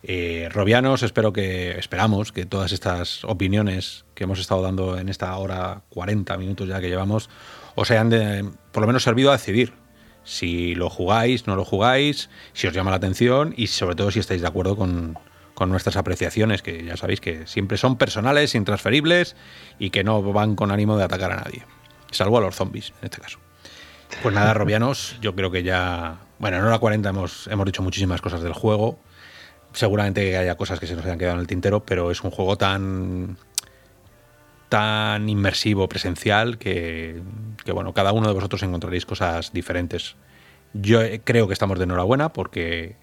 Speaker 3: Eh, Robianos, espero que, esperamos que todas estas opiniones que hemos estado dando en esta hora 40 minutos ya que llevamos, os hayan de, por lo menos servido a decidir si lo jugáis, no lo jugáis, si os llama la atención y sobre todo si estáis de acuerdo con, con nuestras apreciaciones, que ya sabéis que siempre son personales, intransferibles y que no van con ánimo de atacar a nadie, salvo a los zombies en este caso. Pues nada, Robianos, yo creo que ya, bueno, en hora 40 hemos, hemos dicho muchísimas cosas del juego, seguramente haya cosas que se nos hayan quedado en el tintero, pero es un juego tan tan inmersivo, presencial, que, que bueno, cada uno de vosotros encontraréis cosas diferentes. Yo creo que estamos de enhorabuena porque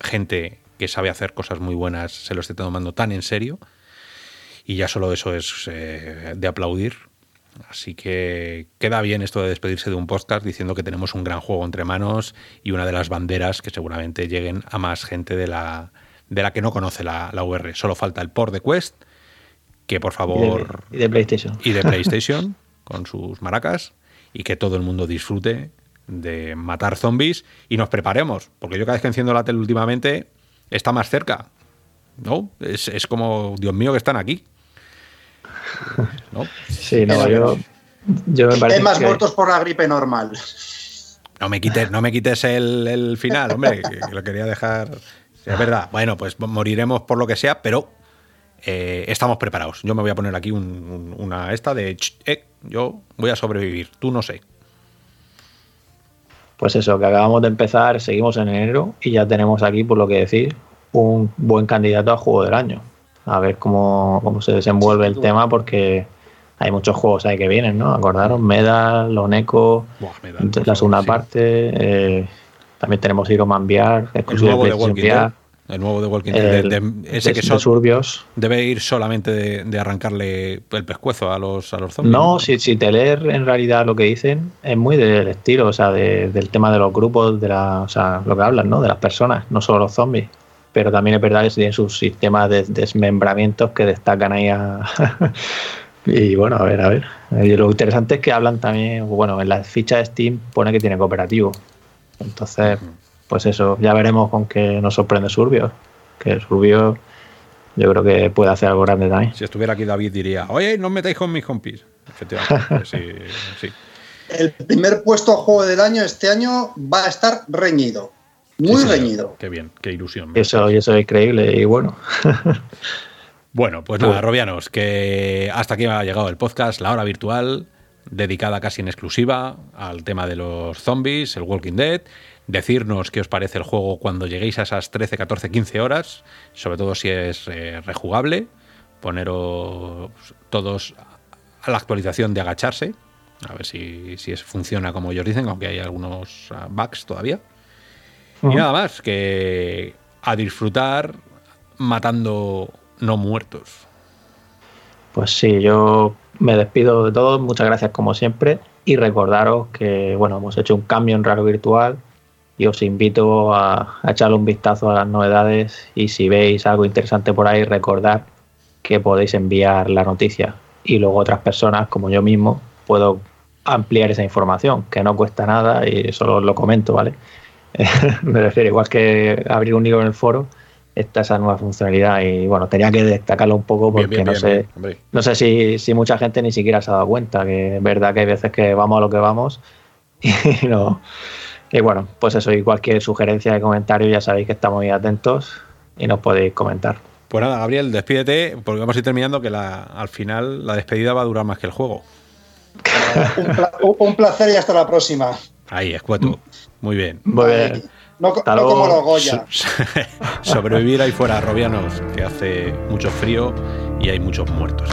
Speaker 3: gente que sabe hacer cosas muy buenas se lo esté tomando tan en serio. Y ya solo eso es eh, de aplaudir. Así que queda bien esto de despedirse de un podcast diciendo que tenemos un gran juego entre manos y una de las banderas que seguramente lleguen a más gente de la, de la que no conoce la, la UR. Solo falta el port de Quest, que por favor...
Speaker 4: Y de, PlayStation.
Speaker 3: Y de PlayStation, con sus maracas, y que todo el mundo disfrute de matar zombies y nos preparemos, porque yo cada vez que enciendo la tele últimamente está más cerca. ¿No? Es, como, Dios mío, que están aquí.
Speaker 4: ¿No? Sí, no, yo, yo me parece
Speaker 5: Hay más muertos por la gripe normal.
Speaker 3: No me quites, no me quites el, final, hombre, que, lo quería dejar. Es verdad. Bueno, pues moriremos por lo que sea, pero eh, estamos preparados. Yo me voy a poner aquí una esta de eh, yo voy a sobrevivir, tú no sé.
Speaker 4: Pues eso, que acabamos de empezar, seguimos en enero y ya tenemos aquí, por lo que decir, un buen candidato a juego del año. A ver cómo, cómo se desenvuelve el tema, porque hay muchos juegos ahí que vienen, ¿no? Acordaron, Medal, Loneco,
Speaker 3: Buah, Medal, por
Speaker 4: la segunda
Speaker 3: sí.
Speaker 4: parte. eh, también tenemos Hero Man VR, exclusivo
Speaker 3: de
Speaker 4: PlayStation VR.
Speaker 3: El nuevo de Walking Dead. de- de- ese que son-
Speaker 4: Surbios.
Speaker 3: debe ir solamente de, de arrancarle el pescuezo a los, a los zombies.
Speaker 4: No, si, si te lees en realidad lo que dicen, es muy del estilo, o sea, de- del tema de los grupos, de la, o sea, lo que hablan, ¿no? De las personas, no solo los zombies. Pero también es verdad que tienen sus sistemas de desmembramientos que destacan ahí a... y bueno, a ver, a ver. Y lo interesante es que hablan también, bueno, en la ficha de Steam pone que tiene cooperativo. Entonces, pues eso, ya veremos con qué nos sorprende Surbios. Que Surbios yo creo que puede hacer algo grande también.
Speaker 3: Si estuviera aquí David diría, oye, no os metáis con mis compis. Efectivamente, pues sí, sí.
Speaker 5: El primer puesto a juego del año este año va a estar reñido. Muy
Speaker 3: Sí, sí,
Speaker 5: reñido.
Speaker 3: Qué bien, qué ilusión.
Speaker 4: Eso, y eso es increíble. Y bueno,
Speaker 3: Bueno, pues nada, Robianos, que hasta aquí ha llegado el podcast, la hora virtual, dedicada casi en exclusiva al tema de los zombies, el Walking Dead. Decirnos qué os parece el juego cuando lleguéis a esas 13, 14, 15 horas, sobre todo si es eh, rejugable. Poneros todos a la actualización de agacharse, a ver si, si es, funciona como ellos dicen, aunque hay algunos ah, bugs todavía. Y nada más, que a disfrutar matando no muertos.
Speaker 4: pues sí, yo me despido de todos. Muchas gracias como siempre. Y recordaros que, bueno, hemos hecho un cambio en Raro Virtual y os invito a, a echarle un vistazo a las novedades y si veis algo interesante por ahí, recordad que podéis enviar la noticia y luego otras personas, como yo mismo, puedo ampliar esa información, que no cuesta nada y solo lo comento, ¿vale? Me refiero, igual que abrir un hilo en el foro, está esa nueva funcionalidad y bueno, tenía que destacarlo un poco porque
Speaker 3: Bien, bien,
Speaker 4: no
Speaker 3: bien,
Speaker 4: sé,
Speaker 3: hombre.
Speaker 4: no sé si, si mucha gente ni siquiera se ha dado cuenta, que es verdad que hay veces que vamos a lo que vamos y no. Y bueno, pues eso, y cualquier sugerencia de comentario ya sabéis que estamos muy atentos y nos podéis comentar.
Speaker 3: Pues nada, Gabriel, despídete, porque vamos a ir terminando, que la, al final la despedida va a durar más que el juego.
Speaker 5: Un, pla- un placer y hasta la próxima.
Speaker 3: Ahí, escueto. Muy bien.
Speaker 4: Muy bien.
Speaker 5: No, no como los Goya.
Speaker 3: Sobrevivir ahí fuera, Robianos, que hace mucho frío y hay muchos muertos.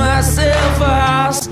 Speaker 6: myself a